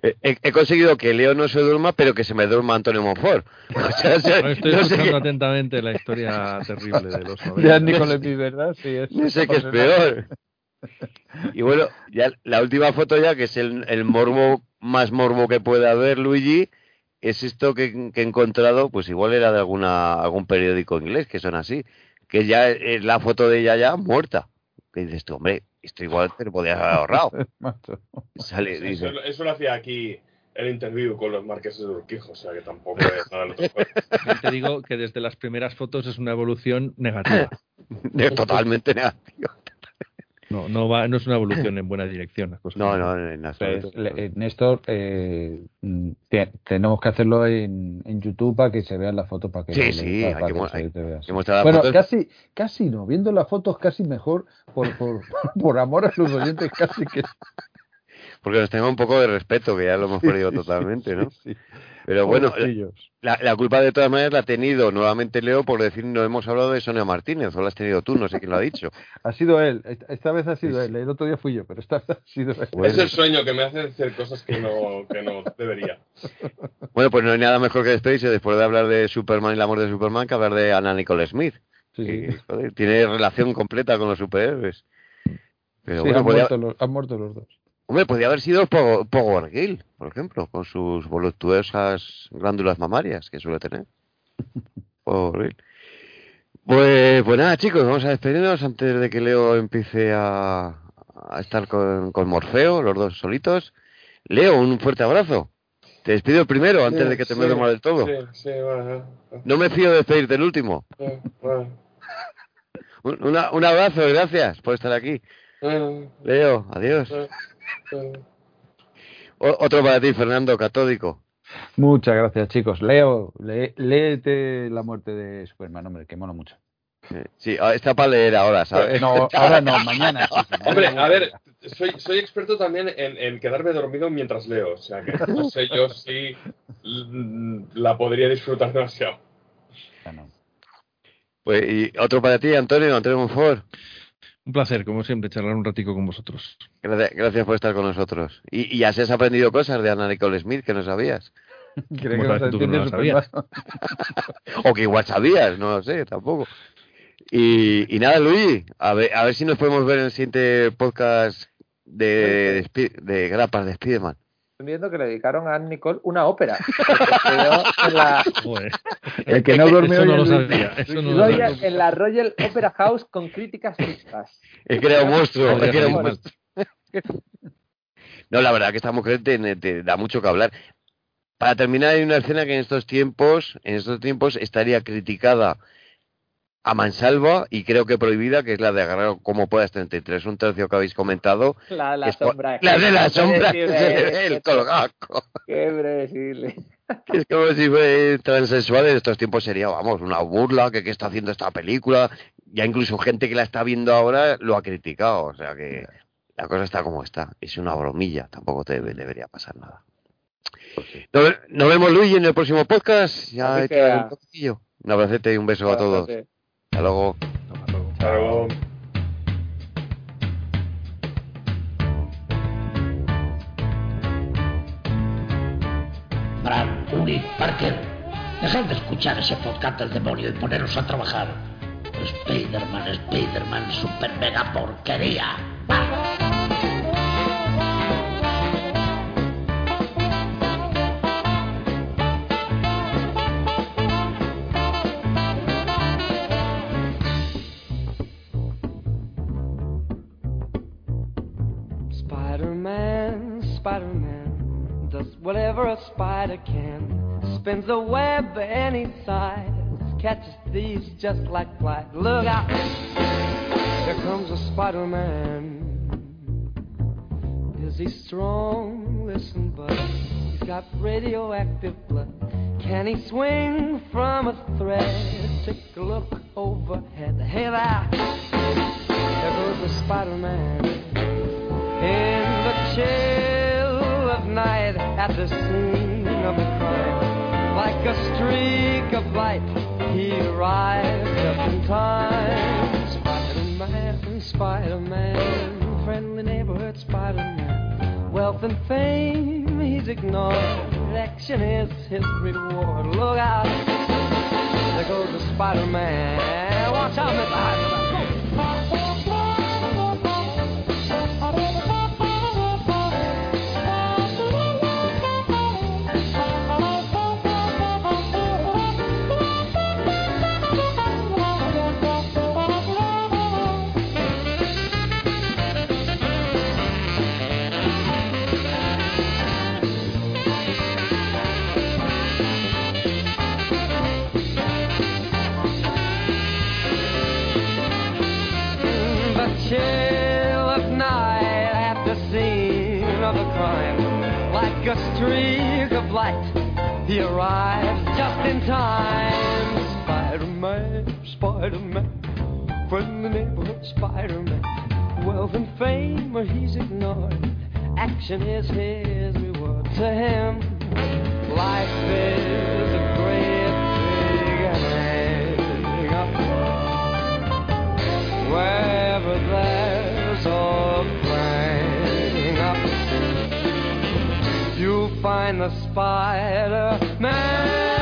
Speaker 2: Eh, He, he conseguido que Leo no se duerma, pero que se me duerma Antonio Monfort. <laughs> O sea, <laughs>
Speaker 6: estoy
Speaker 2: no
Speaker 6: escuchando atentamente la historia terrible de los
Speaker 5: De
Speaker 6: 90.
Speaker 5: Andy Coleby, ¿verdad? Sí, es,
Speaker 2: No sé qué es peor. Y bueno, ya la última foto ya, que es el, el morbo más morbo que puede haber, Luigi, es esto que, que he encontrado, pues igual era de alguna algún periódico inglés, que son así, que ya es la foto de ella ya muerta. Que dices tú, hombre, esto igual te lo podías haber ahorrado. <laughs> Sale,
Speaker 3: Eso,
Speaker 2: dice,
Speaker 3: eso lo hacía aquí el interview con los marqueses de Urquijo, o sea que tampoco <laughs> es nada otro.
Speaker 6: Te digo que desde las primeras fotos es una evolución negativa. <laughs>
Speaker 2: totalmente negativo.
Speaker 6: No, no, va, no es una evolución en buena dirección. las cosas.
Speaker 2: No, no, en absoluto.
Speaker 5: Pues, eh, Néstor, eh, te- tenemos que hacerlo en, en YouTube para que se vean las fotos para que
Speaker 2: Sí, sí,
Speaker 5: para-
Speaker 2: hay que
Speaker 5: que
Speaker 2: hay que mostrar las
Speaker 5: Bueno,
Speaker 2: fotos.
Speaker 5: casi, casi no. Viendo las fotos casi mejor por, por, <laughs> por amor a los oyentes casi que
Speaker 2: porque nos tenga un poco de respeto, que ya lo hemos perdido totalmente, ¿no?
Speaker 5: Sí, sí.
Speaker 2: Pero bueno, la, culpa de todas maneras la ha tenido nuevamente Leo por decir no hemos hablado de Sonia Martínez, o la has tenido tú, no sé quién lo ha dicho. <laughs>
Speaker 5: Ha sido él, esta, vez ha sido él. El otro día fui yo, pero esta vez ha sido él.
Speaker 2: Bueno.
Speaker 3: Es el sueño que me hace hacer cosas que no, que no debería. <laughs>
Speaker 2: Bueno, pues no hay nada mejor que despedirse después de hablar de Superman y el amor de Superman que hablar de Anna Nicole Smith.
Speaker 5: Sí, sí.
Speaker 2: que, joder, tiene relación completa con los superhéroes. Pero
Speaker 5: Sí,
Speaker 2: bueno,
Speaker 5: han,
Speaker 2: podía,
Speaker 5: muerto los, han muerto los dos.
Speaker 2: Hombre, podía haber sido Pogo- Power Gill, por ejemplo, con sus voluptuosas glándulas mamarias que suele tener. <laughs> Power Gill. Pues, pues nada, chicos, vamos a despedirnos antes de que Leo empiece a, a estar con, con Morfeo, los dos solitos. Leo, un fuerte abrazo. Te despido primero, antes
Speaker 3: Sí,
Speaker 2: de que te
Speaker 3: sí,
Speaker 2: me duermas del todo.
Speaker 3: Sí, sí, bueno.
Speaker 2: No me fío de despedirte el último.
Speaker 3: bueno, <laughs>
Speaker 2: Un, una- un abrazo, gracias por estar aquí.
Speaker 3: bueno,
Speaker 2: Leo, adiós. Otro para ti, Fernando, catódico.
Speaker 5: Muchas gracias, chicos. Leo, lee- léete la muerte de Superman, hombre, que mola mucho.
Speaker 2: Sí, ah, está para leer ahora, ¿sabes?
Speaker 5: Eh, no, ahora no, mañana. sí, sí,
Speaker 3: Hombre, a ver, soy, soy experto también en, en quedarme dormido mientras leo. O sea, que no sé yo si la podría disfrutar demasiado.
Speaker 5: Bueno,
Speaker 2: Pues, y otro para ti, Antonio, Antonio Monfort.
Speaker 6: Un placer, como siempre, charlar un ratico con vosotros.
Speaker 2: Gracias, gracias por estar con nosotros. Y, y ya se has aprendido cosas de Anna Nicole Smith que no sabías.
Speaker 5: creo
Speaker 6: ¿Cómo
Speaker 5: que
Speaker 6: sabes tú no
Speaker 5: Superman. <laughs>
Speaker 2: O que igual sabías, no lo sé, tampoco. Y, y nada, Luis, a ver, a ver si nos podemos ver en el siguiente podcast de, de, Spi- de grapas de Spiderman.
Speaker 4: Viendo que le dedicaron a Anne Nicole una ópera. Que la, <laughs>
Speaker 5: El que no duerme
Speaker 6: eso no lo sabía. Eso no lo
Speaker 4: Royal-
Speaker 6: sabía.
Speaker 4: en la Royal Opera House con críticas mixtas.
Speaker 2: Es que era un monstruo, es que era un
Speaker 6: Mal.
Speaker 2: monstruo. No, la verdad que esta mujer te, te da mucho que hablar. Para terminar, hay una escena que en estos tiempos, en estos tiempos estaría criticada a mansalva y creo que prohibida, que es la de agarrar como puedas 33, un tercio que habéis comentado.
Speaker 4: La, la
Speaker 2: Es por-
Speaker 4: sombra.
Speaker 2: La de la sombra que se le ve
Speaker 4: predecible,
Speaker 2: el colgaco.
Speaker 4: Qué predecible. <laughs>
Speaker 2: Es como si fuera transexual en estos tiempos sería, vamos, una burla, que qué está haciendo esta película. Ya incluso gente que la está viendo ahora lo ha criticado, o sea que la cosa está como está. Es una bromilla, tampoco te debe- debería pasar nada. Nos, nos vemos, Luis, en el próximo podcast. Ya he
Speaker 4: ah.
Speaker 2: un poquillo. Un abracete y un beso a todos. Hasta luego.
Speaker 3: Pero,
Speaker 1: Brad, Uri, Parker, dejad de escuchar ese podcast del demonio y poneros a trabajar. Spiderman, Spiderman, super mega porquería. ¡Bah!
Speaker 7: Spider can. Spins a web any size, catches thieves just like flies. Look out! Here comes a Spider-Man. Is he strong? Listen, bud. He's got radioactive blood. Can he swing from a thread? Take a look overhead. Hey there! There goes the Spider-Man. In the chill of night at the of the crime, like a streak of light, he arrives just in time. Spider-Man, Spider-Man, friendly neighborhood Spider-Man. Wealth and fame he's ignored, action is his reward. Look out, there goes the Spider-Man. Watch out, Miss Spider-Man. Like a streak of light, he arrives just in time. Spider-Man, Spider-Man, from the neighborhood Spider-Man. Wealth and fame, he's ignored. action is his reward to him. Life is a great big hang up. Wherever there's find the Spider Man.